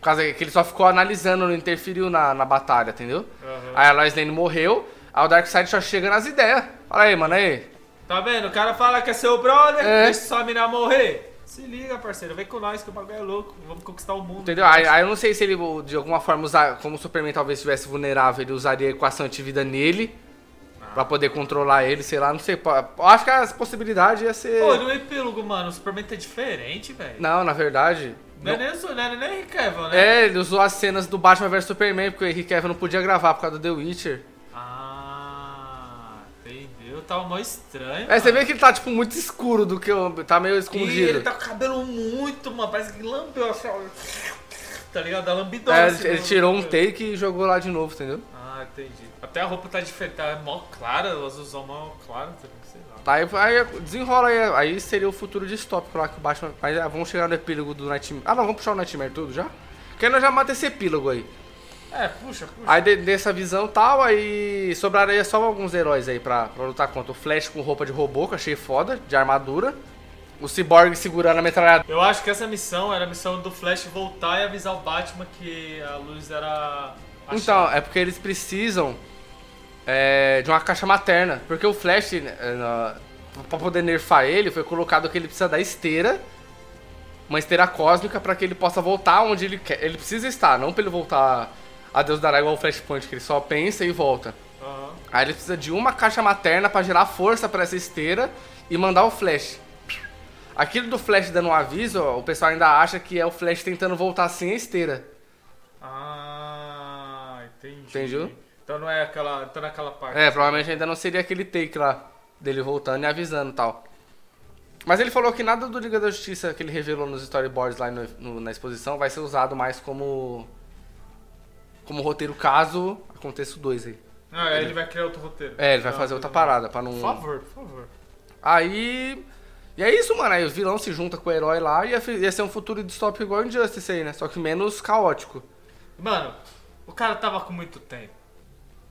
A: Por causa que ele só ficou analisando, não interferiu na, na batalha, entendeu?
B: Aham.
A: Aí a Lois Lane morreu, aí o Darkseid só chega nas ideias. Fala aí, mano, aí.
B: Tá vendo? O cara fala que é seu brother,
A: É.
B: deixa sua mina morrer. Se liga, parceiro, vem com nós que o bagulho é louco. Vamos conquistar o mundo.
A: Entendeu? Aí, aí eu não sei se ele, de alguma forma, usar, como o Superman talvez estivesse vulnerável, ele usaria a equação antivida nele. Pra poder controlar ele, sei lá, não sei. acho que as possibilidades ia ser.
B: Pô, no epílogo, mano, o Superman tá diferente, velho.
A: Não, na verdade.
B: Não é
A: não.
B: nem é nem o Henry Cavill, né?
A: É, ele usou as cenas do Batman vs Superman, porque o Henry Cavill não podia gravar por causa do The Witcher.
B: Tava mó estranho.
A: É, você vê que ele tá, tipo, muito escuro do que eu. Tá meio
B: E
A: escondido.
B: ele tá com o cabelo muito, mano. Parece que lambeu assim, ó. Tá ligado? Da lambidona.
A: É,
B: assim,
A: ele, tirou um take e jogou lá de novo, entendeu?
B: Ah, entendi. Até a roupa tá diferente, tá mó clara, o azulzão mó claro, sei lá.
A: Tá, aí, aí desenrola aí, aí seria o futuro distópico lá que o Batman. Mas ah, vamos chegar no epílogo do Nightmare. Ah, não, vamos puxar o Nightmare tudo já? Porque nós já mata esse epílogo aí.
B: É, puxa, puxa.
A: Aí de- dessa visão tal, aí sobraria só alguns heróis aí pra, pra lutar contra. O Flash com roupa de robô, que eu achei foda, de armadura. O Cyborg segurando a metralhadora.
B: Eu acho que essa missão era a missão do Flash voltar e avisar o Batman que a luz era. a
A: Então, é porque eles precisam é, de uma caixa materna. Porque o Flash, é, na- pra poder nerfar ele, foi colocado que ele precisa da esteira. Uma esteira cósmica pra que ele possa voltar onde ele quer. Ele precisa estar, não pra ele voltar a Deus dará igual o Flashpoint, que ele só pensa e volta.
B: Aham.
A: Aí ele precisa de uma caixa materna pra gerar força pra essa esteira e mandar o Flash. Aquilo do Flash dando um aviso, ó, o pessoal ainda acha que é o Flash tentando voltar sem a esteira.
B: Ah, entendi.
A: Entendeu?
B: Então não é aquela. Então naquela parte.
A: É, provavelmente ainda não seria aquele take lá dele voltando e avisando e tal. Mas ele falou que nada do Liga da Justiça que ele revelou nos storyboards lá no- no- na exposição vai ser usado mais como como roteiro caso aconteça o 2 aí.
B: Ah, aí ele vai criar outro roteiro.
A: É, ele vai
B: Ah,
A: fazer outra parada pra não
B: Por favor, por favor.
A: Aí. E é isso, mano. Aí o vilão se junta com o herói lá e ia, fi- ia ser um futuro distópico igual Injustice aí, né? Só que menos caótico.
B: Mano, o cara tava com muito tempo.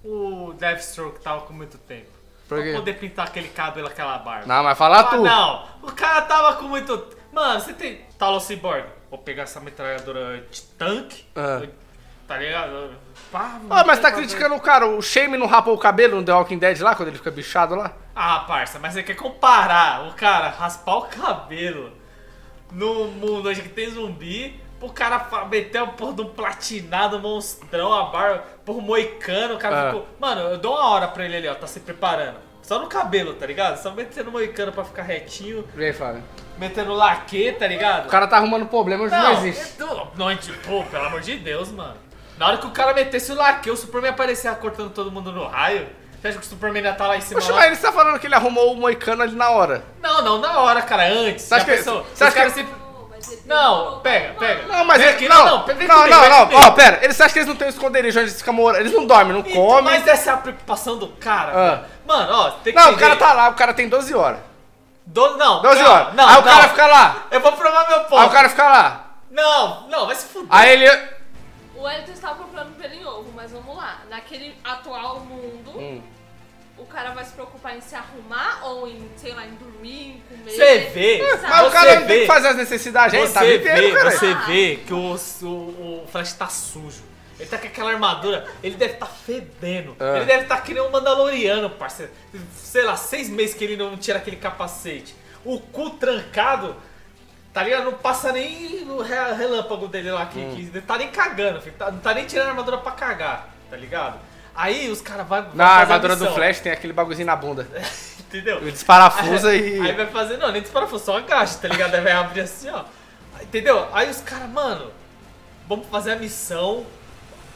B: O Deathstroke tava com muito tempo.
A: Por
B: pra
A: quê?
B: poder pintar aquele cabelo, aquela barba.
A: Não, mas fala
B: Ah,
A: tu.
B: não! O cara tava com muito. Mano, você tem. Talo Cyborg. Vou pegar essa metralhadora de tanque.
A: Ah.
B: Tá ligado? Pá,
A: Ah, mas
B: não
A: tá criticando o cara, o Shame não rapou o cabelo no The Walking Dead lá, quando ele fica bichado lá?
B: Ah, parça, mas você quer comparar o cara raspar o cabelo no mundo hoje que tem zumbi, pro cara meter a porra de um platinado monstrão, a barba, porra, um moicano, o cara
A: Ah.
B: ficou. Mano, eu dou uma hora pra ele ali, ó, tá se preparando. Só no cabelo, tá ligado? Só metendo moicano pra ficar retinho,
A: E aí, Flávio?
B: metendo laque, tá ligado?
A: O cara tá arrumando problema onde não,
B: Não,
A: existe.
B: eu- não, é tipo, pelo amor de Deus, mano. Na hora que o cara metesse o laque, o Superman aparecia cortando todo mundo no raio. Você acha que o Superman ia tá lá em cima?
A: Poxa,
B: lá?
A: mas ele tá falando que ele arrumou o moicano ali na hora.
B: Não, não, na hora, cara, antes.
A: Você acha que-
B: pensou?
A: você acha que-
B: sempre- Não, pega, pega.
A: Não, mas ele,
B: aqui,
A: não,
B: não,
A: não,
B: não,
A: não, não, não, ó, pera, eles acham que eles não têm esconderijo onde eles ficam morando, eles não dormem, não
B: Então,
A: comem.
B: Mas essa é a preocupação do cara.
A: Ah.
B: Mano, ó, tem que
A: Não, o cara tá lá, o cara tem 12 horas.
B: Do... Não,
A: 12
B: calma,
A: horas.
B: Não,
A: aí o
B: não.
A: cara fica lá,
B: Eu vou provar meu ponto.
A: aí o cara fica lá.
B: Não, não, vai se fuder.
A: Aí ele...
E: O Elton estava procurando pelo em ovo, mas vamos lá. Naquele atual mundo,
A: Hum.
E: o cara vai se preocupar em se arrumar ou em, sei lá, em dormir, em comer.
B: Você vê,
E: sabe?
A: Mas o
B: Você
A: cara não tem
B: vê.
A: que fazer as necessidades, aí,
B: Você
A: tá vivendo,
B: vê,
A: cara.
B: você vê que o, o, o Flash tá sujo. Ele tá com aquela armadura, ele deve tá fedendo.
A: É.
B: Ele deve tá que nem um Mandaloriano, parceiro. Sei lá, seis meses que ele não tira aquele capacete. O cu trancado, tá ligado? Não passa nem o re- relâmpago dele lá, que,
A: Hum.
B: que ele tá nem cagando, filho. Tá- não tá nem tirando a armadura pra cagar, tá ligado? Aí os caras vão.
A: Na armadura do Flash tem aquele bagulhozinho na bunda. [LAUGHS]
B: Entendeu?
A: Ele desparafusa e...
B: Aí vai fazer, não, nem disparafuso, só agacha, tá ligado? Aí vai abrir assim, ó. Entendeu? Aí os caras, mano, vamos fazer a missão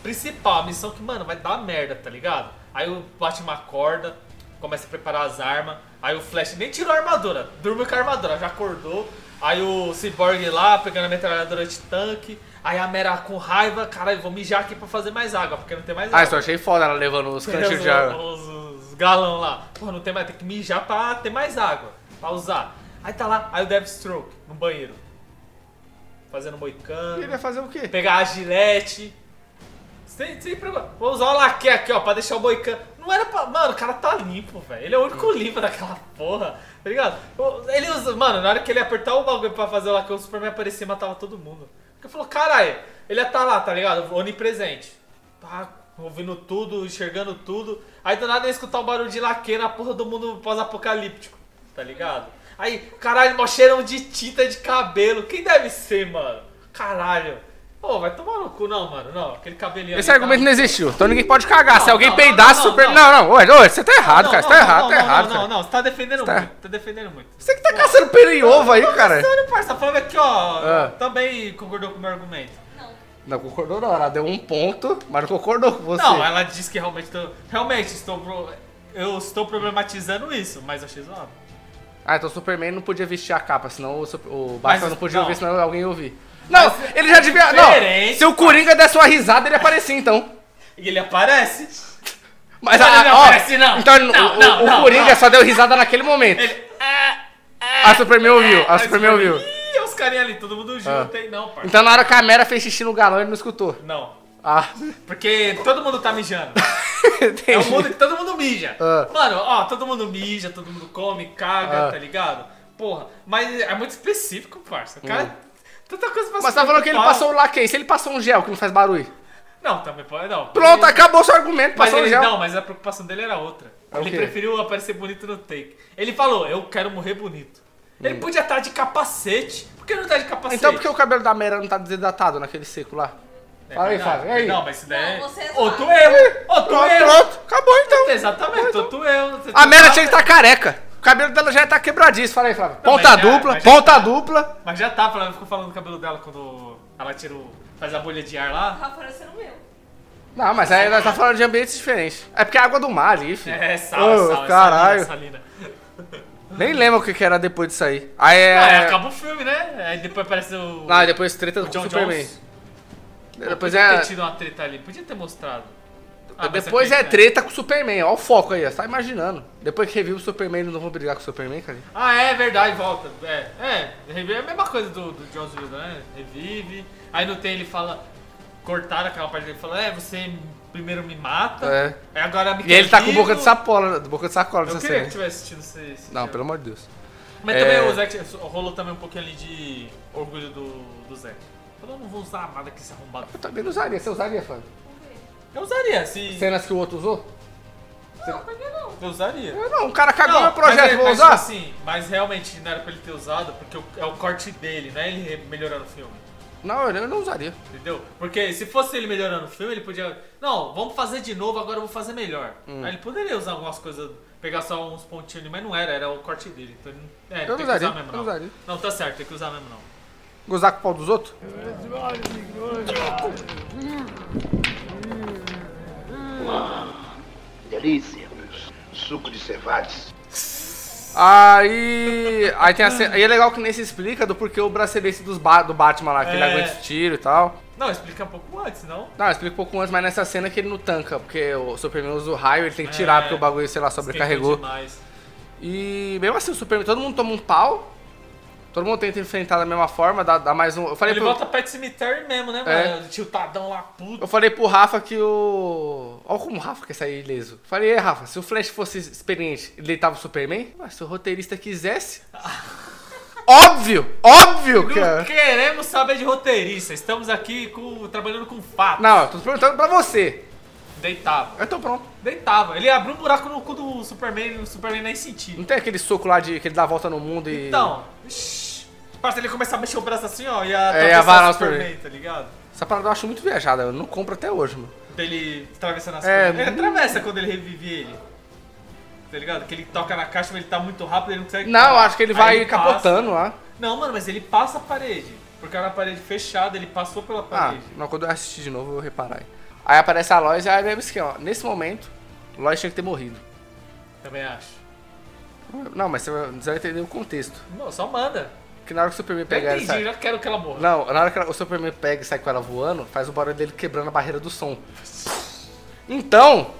B: principal, a missão que, mano, vai dar merda, tá ligado? Aí o Batman acorda, começa a preparar as armas, aí o Flash nem tirou a armadura, dormiu com a armadura, já acordou. Aí o Cyborg lá, pegando a metralhadora de tanque. Aí a Mera com raiva, caralho, vou mijar aqui pra fazer mais água, porque não tem mais
A: Ah,
B: água.
A: isso eu achei foda ela levando os [LAUGHS] canchos de água.
B: Os, os, galão lá. Pô, não tem mais, tem que mijar pra ter mais água. Pra usar. Aí tá lá, aí o Deathstroke no banheiro. Fazendo moicano.
A: Ele ia fazer o quê?
B: Pegar a gilete. Sem, sem problema. Vou usar o laque aqui, ó, pra deixar o moicano. Não era pra. Mano, o cara tá limpo, velho. Ele é o único limpo daquela porra. Tá ligado? Ele usa. Mano, na hora que ele apertar o bagulho pra fazer o laque, o Superman aparecia e matava todo mundo. Porque falou, caralho, ele ia tá lá, tá ligado? Onipresente. Pá, ouvindo tudo, enxergando tudo. Aí do nada ia escutar o barulho de laque na porra do mundo pós-apocalíptico. Tá ligado? Aí, caralho, mó cheirão de tinta de cabelo. Quem deve ser, mano? Caralho. Pô, vai tomar no cu, não, mano. Não, aquele cabelinho
A: Esse
B: ali
A: argumento
B: tá-
A: não existiu. Então ninguém pode cagar.
B: Não,
A: Se alguém
B: não,
A: peidasse,
B: não, não,
A: super.
B: não.
A: Não, não. Ô, ô, você tá errado,
B: Não,
A: cara. Você
B: não,
A: tá
B: não,
A: errado,
B: não,
A: tá
B: não,
A: errado,
B: Não,
A: cara.
B: não, você tá defendendo
A: Tá.
B: muito. Tá defendendo muito.
A: Você que tá caçando pelo em ovo aí, cara.
B: Sério, parça, tá falando aqui, ó.
A: Ah.
B: Também concordou com o meu argumento.
E: Não.
A: Não concordou não, ela deu um ponto, mas não concordou com você.
B: Não, ela disse que realmente tô, realmente estou pro- eu estou problematizando isso, mas eu achei zoado.
A: Ah, então o Superman não podia vestir a capa, senão o, o
B: Mas-
A: Batman não podia
B: não.
A: ouvir, senão alguém ia ouvir. Não,
B: Mas
A: ele já devia. Não, se o Coringa desse uma risada, ele aparecia então.
B: E ele aparece.
A: Mas a,
B: não
A: ó,
B: aparece, não.
A: Então
B: Não,
A: o,
B: não,
A: o
B: não,
A: Coringa só deu risada naquele momento.
B: Ele. Ah, ah,
A: A Superman ouviu, a
B: ah,
A: Superman ouviu.
B: Ih, os carinha ali, todo mundo junto, hein? Não, parça.
A: Então na hora que a Mera fez xixi no galão, ele não escutou.
B: Não.
A: Ah,
B: Porque todo mundo tá mijando. [LAUGHS] É um mundo que todo mundo mija.
A: Ah.
B: Mano, ó, todo mundo mija, todo mundo come, caga,
A: Ah.
B: tá ligado? Porra, mas é muito específico, parça. O cara. Tanta coisa pra
A: Hum. Mas
B: se
A: tá falando que ele passou o laque. Se ele passou um gel que não faz barulho.
B: Não, também pode. Não.
A: Pronto,
B: Ele-
A: acabou seu argumento.
B: Mas
A: Passou o
B: ele,
A: gel.
B: não, mas a preocupação dele era outra.
A: É o
B: ele
A: quê?
B: preferiu aparecer bonito no take. Ele falou, eu quero morrer bonito. Ele podia estar de capacete. Por que não tá de capacete?
A: Então por que o cabelo da Mera não tá desidratado naquele seco lá?
B: É
A: Fala aí,
B: verdade.
A: Fábio, e aí?
B: Não, mas isso daí é
E: Não, é
B: outro erro. Outro
A: Pronto,
B: erro.
A: pronto. Acabou então.
B: Exatamente, outro erro.
A: A
B: tá-
A: Mera tinha que estar careca. O cabelo dela já tá quebradiço. Fala aí, Flávio.
B: Não,
A: Ponta
B: já-
A: dupla, ponta
B: tá.
A: dupla.
B: Mas já tá, ela ficou falando do cabelo dela quando ela tira o, faz a bolha de ar lá.
E: Tá parecendo o meu.
A: Não, mas aí nós tá falando de ambientes diferentes. É porque é água do mar ali, filho.
B: É, sal, é sal,
A: caralho.
B: salina, salina.
A: Nem lembro o que que era depois disso aí. Aí é.
B: Ah, é, acaba o filme, né? Aí depois aparece o.
A: Aí depois treta
B: o
A: com o
B: John
A: Superman.
B: Jones.
A: Depois
B: Podia
A: é.
B: ter tido uma treta ali, podia ter mostrado. Ah,
A: Depois é
B: né?
A: treta com o Superman. Ó o foco aí, ó. Você tá imaginando. Depois que revive o Superman, eles não vão brigar com o Superman, cara.
B: Ah, é verdade, volta. É, é, revive é a mesma coisa do, do Joss Whedon, né? Revive. Aí no tem ele fala. Cortaram aquela parte dele fala, é, você primeiro me mata.
A: É.
B: Aí agora me
A: E ele tá com boca de
B: vivo.
A: sacola, boca de sacola
B: Eu
A: nessa
B: queria que tivesse assistido esse, esse
A: Não,
B: filme.
A: pelo amor de Deus.
B: Mas
A: É.
B: também o Zack rolou também um pouquinho ali de orgulho do, do Zack. Falou, eu não vou usar nada que esse arrombado.
A: Eu também não usaria. Você usaria, fã?
B: Eu usaria, se.
A: Cenas que o outro usou?
E: Não, por que não?
B: Eu usaria.
A: Eu não, o cara cagou
B: Não,
A: meu projeto,
B: mas, é-
A: vou
B: mas,
A: usar?
B: assim, mas realmente não era pra ele ter usado, porque é o corte dele, não é ele melhorando o filme.
A: Não, eu não usaria.
B: Entendeu? Porque se fosse ele melhorando o filme, ele podia. Não, vamos fazer de novo, agora eu vou fazer melhor.
A: Hum.
B: Aí ele poderia usar algumas coisas, pegar só uns pontinhos ali, mas não era, era o corte dele. Então, ele não- é,
A: Eu
B: tem
A: usaria,
B: que usar mesmo, não.
A: usaria.
B: Não, tá certo, tem que usar mesmo não.
A: Gozar com o pau dos outros?
D: Delícia. Suco de cevades.
A: Aí. Aí tem a cena. Aí é legal que nem se explica do porquê o bracelete dos ba- do Batman lá, que ele
B: É.
A: aguenta os tiros e tal.
B: Não, explica um pouco antes, não?
A: Não, explica um pouco antes, mas nessa cena que ele não tanca, porque o Superman usa o raio, ele tem que tirar,
B: É.
A: porque o bagulho, sei lá, sobrecarregou. E mesmo assim, o Superman, todo mundo toma um pau, todo mundo tenta enfrentar da mesma forma, dá, dá mais um. Eu falei,
B: Ele
A: pro,
B: volta perto do cemitério mesmo, né,
A: É.
B: mano? Tiltadão lá, puto.
A: eu falei pro Rafa que o. Olha como o Rafa quer sair ileso. Falei, "Ei, Rafa, se o Flash fosse experiente, ele deitava o Superman? Ué, se o roteirista quisesse. [LAUGHS] óbvio! Óbvio, cara!
B: queremos saber de roteirista, estamos aqui com- trabalhando com fato.
A: Não, eu tô perguntando pra você.
B: Deitava.
A: Eu tô pronto.
B: Deitava. Ele abriu um buraco no cu do Superman e o Superman nem sentia.
A: Não tem aquele soco lá de que ele dá a volta no mundo e.
B: Então, parça, ele começar a mexer o braço assim, ó, e a
A: É,
B: o
A: o Superman.
B: Tá ligado?
A: Essa parada eu acho muito viajada, eu não compro até hoje, mano.
B: Dele atravessando as
A: É,
B: coisas. Ele atravessa quando ele revive ele. Tá ligado? Que ele toca na caixa, mas ele tá muito rápido, ele não consegue.
A: Não, eu acho que ele
B: Aí
A: vai
B: passa.
A: capotando lá.
B: Não, mano, mas ele passa a parede. Porque era uma parede fechada, ele passou pela
A: Ah,
B: parede.
A: não, quando eu assistir de novo eu vou reparar. aí. Aí aparece a Lois e aí mesmo esquema. ó. Nesse momento, Lois tinha que ter morrido.
B: Também acho.
A: Não, mas você vai entender o contexto.
B: Não, só manda.
A: Porque na hora que o Superman pega ela
B: entendi,
A: sai...
B: eu já quero que ela morra.
A: Não, na hora que ela- o Superman pega e sai com ela voando, faz o barulho dele quebrando a barreira do som. Então,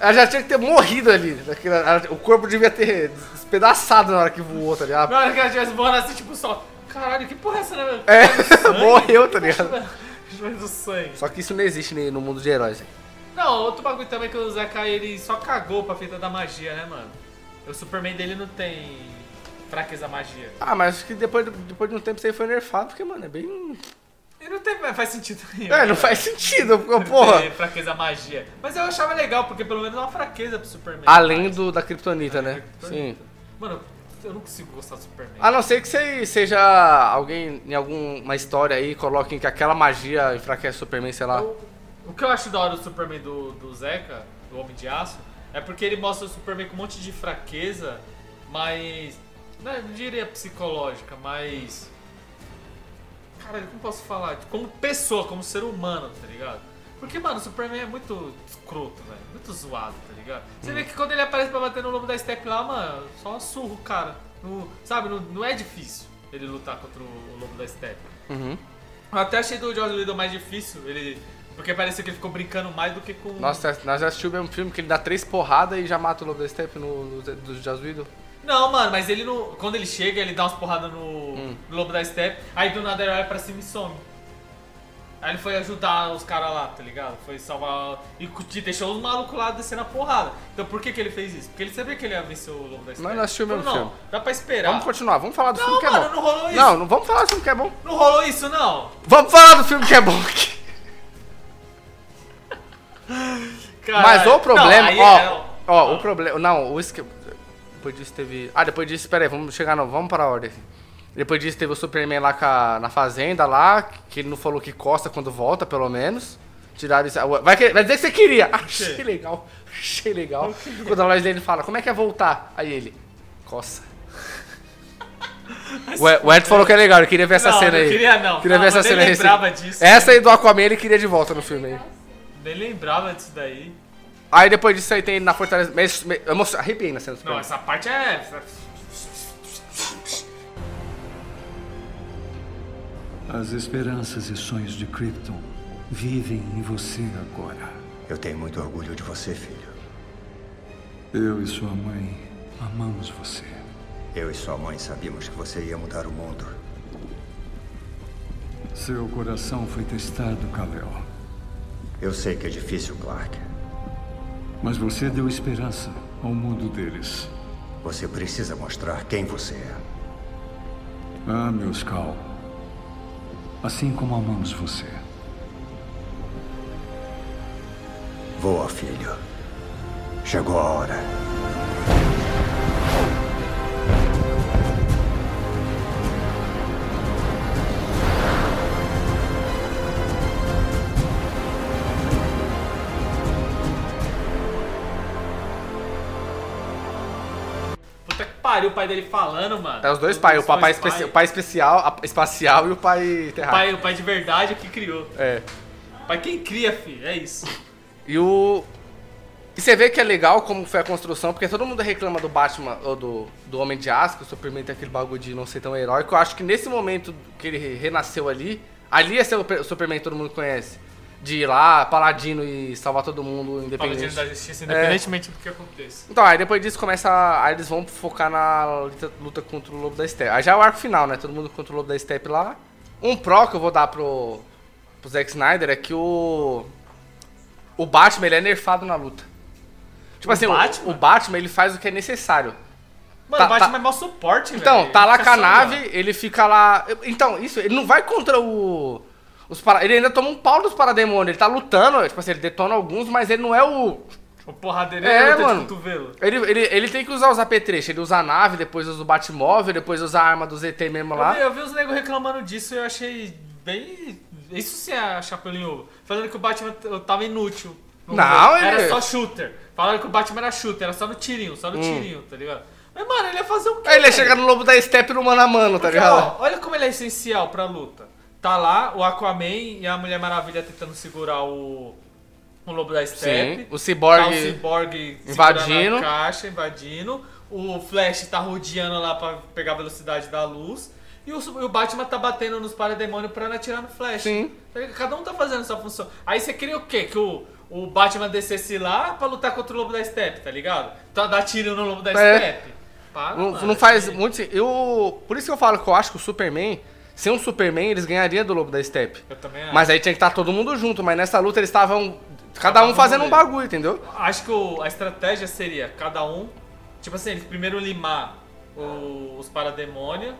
A: ela já tinha que ter morrido ali. Ela- O corpo devia ter despedaçado na hora que voou, tá ligado?
B: Na hora que ela tivesse voando assim, tipo, só. Caralho, que porra é essa, né?
A: É, [LAUGHS] morreu, tá ligado?
B: Do sangue.
A: Só que isso não existe no mundo de heróis. hein?
B: Não, outro bagulho também que o Zeca ele só cagou pra feita da magia, né, mano? O Superman dele não tem fraqueza magia.
A: Ah, mas acho que depois, depois de um tempo isso aí foi nerfado, porque, mano, é bem.
B: Ele não tem. Faz sentido nenhum. [LAUGHS]
A: É, não faz sentido, porra.
B: fraqueza magia. Mas eu achava legal, porque pelo menos é uma fraqueza pro Superman.
A: Além
B: Mas-
A: do da Kryptonita, né? Sim.
B: Mano, eu não consigo gostar do Superman.
A: A não ser que você seja alguém em alguma história aí, coloquem que aquela magia enfraquece o Superman, sei lá.
B: O, o que eu acho da hora do Superman do, do Zeca, do Homem de Aço, é porque ele mostra o Superman com um monte de fraqueza, mas. Não, não diria psicológica, mas. Caralho, como posso falar? Como pessoa, como ser humano, tá ligado? Porque, mano, o Superman é muito escroto, velho. Muito zoado, tá ligado? Você vê que quando ele aparece pra bater no lobo da Step lá, mano, só surra o cara. No- sabe, não, não é difícil ele lutar contra o lobo da Step.
A: Uhum.
B: Eu até achei do Joss Whedon mais difícil, ele... Porque parecia que ele ficou brincando mais do que com...
A: Nossa, nós já assistimos o mesmo filme que ele dá três porradas e já mata o Lobo da Steppe no, no, do Joss Whedon.
B: Não, mano, mas ele não... Quando ele chega, ele dá umas porradas no,
A: Hum.
B: no Lobo da Steppe, aí do nada ele olha pra cima e some. Aí ele foi ajudar os caras lá, tá ligado? Foi salvar... E deixou os malucos lá descendo a porrada. Então por que que ele fez isso? Porque ele sabia que ele ia vencer o Lobo da Steppe.
A: Mas nós assistimos o mesmo
B: não,
A: filme.
B: dá pra esperar.
A: Vamos continuar, vamos falar do filme
B: Não,
A: que é bom.
B: não rolou isso.
A: Não, não vamos falar do filme que é bom.
B: Não rolou isso, não.
A: Vamos falar do filme que é bom aqui. [LAUGHS] Mas o problema,
B: Não,
A: ó,
B: é-
A: ó, o problema, não, o esque... Depois disso teve... Ah, depois disso, pera aí, vamos chegar, não, vamos para a ordem. Depois disso teve o Superman lá a- na fazenda lá, que ele não falou que costa quando volta, pelo menos. Tiraram isso... Vai, que- vai dizer que você queria. Achei legal, [LAUGHS] achei legal. Quando a loja dele fala, como é que é voltar? Aí ele, coça. O Ed- o Ed falou que é legal, ele queria ver essa
B: Não,
A: cena
B: não
A: aí.
B: queria não.
A: Queria
B: Não,
A: ver essa cena
B: lembrava disso.
A: Essa aí do Aquaman ele queria de volta no filme aí.
B: Nem lembrava disso daí.
A: Aí depois disso aí tem na Fortaleza. Mas, mas, eu emocio- arrepiei na cena do
B: Não, essa parte é.
F: As esperanças e sonhos de Krypton vivem em você agora.
G: Eu tenho muito orgulho de você, filho.
F: Eu e sua mãe amamos você.
G: Eu e sua mãe sabíamos que você ia mudar o mundo.
F: Seu coração foi testado, Kal-El.
G: Eu sei que é difícil, Clark.
F: Mas você deu esperança ao mundo deles.
G: Você precisa mostrar quem você é.
F: Ah, meus Cal. assim como amamos você.
G: Voa, filho. Chegou a hora.
B: Pariu o pai dele falando, mano.
A: É os dois pais, o papai especi- o pai especial, a- espacial e o pai
B: O
A: terráqueo.
B: pai, o pai de verdade é que criou.
A: É.
B: O pai quem cria, filho. É isso.
A: E o. E você vê que é legal como foi a construção, porque todo mundo reclama do Batman ou do, do Homem de Aço, que o Superman tem aquele bagulho de não ser tão heróico. Eu acho que nesse momento que ele renasceu ali, ali ia ser o pe- o Superman que todo mundo conhece. De ir lá, paladino e salvar todo mundo,
B: Paladino
A: independente.
B: da justiça, independentemente do que aconteça.
A: Então, aí depois disso começa. a- Aí eles vão focar na luta, luta contra o Lobo da Steppe. Aí já é o arco final, né? Todo mundo contra o Lobo da Steppe lá. Um pró que eu vou dar pro, pro Zack Snyder é que o. O Batman ele é nerfado na luta. Tipo
B: O
A: assim, o-
B: Batman?
A: O, Batman ele faz o que é necessário.
B: Mano,
A: Tá-
B: o Batman
A: tá-
B: é mó suporte, velho.
A: Então, tá lá com a nave, ele fica lá. Então, isso, ele não vai contra o. Os para... Ele ainda toma um pau dos parademônios. Ele tá lutando, tipo assim, ele detona alguns, mas ele não é o.
B: O porradeiro
A: É,
B: é,
A: mano. Ele, ele, ele tem que usar os apetrechos. Ele usa a nave, depois usa o Batmóvel, depois usa a arma do ZT mesmo
B: Eu
A: lá.
B: vi, eu vi os negros reclamando disso e eu achei bem. Isso sim é chapelinho. Falando que o Batman tava inútil.
A: Não, ele-
B: Era só shooter. Falaram que o Batman era shooter, era só no tirinho, só no
A: Hum.
B: tirinho, tá ligado? Mas, mano, ele ia fazer o quê?
A: Aí ele ia chegar no lobo da Steppe no mano a mano, tá
B: Porque,
A: ligado?
B: ó, olha como ele é essencial pra luta. Tá lá o Aquaman e a Mulher Maravilha tentando segurar o, o Lobo da Steppe.
A: Sim. O Cyborg.
B: Tá o Cyborg
A: invadindo.
B: a caixa, invadindo. O Flash tá rodeando lá pra pegar a velocidade da luz. E o, e o Batman tá batendo nos parademônios pra atirar no Flash.
A: Sim.
B: Tá? Cada um tá fazendo sua função. Aí você queria o quê? Que o, o Batman descesse lá pra lutar contra o Lobo da Steppe, tá ligado? Então dar tiro no Lobo da
A: É.
B: Steppe.
A: Não, não faz muito. Eu, por isso que eu falo que eu acho que o Superman, sem um Superman, eles ganhariam do lobo da Steppe.
B: Eu também acho.
A: Mas aí tinha que estar todo mundo junto. Mas nessa luta eles estavam. Cada um fazendo um bagulho, entendeu?
B: Acho que o- a estratégia seria cada um, tipo assim, eles primeiro limar o- os parademônios,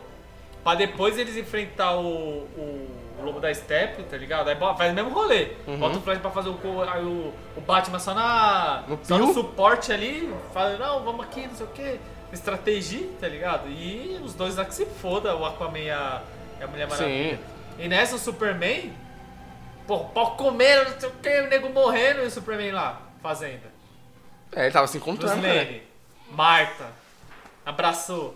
B: pra depois eles enfrentar o, o, o Lobo da Steppe, tá ligado? Aí bo- faz o mesmo rolê. Bota o Flash pra fazer o, co- aí o, o Batman só, na,
A: No
B: só no
A: pio.
B: suporte ali, fala, não, vamos aqui, não sei o que, estratégia, tá ligado? E os dois lá que se foda, o Aquaman e a, e a Mulher Maravilha.
A: Sim.
B: E nessa o Superman, pô, pau comendo, não sei o que, o nego morrendo e o Superman lá, fazenda.
A: É, ele tava se encontrando. né?
B: Marta, abraçou.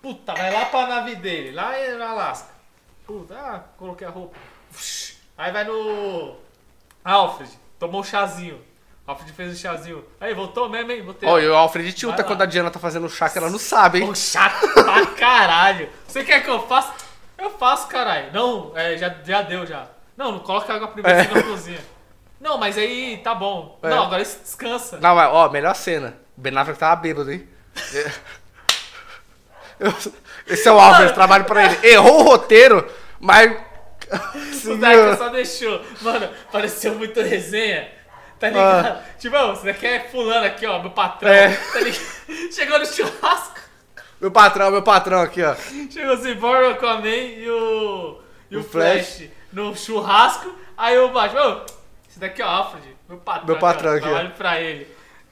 B: Puta, vai lá pra nave dele, lá no Alasca. Puta, ah, coloquei a roupa. Aí vai no Alfred, tomou um chazinho. Alfred fez um chazinho. Aí, voltou mesmo, hein? Voltei.
A: Ó, e o Alfred tilta quando a Diana tá fazendo chá que ela não sabe, hein?
B: Pô, chato pra caralho. Você quer que eu faça? Eu faço, caralho. Não, é, já, já deu já. Não, não coloca água primeiro
A: É.
B: na cozinha. Não, mas aí tá bom.
A: É.
B: Não, agora isso descansa.
A: Não, mas, ó, melhor cena. O Ben Affleck tava bêbado, hein? É. Eu- Esse é o Alfred, trabalho pra ele. Errou o roteiro, mas. [LAUGHS]
B: O. Dark só deixou. Mano, pareceu muito resenha. Tá ligado? Tipo, ó, você quer fulano aqui, ó, meu patrão.
A: Ah. É.
B: Tá ligado? [LAUGHS] Chegou no churrasco.
A: Meu patrão, meu patrão aqui, ó.
B: Chegou o Cyborg, o Aquaman e o. E o,
A: O
B: Flash.
A: Flash.
B: no churrasco. Aí o Batman, ô, esse daqui é o Alfred, meu patrão.
A: Meu patrão aqui.
B: Trabalho pra ele.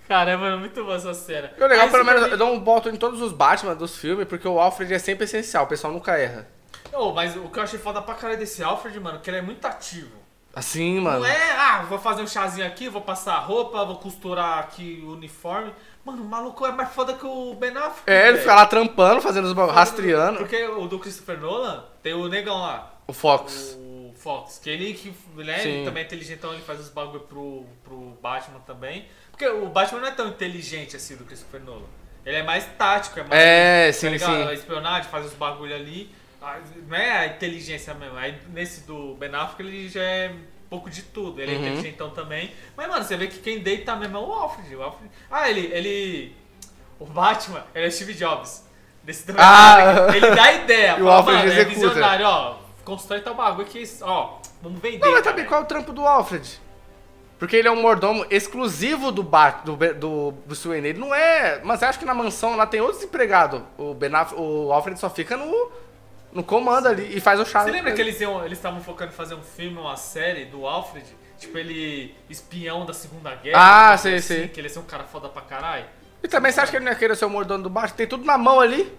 B: Caramba, mano, muito boa essa cena.
A: E o legal,
B: Aí
A: pelo menos, eu dou um voto em todos os Batman dos filmes, porque o Alfred é sempre essencial, o pessoal nunca erra.
B: Ô, mas o que eu achei foda pra caralho desse Alfred, mano, que ele é muito ativo.
A: Assim, mano.
B: Não é, ah, vou fazer um chazinho aqui, vou passar a roupa, vou costurar aqui o uniforme. Mano, o maluco é mais foda que o Ben Affleck.
A: É, ele fica lá trampando, fazendo os bagulhos, rastreando.
B: Porque o do Christopher Nolan tem o negão lá,
A: O Fox.
B: o Fox, que ele que né, ele também é inteligentão, ele faz os bagulho pro, pro Batman também. Porque o Batman não é tão inteligente assim do Christopher Nolan. Ele é mais tático, é mais.
A: É,
B: tá
A: sim, sim.
B: Espionagem, faz os bagulho ali. Não é a inteligência mesmo. Aí nesse do Ben Affleck ele já é pouco de tudo. Ele é
A: Uhum.
B: inteligentão também. Mas, mano, você vê que quem deita mesmo é o Alfred. O Alfred... Ah, ele, ele. O Batman, ele é Steve Jobs. Desse do Ben
A: Ah.
B: Ele dá ideia. [LAUGHS]
A: E o
B: fala,
A: Alfred
B: mano, é visionário, ó. Constrói tal bagulho que, ó, vamos vender.
A: Não, mas também qual é o trampo do Alfred? Porque ele é um mordomo exclusivo do Bat, do, do Bruce Wayne. Ele não é. Mas acho que na mansão lá tem outros empregados. O Ben o Alfred só fica no. No comando ali e faz o chá.
B: Você lembra que eles estavam focando em fazer um filme, uma série do Alfred? Tipo, ele espião da Segunda Guerra.
A: Ah, sei,
B: coisa
A: sei.
B: Que ele ia ser um cara foda pra caralho.
A: E também você acha que ele não ia querer ser o mordomo do Batman? Tem tudo na mão ali.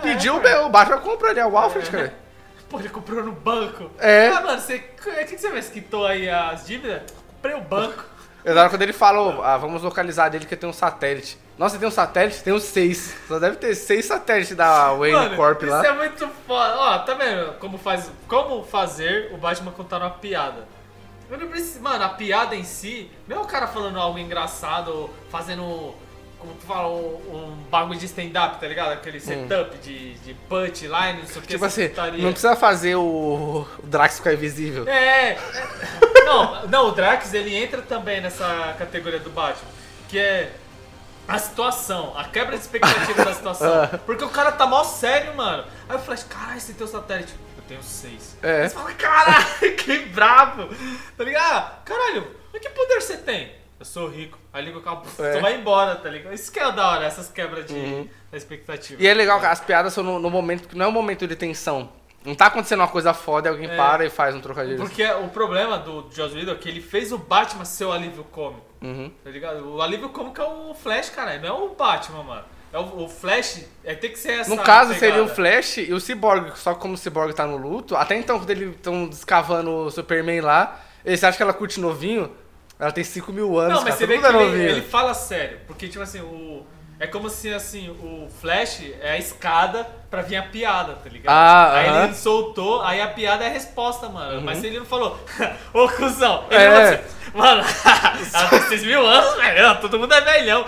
A: Pediu, o Batman comprou ali, é o Alfred, cara. [LAUGHS]
B: Pô, ele comprou no banco.
A: É.
B: Ah, mano, você. O que que você fez? Quitou aí as dívidas? Comprei o banco.
A: Eu lembro quando ele falou, ah, vamos localizar dele que tem um satélite. Nossa, tem um satélite? Tem uns seis. Só deve ter seis satélites da Wayne
B: Mano,
A: Corp
B: isso
A: lá.
B: é muito foda. Ó, tá vendo como, faz, como fazer o Batman contar uma piada? Eu não preciso, mano, a piada em si, não é o cara falando algo engraçado, fazendo, como tu fala, um, um bagulho de stand-up, tá ligado? Aquele setup de, de punchline, não sei o que.
A: Tipo assim,
B: putaria.
A: não precisa fazer o, o Drax ficar invisível.
B: É, é. Não, não, o Drax ele entra também nessa categoria do Batman, que é a situação, a quebra de expectativa da situação. [LAUGHS] Porque o cara tá mal sério, mano. Aí o Flash, caralho, você tem o satélite. Eu tenho seis.
A: É.
B: Você fala, caralho, [LAUGHS] que brabo. Tá ligado? Caralho, mas que poder você tem? Eu sou rico. Aí liga o carro,
A: É.
B: tu vai embora, tá ligado? Isso que é da hora, essas quebras de da expectativa.
A: E é legal que as piadas são no, no momento que não é um momento de tensão. Não tá acontecendo uma coisa foda e alguém
B: É.
A: para e faz um trocadilho.
B: Porque o problema do Joss Whedon é que ele fez o Batman ser o alívio cômico.
A: Uhum.
B: Tá ligado? O alívio cômico é o Flash, cara. Não é o Batman, mano. É o, o Flash é tem que ser essa.
A: No caso,
B: pegada.
A: seria o Flash e o Cyborg. Só que como o Cyborg tá no luto, até então, quando eles estão descavando o Superman lá, você acha que ela curte novinho? Ela tem 5 mil anos,
B: Não, mas
A: cara.
B: você vê que
A: é
B: ele, ele fala sério. Porque, tipo assim, o. É como se assim, o Flash é a escada pra vir a piada, tá ligado?
A: Ah,
B: aí.
A: Uhum.
B: ele soltou, aí a piada é a resposta, mano. Mas ele não falou, [LAUGHS] ô cuzão, ele
A: É.
B: falou assim, mano, [LAUGHS] ela tem 6 mil anos, velho, todo mundo é velhão.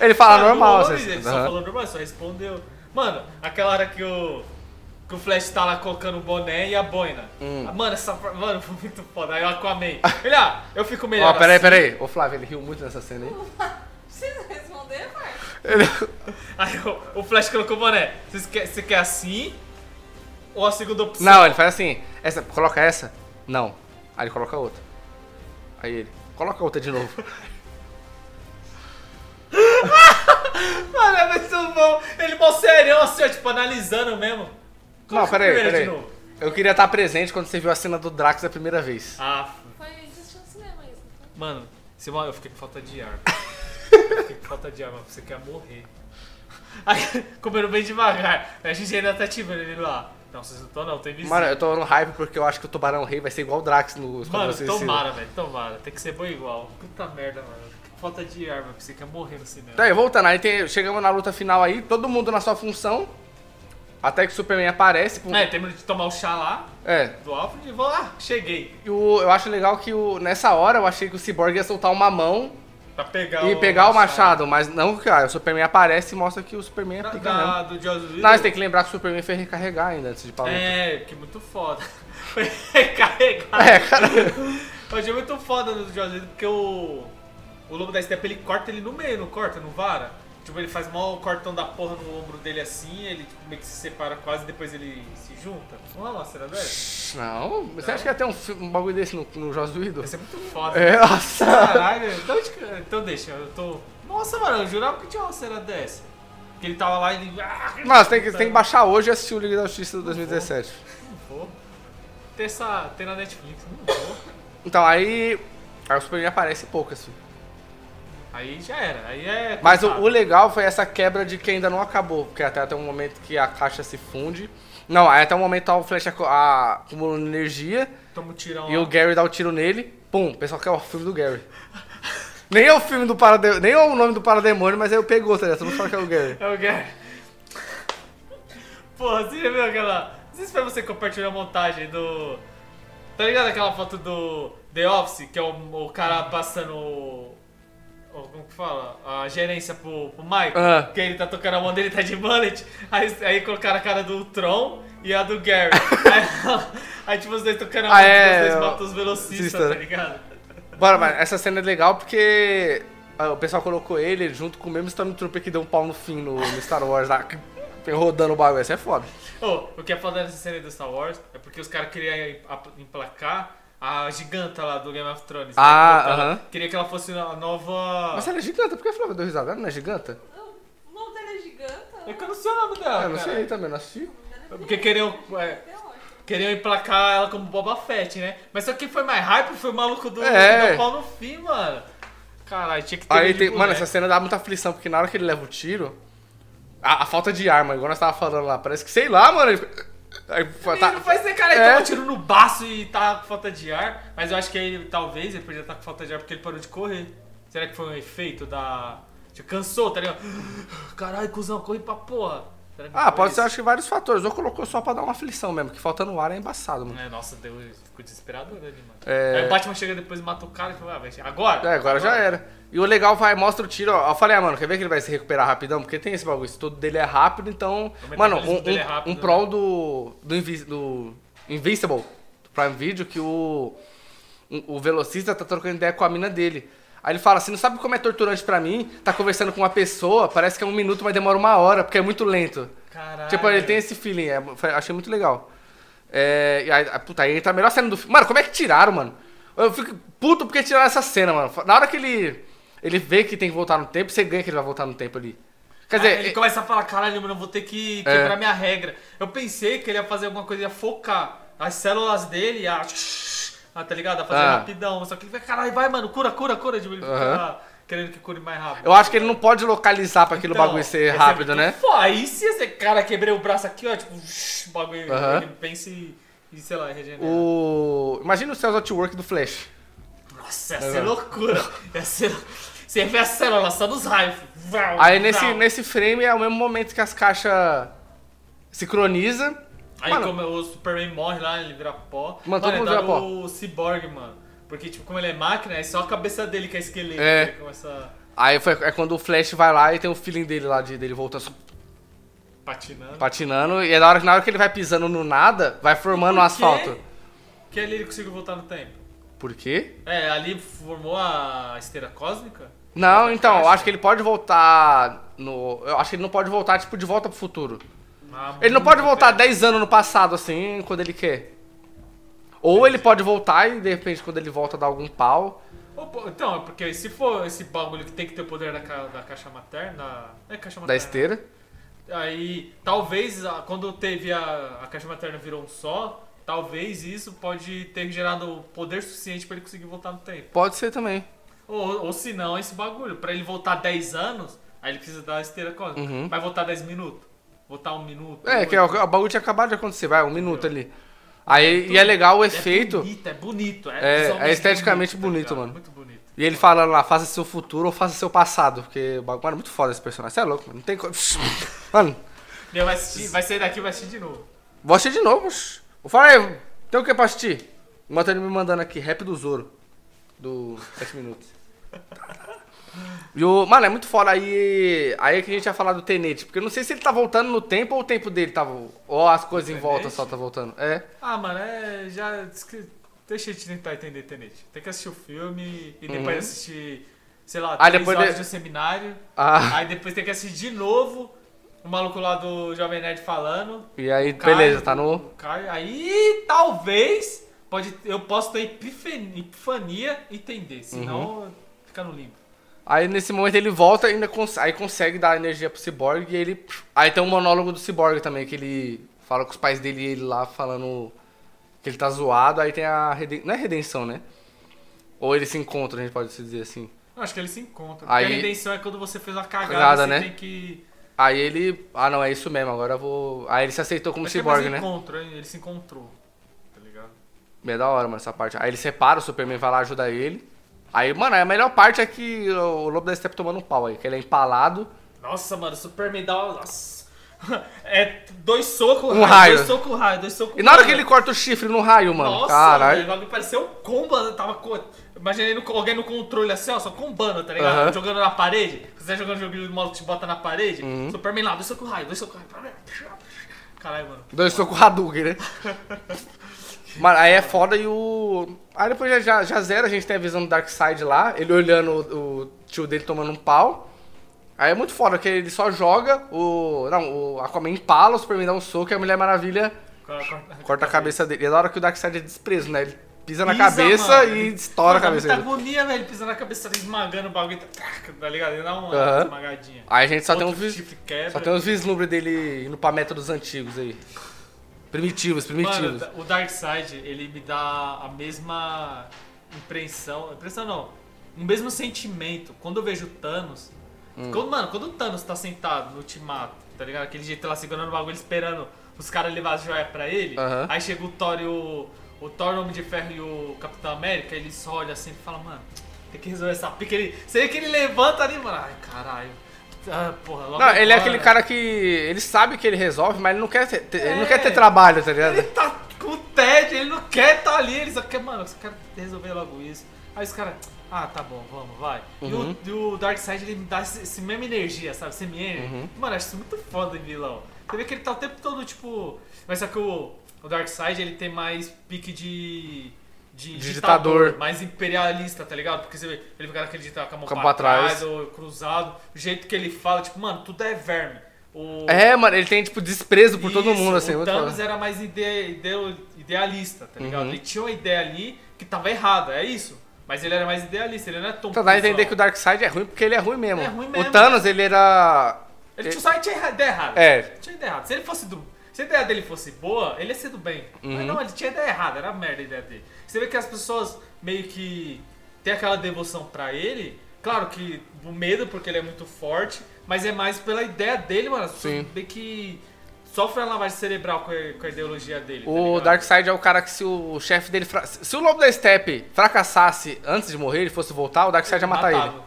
A: Ele fala normal, assim,
B: Ele só falou normal, só respondeu. Mano, aquela hora que o. Que o Flash tá lá colocando o boné e a boina.
A: Hum.
B: Mano, essa. Mano, [LAUGHS] foi muito foda. Aí eu Aquaman. Ele, ah, eu fico melhor.
A: Ó, peraí,
B: assim.
A: peraí. Ô, Flávio, ele riu muito nessa cena [LAUGHS] [LAUGHS] aí.
E: Precisa responder, pai?
A: Ele-
B: Aí o, o Flash colocou o boné. Você quer, você quer assim? Ou a segunda opção?
A: Não, ele faz assim. Essa, coloca essa? Não. Aí ele coloca outra. Aí ele, coloca outra de novo.
B: Mano, é muito bom. Ele mó serião assim, ó, tipo, analisando mesmo.
A: Não,
B: Coloca a
A: peraí, peraí.
B: de novo.
A: Eu queria estar presente quando você viu a cena do Drax a primeira vez.
B: Ah,
E: Foi assistir no cinema isso.
B: mano, eu fiquei com falta de ar. [LAUGHS] eu fiquei com falta de ar, mano. Você quer morrer. Aí, [LAUGHS] comendo bem devagar. A gente ainda tá ativando ele lá. Não, vocês não estão não, tem visível.
A: Mano, eu tô no hype porque eu acho que o Tubarão Rei vai ser igual o Drax no Esquadrão
B: Mano, tomara, velho, tomara. Tem que ser bom igual. Puta merda, mano. Falta de ar, mano. Você quer morrer no cinema.
A: Daí, voltando, aí tem- chegamos na luta final aí, todo mundo na sua função. Até que o Superman aparece. com-
B: É, temos de tomar o chá lá
A: É.
B: do Alfred e vou lá, cheguei.
A: E o- eu acho legal que o, nessa hora eu achei que o Cyborg ia soltar uma mão
B: Pra pegar
A: e pegar o machado, mas não que ah, o Superman aparece e mostra que o Superman é
B: Da,
A: pica mesmo.
B: da, do Joss.
A: Não, você tem que lembrar que o Superman foi recarregar ainda antes de luta.
B: É, que muito foda. [LAUGHS] Foi recarregado.
A: É, cara.
B: Eu achei muito foda do Joss Whedon, porque o. O Lobo da Steppe ele corta ele no meio, não corta, não vara? Tipo, ele faz mal o cortão da porra no ombro dele assim, ele tipo, meio que se separa quase e depois ele se junta. Não é uma cena dessa?
A: Não, você acha que ia ter um, um bagulho desse no, no Joss Whedon?
B: Vai ser muito foda.
A: É, nossa.
B: Caralho, então, que- então deixa, eu tô. Nossa, mano, eu jurava que tinha uma cena dessa. Que ele tava lá e ele. Ah,
A: Não, você tem que, tem que baixar hoje e assistir o Liga da Justiça de 2017.
B: Não vou. Ter, essa, ter na Netflix, não vou.
A: Então, aí. Aí o Superman aparece pouco, assim.
B: Aí já era, aí é.
A: Mas o, o legal foi essa quebra de que ainda não acabou, porque até, até um momento que a caixa se funde. Não, aí até o momento o Flash acu- a- acumulando energia
B: Toma um tirão
A: e
B: lá.
A: o Gary dá o tiro nele. Pum, o pessoal quer o filme do Gary. nem é o filme do Parademônio, nem é o nome do Parademônio, mas aí eu pegou, tá ligado? Todo mundo fala que é o Gary.
B: É o Gary. Porra, você já viu aquela. Não sei se foi você que compartilhou a montagem do. Tá ligado aquela foto do The Office, que é o, o cara passando. Como que fala? A gerência pro, pro Michael.
A: Ah.
B: Que ele tá tocando a mão dele, tá de mullet. Aí, aí colocaram a cara do Tron e a do Gary. [LAUGHS] aí, aí, tipo, os dois tocando a mão,
A: Ah, é,
B: os dois matam os velocistas,
A: velocista.
B: tá ligado?
A: Bora, mas essa cena é legal porque ah, o pessoal colocou ele junto com o mesmo Stormtrooper que deu um pau no fim no, no Star Wars lá, [LAUGHS] rodando o bagulho. Isso é foda.
B: Oh, o que é foda nessa cena do Star Wars é porque os caras queriam emplacar a giganta lá do Game of Thrones. né?
A: Ah,
B: ela-
A: aham.
B: Queria que ela fosse a nova.
A: Mas ela é giganta, por que a Flávia deu risada? Ela não é giganta?
E: O nome dela é giganta?
B: É que eu não sei o nome dela.
A: Ah, eu não
B: cara.
A: sei também, não assisti.
E: Ela
B: Porque queriam, é, queriam emplacar ela como Boba Fett, né? Mas só que foi mais hype foi o maluco do,
A: É.
B: do pau no fim, mano. Caralho, tinha que ter.
A: Aí tem, mano, essa cena dá muita aflição, porque na hora que ele leva o tiro, a, a falta de arma, igual nós tava falando lá, parece que, sei lá, mano. ele- Aí,
B: Ele
A: tá-
B: não faz ser cara, ele
A: É.
B: um tiro no baço e tá com falta de ar. Mas eu acho que ele, talvez, ele podia estar com falta de ar porque ele parou de correr. Será que foi um efeito da. Cansou, tá ligado? [GASPS] Caralho, cuzão, corre pra porra.
A: Ah, pode ser, acho que vários fatores. Ou colocou só pra dar uma aflição mesmo, que faltando ar é embaçado, mano.
B: É, nossa, deu, ficou desesperador ali, mano.
A: É.
B: Aí o Batman chega depois e mata o cara e fala, ah, vai, agora?
A: É, agora já era. E o legal vai, mostra o tiro, ó. Eu falei, ah, mano, quer ver que ele vai se recuperar rapidão? Porque tem esse bagulho, isso tudo dele é rápido, então.
B: O
A: Mano,
B: metabolismo
A: um,
B: dele é
A: um,
B: rápido,
A: um
B: né?
A: prol do. Do, Invis, do Invincible, do Prime Video, que o. um- o velocista tá trocando ideia com a mina dele. Aí ele fala assim, não sabe como é torturante pra mim? Tá conversando com uma pessoa, parece que é um minuto, mas demora uma hora, porque é muito lento.
B: Caralho.
A: Tipo, ele tem esse feeling, é, achei muito legal. É, e aí, ah, puta, aí entra a melhor cena do filme. Mano, como é que tiraram, mano? Eu fico puto porque tiraram essa cena, mano. Na hora que ele, ele vê que tem que voltar no tempo, você ganha que ele vai voltar no tempo ali. Quer dizer,
B: ele
A: é-
B: começa a falar, caralho, mano, eu vou ter que quebrar minha regra. Eu pensei que ele ia fazer alguma coisa, ia focar as células dele, a... Ah, tá ligado? A fazer
A: Ah.
B: rapidão. Só que ele vai, caralho, vai, mano, cura, cura, cura. Tipo, ele fica
A: Aham.
B: querendo que cure mais rápido.
A: eu acho que ele não pode localizar pra aquele
B: Então,
A: bagulho ser
B: ser
A: rápido,
B: muito
A: né?
B: foda. Aí se esse cara quebrei o braço aqui, ó, tipo, o bagulho,
A: Aham.
B: ele pensa e, e, sei lá, regenera.
A: O... Imagina o Cells at Work do Flash.
B: Nossa, ia ser loucura. Ia ser... Você ver a célula só dos raios.
A: Aí nesse, nesse frame é o mesmo momento que as caixas sincronizam.
B: Aí
A: Mano,
B: como o Superman morre lá, ele vira pó.
A: Mano, todo mundo
B: é
A: vira pó.
B: o Cyborg, mano. Porque, tipo, como ele é máquina, é só a cabeça dele que é esqueleto.
A: É.
B: Começa
A: Aí foi, é quando o Flash vai lá e tem o feeling dele lá, de, dele voltando
B: patinando.
A: patinando. E é na hora, na hora que ele vai pisando no nada, vai formando um asfalto.
B: Que ali ele conseguiu voltar no tempo.
A: Por quê?
B: É, ali formou a esteira cósmica?
A: Não, então, eu acho que ele pode voltar no. Eu acho que ele não pode voltar, tipo, de volta pro futuro.
B: Ah,
A: Ele não pode voltar
B: tempo.
A: 10 anos no passado, assim, quando ele quer. Ou ele pode voltar e de repente quando ele volta dar algum pau.
B: Então, é porque se for esse bagulho que tem que ter o poder da, ca- da caixa materna. É caixa materna.
A: Da esteira.
B: Aí, talvez, a- quando teve a, a caixa materna virou um só, talvez isso pode ter gerado poder suficiente pra ele conseguir voltar no tempo.
A: Pode ser também.
B: Ou, ou se não, esse bagulho. Pra ele voltar 10 anos, aí ele precisa da esteira cósmica.
A: Uhum.
B: Vai voltar 10 minutos. Voltar um minuto.
A: É,
B: dois.
A: que é o, bagulho tinha acabado de acontecer, vai, um minuto ali. Aí, e é legal o
B: É
A: efeito.
B: bonito, é bonito. É,
A: É- é esteticamente
B: bonito,
A: bonito,
B: ligado?
A: mano.
B: Muito bonito.
A: E ele falando lá, faça seu futuro ou faça seu passado. Porque o bagulho é muito foda esse personagem. Você é louco, mano. Não tem como. [LAUGHS] Mano,
B: Meu, vai, assistir, vai sair daqui e vai assistir de novo.
A: vou assistir de novo. Vou falar aí, tem o que pra assistir? O Matheus me mandando aqui, rap do Zoro. Do 7 minutos. [LAUGHS] E o, mano, é muito foda. Aí, aí é que a gente ia falar do Tenete. Porque eu não sei se ele tá voltando no tempo ou o tempo dele tava. Ou as coisas em volta só tá voltando. É.
B: Ah, mano, é. Já. Deixa eu te tentar entender Tenet. Tem que assistir o filme e depois
A: Uhum.
B: assistir, sei lá, três
A: depois
B: horas
A: de-
B: de um seminário.
A: Ah,
B: Aí depois tem que assistir de novo o maluco lá do Jovem Nerd falando.
A: e aí,
B: Caio,
A: beleza, tá no.
B: Caio. Aí talvez pode, eu posso ter epifania, epifania e entender. Senão
A: Uhum.
B: fica no limbo.
A: Aí nesse momento ele volta e ainda cons aí consegue dar energia pro Cyborg e ele. Aí tem um monólogo do Cyborg também, que ele fala com os pais dele e ele lá falando que ele tá zoado, aí tem a reden... Não é redenção, né? Ou eles se encontram, a gente pode se dizer assim.
B: Eu acho que eles se encontram.
A: Aí-
B: Porque a redenção é quando você fez uma cagada,
A: Cagada, né?
B: tem que.
A: Aí ele. Ah não, é isso mesmo, agora eu vou. Aí ele se aceitou como
B: é
A: Cyborg,
B: mais
A: né?
B: encontro, hein? Ele se encontrou. Tá ligado?
A: Bem da hora, mano, essa parte. Aí ele separa, o Superman vai lá ajudar ele. Aí, mano, a melhor parte é que o Lobo da Steppe tomando um pau aí, que ele é empalado.
B: Nossa, mano, Superman dá. uma- Nossa. [LAUGHS] É dois socos,
A: Um raio.
B: Dois socos, raio, dois socos.
A: E na hora que
B: raio.
A: ele corta o chifre no raio, mano.
B: Nossa,
A: caralho.
B: bagulho pareceu um combo. eu Tava co... Imaginei alguém no controle assim, ó, só combando, tá ligado?
A: Aham.
B: Jogando na parede. Você tá jogando joguinho do maluco que te bota na parede.
A: Uhum.
B: Superman lá, dois socos raio, dois socos raio. Caralho, mano.
A: Dois socos Hadouken, né? [LAUGHS] Mano, aí é foda e o. Aí depois já, já, já zera, a gente tem a visão do Darkseid lá, ele olhando o, o tio dele tomando um pau. Aí é muito foda, que ele só joga, o. Não, o Aquaman empala, o Superman dá um soco e a Mulher Maravilha corta a cabeça dele. E é da hora que o Darkseid é desprezo, né? Ele pisa na
B: Pisa,
A: cabeça
B: mano.
A: e estoura a
B: Mano, dá
A: cabeça
B: muita
A: dele.
B: agonia, velho, pisando na cabeça, esmagando o bagulho, tá, tá ligado? Ele dá uma esmagadinha.
A: Aí a gente só tem, um
B: Outro
A: vis... só tem uns vislumbres dele indo pra métodos antigos aí. Primitivos, primitivos.
B: Mano, o Darkseid, ele me dá a mesma impressão. Impressão não. O mesmo sentimento. Quando eu vejo o Thanos.
A: Hum.
B: Quando, mano, quando o Thanos tá sentado no ultimato, tá ligado? Aquele jeito lá segurando o bagulho, esperando os caras levar as joias pra ele.
A: Aham.
B: Aí chega o Thor e o. O Thor, o Homem de Ferro e o Capitão América, ele só olha assim e fala, mano, tem que resolver essa pica. Ele, você vê que ele levanta ali, mano. Ai, caralho. Ah, porra, logo
A: Não, ele é aquele cara que. Ele sabe que ele resolve, mas ele não quer ter, ter- ele não
B: É.
A: quer ter trabalho, tá ligado?
B: Ele tá com o TED, ele não quer estar ali, ele só quer, mano, eu só quero resolver logo isso. Aí os caras, ah, tá bom, vamos, vai.
A: Uhum.
B: E, o, o Darkseid, ele me dá esse mesma energia, sabe? Esse energia.
A: Uhum.
B: Mano, acho isso muito foda em vilão. Você vê que ele tá o tempo todo, tipo. Mas só que o, o Darkseid, ele tem mais pique de. De
A: De
B: ditador, mais imperialista, tá ligado? Porque você vê, ele fica naquele ditador com a mão pra
A: pra
B: trás,
A: trás.
B: ou cruzado. O jeito que ele fala, tipo, mano, tudo é verme. O,
A: É, mano, ele tem, tipo, desprezo por todo
B: isso,
A: mundo, assim.
B: O Thanos era mais ide, ide- idealista, tá ligado?
A: Uhum.
B: Ele tinha uma ideia ali que tava errada, é isso. Mas ele era mais idealista, ele não é tão.
A: Então dá a entender que o Darkseid é ruim porque ele é ruim mesmo.
B: É ruim
A: O
B: mesmo.
A: Thanos, ele era.
B: Ele tinha, só tinha ideia errada.
A: É.
B: Tinha ideia errada. Se ele fosse do. Se a ideia dele fosse boa, ele ia ser do bem.
A: Uhum.
B: Mas não, ele tinha ideia errada, era merda a ideia dele. Você vê que as pessoas meio que têm aquela devoção pra ele. Claro que o medo, porque ele é muito forte, mas é mais pela ideia dele, mano.
A: Sim.
B: meio que sofrem a lavagem cerebral com a, com a ideologia dele. tá
A: O
B: ligado?
A: Darkseid é o cara que se o chefe dele. fra- Se o Lobo da Steppe fracassasse antes de morrer, ele fosse voltar, o Darkseid ia matar ele.
B: Matava.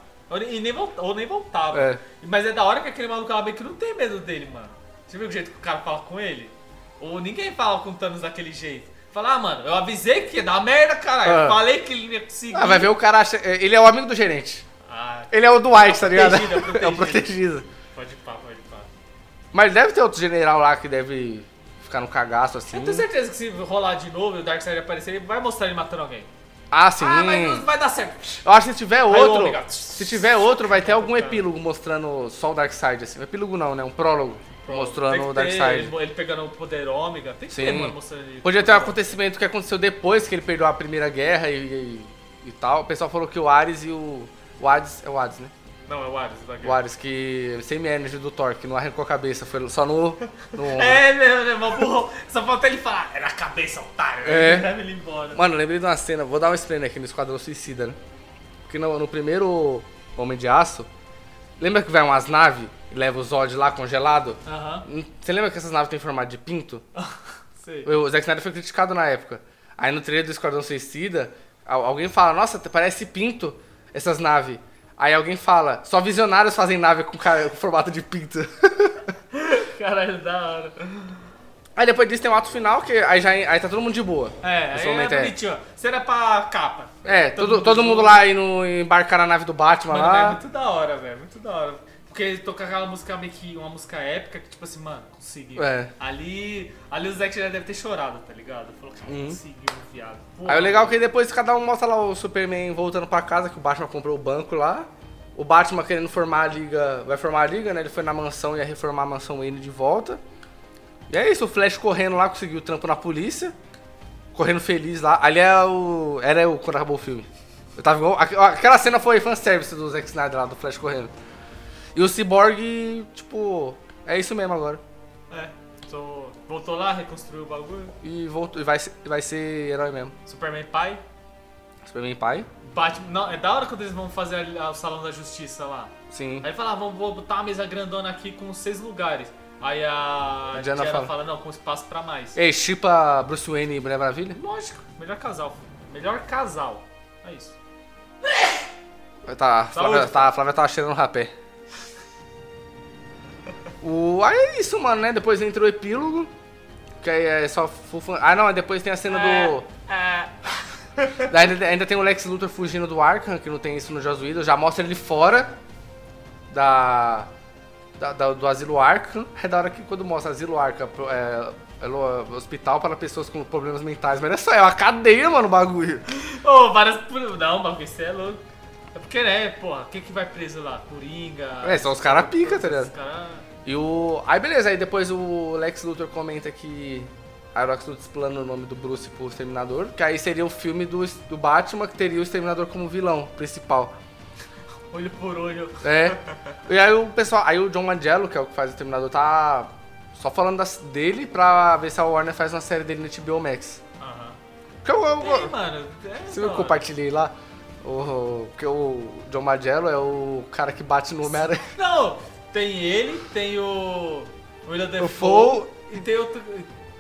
B: E volta- ou nem voltava.
A: É.
B: Mas é da hora que aquele maluco lá meio que não tem medo dele, mano. Você viu o jeito que o cara fala com ele? Ou ninguém fala com o Thanos daquele jeito. Fala, ah, mano, eu avisei que ia dar merda, caralho.
A: Ah.
B: Eu falei que ele ia conseguir.
A: Ah, vai ver o cara. acha- Ele é o amigo do gerente.
B: Ah,
A: Ele é o Dwight, tá ligado?
B: é. [LAUGHS]
A: É o protegido.
B: pode pá, pode pá.
A: Mas deve ter outro general lá que deve ficar no cagaço assim.
B: Eu tenho certeza que se rolar de novo e o Darkseid aparecer, ele vai mostrar ele matando alguém.
A: Ah, sim.
B: Ah, mas não vai dar certo.
A: Eu acho que se tiver outro.
B: Ômega.
A: Se tiver outro, vai ter algum epílogo mostrando só o Darkseid, assim. Um epílogo não, né? Um prólogo. Mostrando o Darkseid.
B: Ele, ele pegando o poder ômega. Tem que
A: Sim.
B: ter, mano, mostrando ele.
A: Podia ter um acontecimento que aconteceu depois que ele perdeu a primeira guerra e, e, e tal. O pessoal falou que o Ares e o. O Hades. É o Hades, né?
B: Não, é o Ares da
A: O
B: guerra.
A: Ares que. Semi-energy do Thor, que não arrancou a cabeça, foi só no. no.
B: É, meu, burro. Só falta ele falar, era a cabeça, otário.
A: É.
B: Ele leva ele embora.
A: Mano, lembrei de uma cena, vou dar um explainer aqui no Esquadrão Suicida, né? Porque no, no primeiro Homem de Aço, lembra que vai umas naves e leva o Zod lá congelado?
B: Aham,
A: Hum, Você lembra que essas naves têm formato de pinto? [LAUGHS]
B: sei.
A: O Zack Snyder foi criticado na época. Aí no trailer do Esquadrão Suicida, al- alguém fala, nossa, parece pinto essas naves. Aí alguém fala, só visionários fazem nave com, com formato de pinto. [LAUGHS]
B: Caralho, da hora.
A: Aí depois disso tem o ato final, que aí, já, aí tá todo mundo de boa.
B: É, aí
A: momento,
B: é bonitinho. ó. Era pra capa.
A: É,
B: Todo
A: todo,
B: mundo
A: todo mundo lá indo embarcar na nave do Batman
B: Mano,
A: lá.
B: é muito da hora, velho. Muito da hora. Porque ele toca aquela música meio que uma música épica que, tipo assim, mano, conseguiu.
A: É.
B: Ali, ali o Zack já deve ter chorado, tá ligado? Falou, cara,
A: Uhum.
B: conseguiu, viado.
A: Aí o legal é que depois cada um mostra lá o Superman voltando pra casa, que o Batman comprou o banco lá. O Batman querendo formar a liga, vai formar a liga, né? Ele foi na mansão e ia reformar a mansão Wayne de volta. E é isso, o Flash correndo lá, conseguiu o trampo na polícia. Correndo feliz lá. Ali é o. Era o quando acabou o filme. Eu tava igual. aqu- Aquela cena foi fanservice do Zack Snyder lá, do Flash correndo. E o Cyborg, tipo. É isso mesmo agora.
B: É. Tô... Voltou lá, reconstruiu o bagulho.
A: E, voltou, e vai, ser, vai ser herói mesmo.
B: Superman pai.
A: Superman pai?
B: Batman. Não, é da hora quando eles vão fazer ali- o Salão da Justiça lá.
A: Sim.
B: Aí fala, ah, vamos botar uma mesa grandona aqui com seis lugares. Aí a
A: A
B: Diana, fala.
A: fala.
B: não, com espaço pra mais.
A: Ei, chipa Bruce Wayne e Mulher Maravilha?
B: Lógico, melhor casal. Melhor casal. É isso.
A: Tá, a Flávia,
B: Saúde.
A: tá, a Flávia tava cheirando rapé. O, aí é isso, mano, né? Depois entra o epílogo. Que aí é só. Ah, não, depois tem a cena do.
B: É,
A: Daí [LAUGHS] Ainda, ainda tem o Lex Luthor fugindo do Arkham, que não tem isso no Whedon. Já mostra ele fora da, da- da- do asilo Arkham. É da hora que quando mostra asilo Arkham, é, é hospital para pessoas com problemas mentais. Mas é só, é uma cadeia, mano, o bagulho.
B: Ô, várias. Não, bagulho, isso é louco. É porque, né, porra, quem que vai preso lá? Coringa.
A: É, são os cara pica, tá ligado?
B: Os cara...
A: E o. Aí beleza, aí depois o Lex Luthor comenta que. Aí o Lex Luthor explana o nome do Bruce pro Exterminador, que aí seria o filme do, do Batman que teria o Exterminador como vilão principal.
B: Olho por olho.
A: É. [LAUGHS] E aí o pessoal. Aí o John Angelo, que é o que faz o Exterminador, tá Só falando das- dele pra ver se a Warner faz uma série dele no HBO Max.
B: Aham.
A: Porque eu, eu-
B: Tem, mano. É,
A: você viu que eu compartilhei lá? O, o- porque o John Margello é o cara que bate no Homem-Aranha.
B: Não, tem ele, tem o. O William Defoe.
A: Foe.
B: E tem outro.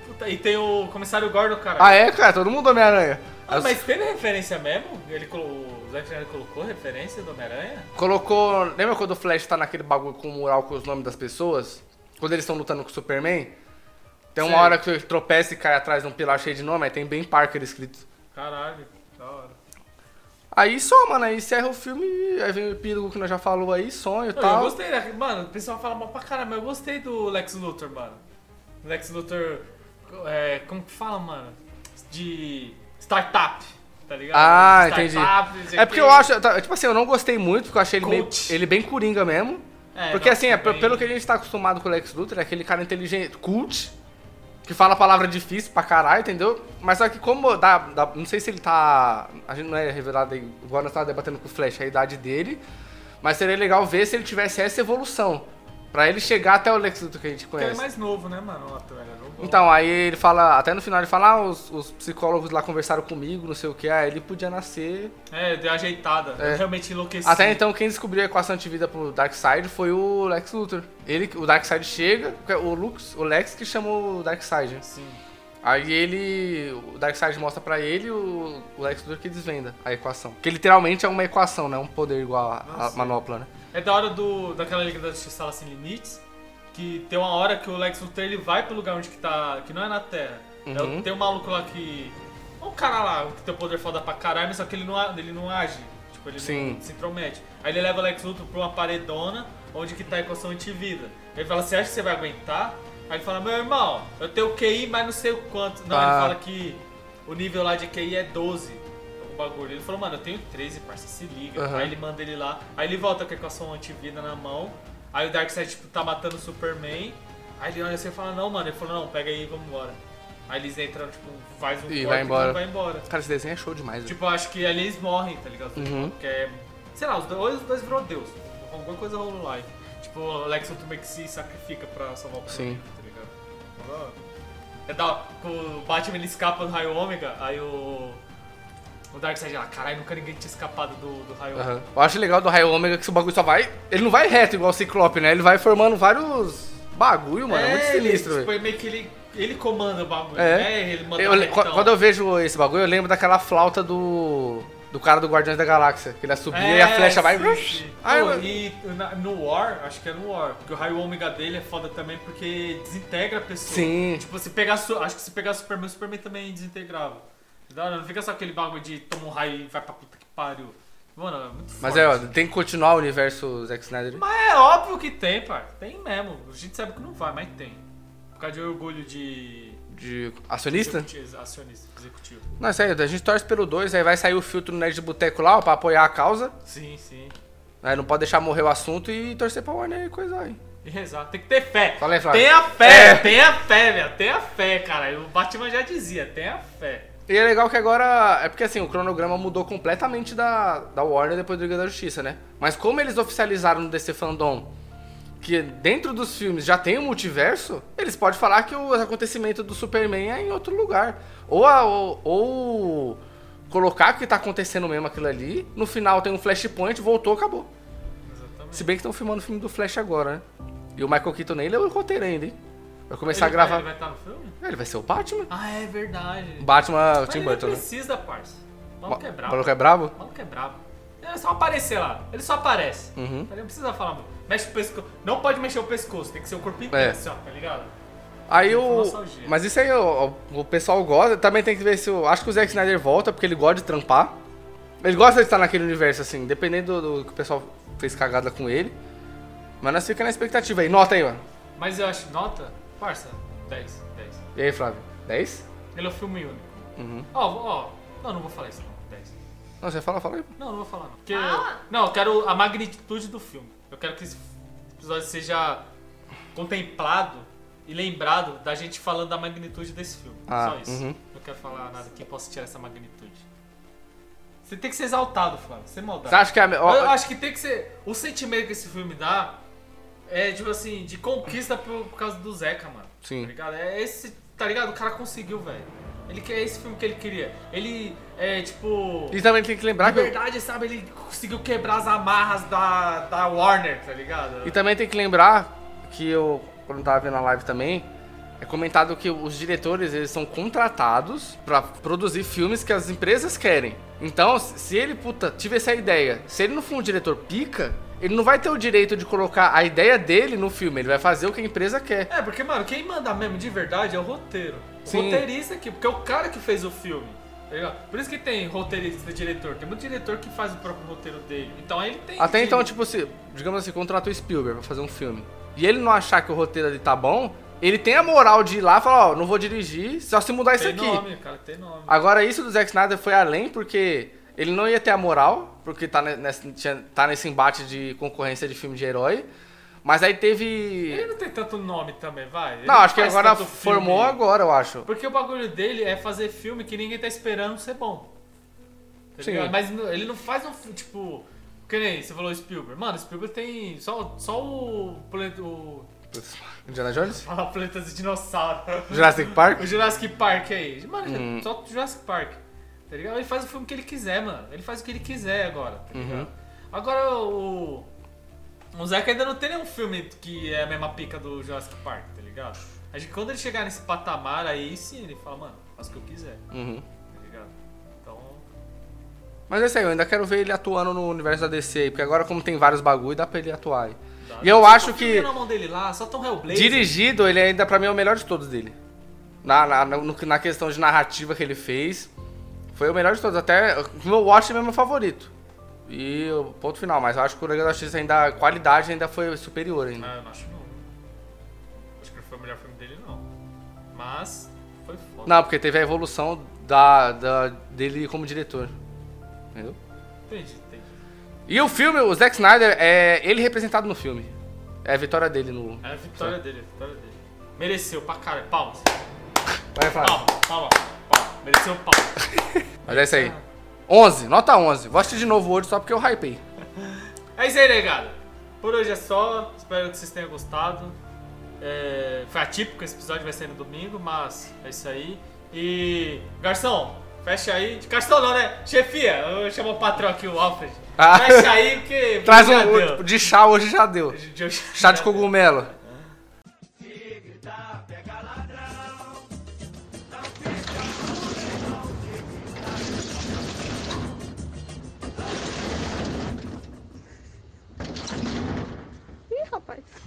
B: puta, E tem o comissário Gordon, cara.
A: Ah, é, cara? Todo mundo Homem-Aranha.
B: Ah,
A: As-
B: mas teve referência mesmo? Ele, colo- o Zack Snyder colocou referência do Homem-Aranha?
A: Colocou. Lembra quando o Flash tá naquele bagulho com o mural com os nomes das pessoas? Quando eles estão lutando com o Superman? Tem uma hora que ele tropeça e cai atrás de um pilar cheio de nome, aí tem Ben Parker escrito.
B: Caralho, da hora.
A: Aí só, mano, aí encerra o filme, aí vem o epílogo que nós já falou aí, sonho e
B: Não, eu
A: tal.
B: gostei, né? Mano, o pessoal fala mal pra caramba, mas eu gostei do Lex Luthor, mano. Lex Luthor, é, como que fala, mano? De startup, tá ligado?
A: Ah, entendi. É porque eu acho, tá, tipo assim, eu não gostei muito, porque eu achei ele, meio, ele bem coringa mesmo.
B: É,
A: porque assim, é,
B: também-
A: pelo que a gente tá acostumado com o Lex Luthor, é aquele cara inteligente, cult, que fala palavra difícil pra caralho, entendeu? Mas só que como dá, dá- não sei se ele tá, a gente não é revelado aí, igual nós tava debatendo com o Flash, a idade dele, mas seria legal ver se ele tivesse essa evolução, pra ele chegar até o Lex Luthor que a gente
B: Porque ele
A: conhece.
B: é mais novo, né, mano? É.
A: Então, aí ele fala, até no final ele fala, ah, os, os psicólogos lá conversaram comigo, não sei o que, ah, ele podia nascer.
B: É, deu ajeitada.
A: É.
B: Realmente enlouqueci.
A: Até então, quem descobriu a equação de vida pro Darkseid foi o Lex Luthor. Ele, o Darkseid chega, o, Lux, o Lex que chama o Darkseid.
B: Sim.
A: Aí ele, o Darkseid mostra pra ele o, o Lex Luthor que desvenda a equação. Que literalmente é uma equação, né? Um poder igual
B: Nossa.
A: manopla, né?
B: É da hora do, daquela Liga da Justiça Sala Sem Limites, que tem uma hora que o Lex Luthor ele vai pro lugar onde que tá, que não é na Terra. É
A: Uhum.
B: tem um maluco lá que... Um cara lá que tem o poder foda pra caralho, mas só que ele não, ele não age. Tipo, ele
A: Sim.
B: não se intromete. Aí ele leva o Lex Luthor pra uma paredona, onde que tá a equação antivida. Ele fala, você acha que você vai aguentar? Aí ele fala, meu irmão, eu tenho QI, mas não sei o quanto. Não,
A: Ah.
B: ele fala que o nível lá de QI é 12. Bagulho. Ele falou, mano, eu tenho 13, parça, se liga. Aí ele manda ele lá. Aí ele volta com a equação antivida na mão. Aí o Darkseid, tipo, tá matando o Superman. Aí ele olha assim e fala, não, mano. Ele falou, não, pega aí e vamos embora. Aí eles entram, tipo, faz um
A: E vai embora.
B: e vai embora.
A: Cara, esse desenho é show demais.
B: Tipo, eu acho que ali eles morrem, tá ligado?
A: Uhum.
B: Porque é. Sei lá, os dois, os dois virou Deus. Alguma coisa rolou lá. Tipo, o Lex Luthor meio que se sacrifica pra salvar o
A: Sim.
B: planeta, tá ligado? É da O Batman ele escapa do raio ômega, aí o. O Darkseid lá, caralho, nunca ninguém tinha escapado do, do raio ômega.
A: Aham. Eu acho legal do Raio Ômega que o bagulho só vai. Ele não vai reto igual o Ciclope, né? Ele vai formando vários bagulho, mano. É, muito sinistro,
B: ele,
A: velho.
B: tipo, meio que ele, ele comanda o bagulho,
A: É.
B: né? Ele manda
A: Eu
B: o
A: le-
B: retão.
A: quando eu vejo esse bagulho, eu lembro daquela flauta do. Do cara do Guardiões da Galáxia. Que ele subia e a flecha vai.
B: É, sim, sim.
A: Ai,
B: Pô, e no War, acho que é no War, porque o raio ômega dele é foda também porque desintegra a pessoa.
A: Sim.
B: Tipo, se pegar. Acho que se pegar Superman, o Superman também desintegrava. Da hora, Não fica só aquele bagulho de toma um raio e vai pra puta que pariu. Mano, é muito
A: Mas
B: forte.
A: é, ó, tem que continuar o universo Zack Snyder.
B: Mas é óbvio que tem, pai. Tem mesmo. A gente sabe que não vai, mas tem. Por causa de orgulho de.
A: De acionista?
B: executivo- Acionista, executivo.
A: Não, é sério, a gente torce pelo 2, aí vai sair o filtro no Nerd de Boteco lá, ó, pra apoiar a causa.
B: Sim, sim.
A: Aí não pode deixar morrer o assunto e torcer pra Warner e coisa aí.
B: E rezar. Tem que ter fé.
A: Fala aí, Flávio.
B: Tenha fé,
A: É.
B: tenha fé, velho. Tenha fé, cara. O Batman já dizia, tenha fé.
A: E é legal que agora. É porque assim, o cronograma mudou completamente da, da Warner depois do Liga da Justiça, né? Mas como eles oficializaram no DC Fandom que dentro dos filmes já tem o multiverso, eles podem falar que o acontecimento do Superman é em outro lugar. Ou, a- ou, ou colocar que tá acontecendo mesmo aquilo ali, no final tem um flashpoint, voltou, acabou.
B: Exatamente.
A: Se bem que estão filmando o filme do Flash agora, né? E o Michael Keaton nem leu o roteiro ainda, hein? Vai começar
B: Ele
A: a gravar.
B: Vai, ele vai estar no filme?
A: É, Ele vai ser o Batman.
B: Ah, é verdade.
A: Batman
B: Mas
A: Tim
B: ele
A: Burton,
B: não
A: né?
B: precisa, parça. O maluco é
A: O
B: brabo.
A: maluco é brabo?
B: O maluco é brabo. Ele é só aparecer lá. Ele só aparece.
A: Uhum.
B: Ele não precisa falar muito. Mexe o pescoço. Não pode mexer o pescoço, tem que ser o corpo inteiro,
A: É.
B: assim, ó, tá ligado?
A: Aí o. Mas isso aí o, o pessoal gosta. Também tem que ver se o. Acho que o Zack Snyder volta, porque ele gosta de trampar. Ele gosta de estar naquele universo, assim, dependendo do, do que o pessoal fez cagada com ele. Mas nós fica na expectativa aí. Nota aí, mano.
B: Mas eu acho, nota, parça, 10, 10.
A: E aí, Flávio? 10?
B: Ele é um filme único.
A: Uhum.
B: Ó, ó, não, não vou falar isso não, 10.
A: Não, você fala, fala aí.
B: Não, não vou falar não. Porque,
E: Fala.
B: não, eu quero a magnitude do filme. Eu quero que esse episódio seja contemplado e lembrado da gente falando da magnitude desse filme.
A: Ah,
B: Só isso.
A: uhum.
B: Não quero falar nada que possa tirar essa magnitude. Você tem que ser exaltado, Flávio. Sem maldade.
A: Você acha que é a. me- ó,
B: Eu acho que tem que ser. O sentimento que esse filme dá é tipo assim, de conquista por, por causa do Zeca, mano.
A: Sim.
B: Tá ligado? É esse, tá ligado? O cara conseguiu, velho. Ele quer esse filme que ele queria. Ele é tipo.
A: E também tem que lembrar
B: Na
A: que.
B: verdade, sabe, ele conseguiu quebrar as amarras da, da Warner, tá ligado?
A: E também tem que lembrar que eu, quando tava vendo a live também, é comentado que os diretores eles são contratados pra produzir filmes que as empresas querem. Então, se ele, puta, tive essa ideia, se ele não for um diretor pica, ele não vai ter o direito de colocar a ideia dele no filme, ele vai fazer o que a empresa quer.
B: É, porque, mano, quem manda mesmo de verdade é o roteiro. O
A: Sim.
B: roteirista aqui, porque é o cara que fez o filme. Tá? Por isso que tem roteirista e diretor. Tem muito diretor que faz o próprio roteiro dele. Então aí ele tem.
A: Até
B: que-
A: então, tipo, se, digamos assim, contratou o Spielberg pra fazer um filme, e ele não achar que o roteiro ali tá bom, ele tem a moral de ir lá e falar, ó, não vou dirigir, só se mudar isso
B: Tem
A: aqui.
B: nome, cara, tem nome.
A: Agora, isso do Zack Snyder foi além, porque ele não ia ter a moral, porque tá, ne- nesse, tinha- tá nesse embate de concorrência de filme de herói. Mas aí
B: Ele
A: teve.
B: não tem tanto nome também, vai. Ele
A: Não, acho que agora formou
B: filme.
A: agora, eu acho.
B: Porque o bagulho dele é fazer filme que ninguém tá esperando ser bom. Tá
A: Sim.
B: ligado? Mas ele não faz um tipo. Que nem você falou Spielberg. Mano, Spielberg tem. Só, só o. o
A: Indiana Jones?
B: fala [LAUGHS] planeta de dinossauro.
A: Jurassic Park?
B: O Jurassic Park aí. Mano,
A: Uhum.
B: só o Jurassic Park. Tá ligado? Ele faz o filme que ele quiser, mano. Ele faz o que ele quiser agora, tá
A: Uhum.
B: ligado? Agora o. O Zeca ainda não tem nenhum filme que é a mesma pica do Jurassic Park, tá ligado? Acho que quando ele chegar nesse patamar aí, sim, ele fala, mano, faz o que eu quiser,
A: Uhum.
B: tá ligado? Então.
A: Mas é isso aí, eu ainda quero ver ele atuando no universo da DC aí, porque agora, como tem vários bagulho, dá pra ele atuar aí.
B: dá.
A: E eu acho que-
B: na mão dele lá, só tão Hellblazer.
A: Dirigido, ele ainda pra mim é o melhor de todos dele. Na, na, no- na questão de narrativa que ele fez, foi o melhor de todos. Até o meu Watchmen é meu favorito. E o ponto final, mas eu acho que o Liga da Justiça ainda, a qualidade ainda foi superior ainda.
B: Ah, eu não acho não. Acho que não foi o melhor filme dele, não. Mas, foi foda.
A: Não, porque teve a evolução da, da- dele como diretor. Entendeu?
B: Entendi, entendi.
A: E o filme, o Zack Snyder, é ele representado no filme. É a vitória dele no.
B: É a vitória dele, a vitória dele. Mereceu pra caralho. Palmas.
A: Vai falar.
B: Palma, palma, Mereceu palma. [LAUGHS]
A: Mas é isso aí. 11, nota 11. Vou assistir de novo hoje só porque eu hypei.
B: É isso aí, negado. Por hoje é só. Espero que vocês tenham gostado. É, foi atípico esse episódio, vai sair no domingo, mas é isso aí. E. Garçom, fecha aí. Garçom não, né? Chefia, eu chamo o patrão aqui, o Alfred.
A: Ah.
B: Fecha aí, porque. [LAUGHS]
A: Traz um de chá hoje já deu.
B: De- de-
A: Chá de cogumelo. спать